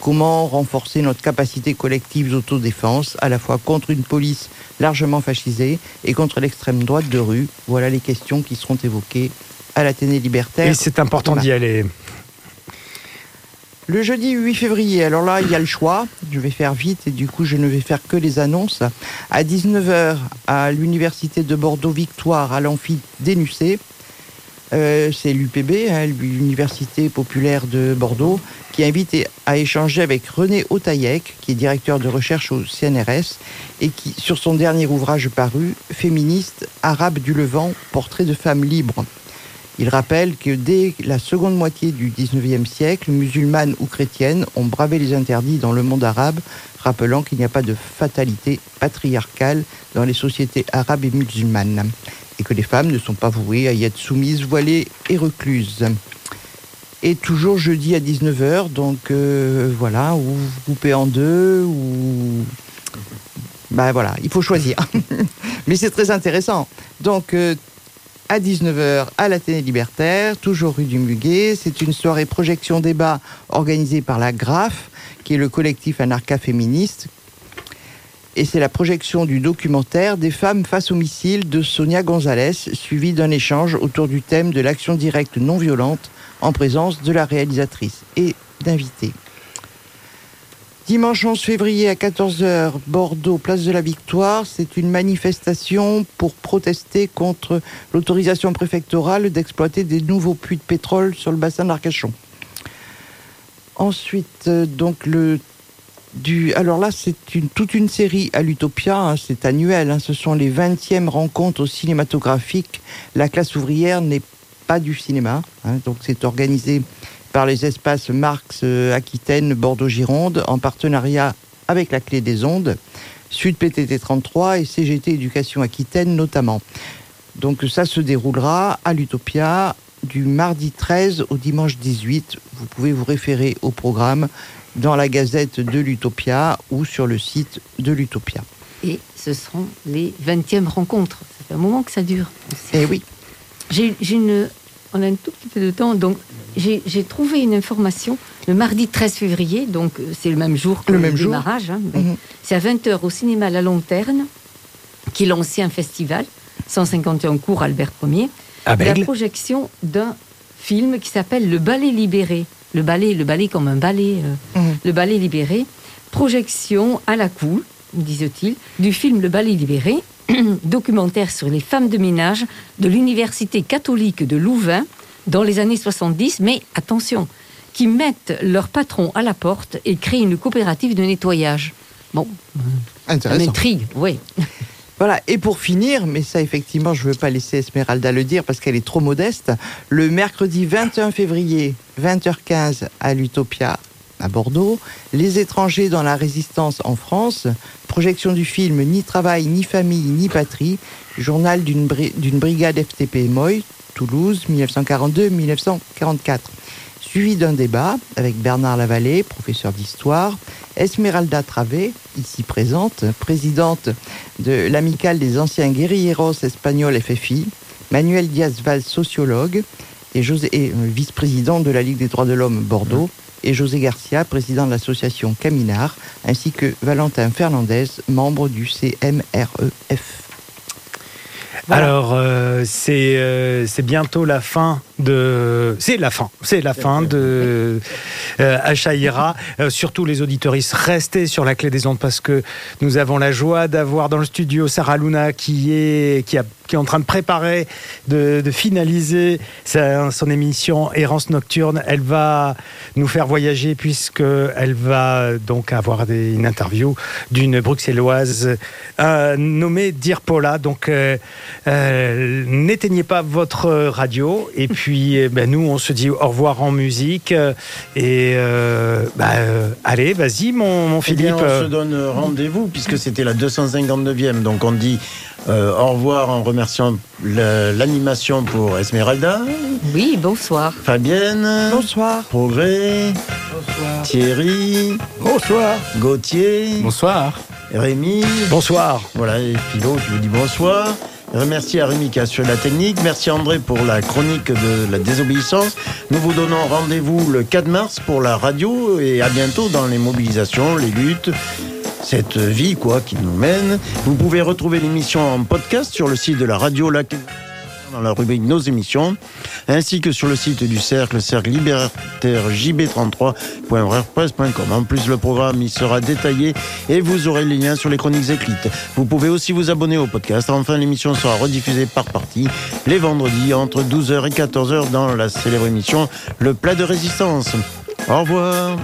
Comment renforcer notre capacité collective d'autodéfense, à la fois contre une police largement fascisée et contre l'extrême droite de rue? Voilà les questions qui seront évoquées à l'Athénée libertaire. Et c'est important d'y aller. Le jeudi 8 février, alors là, il y a le choix. Je vais faire vite et du coup, je ne vais faire que les annonces. À 19h, à l'Université de Bordeaux-Victoire, à l'amphi Dénucé, euh, c'est l'UPB, hein, l'Université populaire de Bordeaux, qui invite à échanger avec René Otaillec, qui est directeur de recherche au CNRS, et qui, sur son dernier ouvrage paru, Féministe, Arabe du Levant, portrait de femmes libres. Il rappelle que dès la seconde moitié du 19e siècle, musulmanes ou chrétiennes ont bravé les interdits dans le monde arabe, rappelant qu'il n'y a pas de fatalité patriarcale dans les sociétés arabes et musulmanes, et que les femmes ne sont pas vouées à y être soumises, voilées et recluses. Et toujours jeudi à 19h, donc euh, voilà, ou vous coupez en deux, ou... Ben voilà, il faut choisir. Mais c'est très intéressant. Donc, euh, à 19h à l'Athénée Libertaire, toujours rue du Muguet. C'est une soirée projection débat organisée par la GRAF, qui est le collectif anarcha-féministe. Et c'est la projection du documentaire Des femmes face au missile de Sonia Gonzalez, suivi d'un échange autour du thème de l'action directe non violente en présence de la réalisatrice et d'invités. Dimanche 11 février à 14h, Bordeaux, place de la Victoire, c'est une manifestation pour protester contre l'autorisation préfectorale d'exploiter des nouveaux puits de pétrole sur le bassin d'Arcachon. Ensuite, euh, donc le du, alors là, c'est une, toute une série à l'Utopia, hein, c'est annuel, hein, ce sont les 20e rencontres cinématographiques. La classe ouvrière n'est pas du cinéma, hein, donc c'est organisé par les espaces Marx Aquitaine, Bordeaux-Gironde, en partenariat avec la Clé des Ondes, Sud PTT 33 et CGT Éducation Aquitaine notamment. Donc ça se déroulera à l'Utopia du mardi 13 au dimanche 18. Vous pouvez vous référer au programme dans la gazette de l'Utopia ou sur le site de l'Utopia. Et ce seront les 20e rencontres. Ça fait un moment que ça dure. Eh oui. J'ai une. On a un tout petit peu de temps, donc j'ai trouvé une information le mardi 13 février, donc euh, c'est le même jour que Le le, même jour. démarrage. hein, ben, C'est à 20h au cinéma La Lanterne, qui est l'ancien festival, 151 cours Albert Ier. À la Bègle. projection d'un film qui s'appelle Le Ballet libéré. Le ballet, le ballet comme un ballet, euh, le ballet libéré. Projection à la cool, disent-ils, du film Le Ballet libéré, documentaire sur les femmes de ménage de l'Université catholique de Louvain dans les années 70, mais attention, qui mettent leur patron à la porte et créent une coopérative de nettoyage. Bon, ça Intéressant. m'intrigue, oui. Voilà, et pour finir, mais ça effectivement je ne veux pas laisser Esmeralda le dire parce qu'elle est trop modeste, le mercredi 21 février, 20h15 à l'Utopia à Bordeaux, Les étrangers dans la résistance en France, projection du film Ni travail, ni famille, ni patrie, journal d'une bri- d'une brigade FTP Moy, Toulouse, 1942-1944 suivi d'un débat avec Bernard Lavallée, professeur d'histoire, Esmeralda Travé, ici présente, présidente de l'amicale des anciens guerrilleros espagnols FFI, Manuel Diaz-Val, sociologue, et, euh, vice-président de la Ligue des droits de l'homme Bordeaux, et José Garcia, président de l'association Caminard, ainsi que Valentin Fernandez, membre du CMREF. Alors, euh, euh, c'est bientôt la fin C'est la fin. C'est la fin de euh, Achaïra. Euh, surtout les auditoristes, restez sur la clé des ondes parce que nous avons la joie d'avoir dans le studio Sarah Luna qui est, qui est en train de préparer, de, finaliser son émission Errance Nocturne. Elle va nous faire voyager puisqu'elle va donc avoir une interview d'une bruxelloise euh, nommée Dirpola. Donc, euh, n'éteignez pas votre radio. Et puis, euh, ben, nous, on se dit au revoir en musique. Euh, Et euh, bah, euh, allez, vas-y, mon, mon Eh bien, Philippe. on se donne rendez-vous puisque c'était la 259e. Donc on dit euh, au revoir en remerciant l'animation pour Esmeralda. Oui, bonsoir. Fabienne. Bonsoir. Progrès. Bonsoir. Thierry. Bonsoir. Gauthier. Bonsoir. Rémi. Bonsoir. Voilà, et Philo, je vous dis bonsoir. Merci à Rémi qui assure la technique. Merci à André pour la chronique de la désobéissance. Nous vous donnons rendez-vous le 4 mars pour la radio et à bientôt dans les mobilisations, les luttes, cette vie quoi qui nous mène. Vous pouvez retrouver l'émission en podcast sur le site de la radio Lac dans la rubrique Nos émissions, ainsi que sur le site du Cercle, Cercle Libertaire jb33.wordpress.com. En plus, le programme y sera détaillé et vous aurez les liens sur les chroniques écrites. Vous pouvez aussi vous abonner au podcast. Enfin, l'émission sera rediffusée par partie les vendredis entre 12h et 14h dans la célèbre émission Le plat de résistance. Au revoir.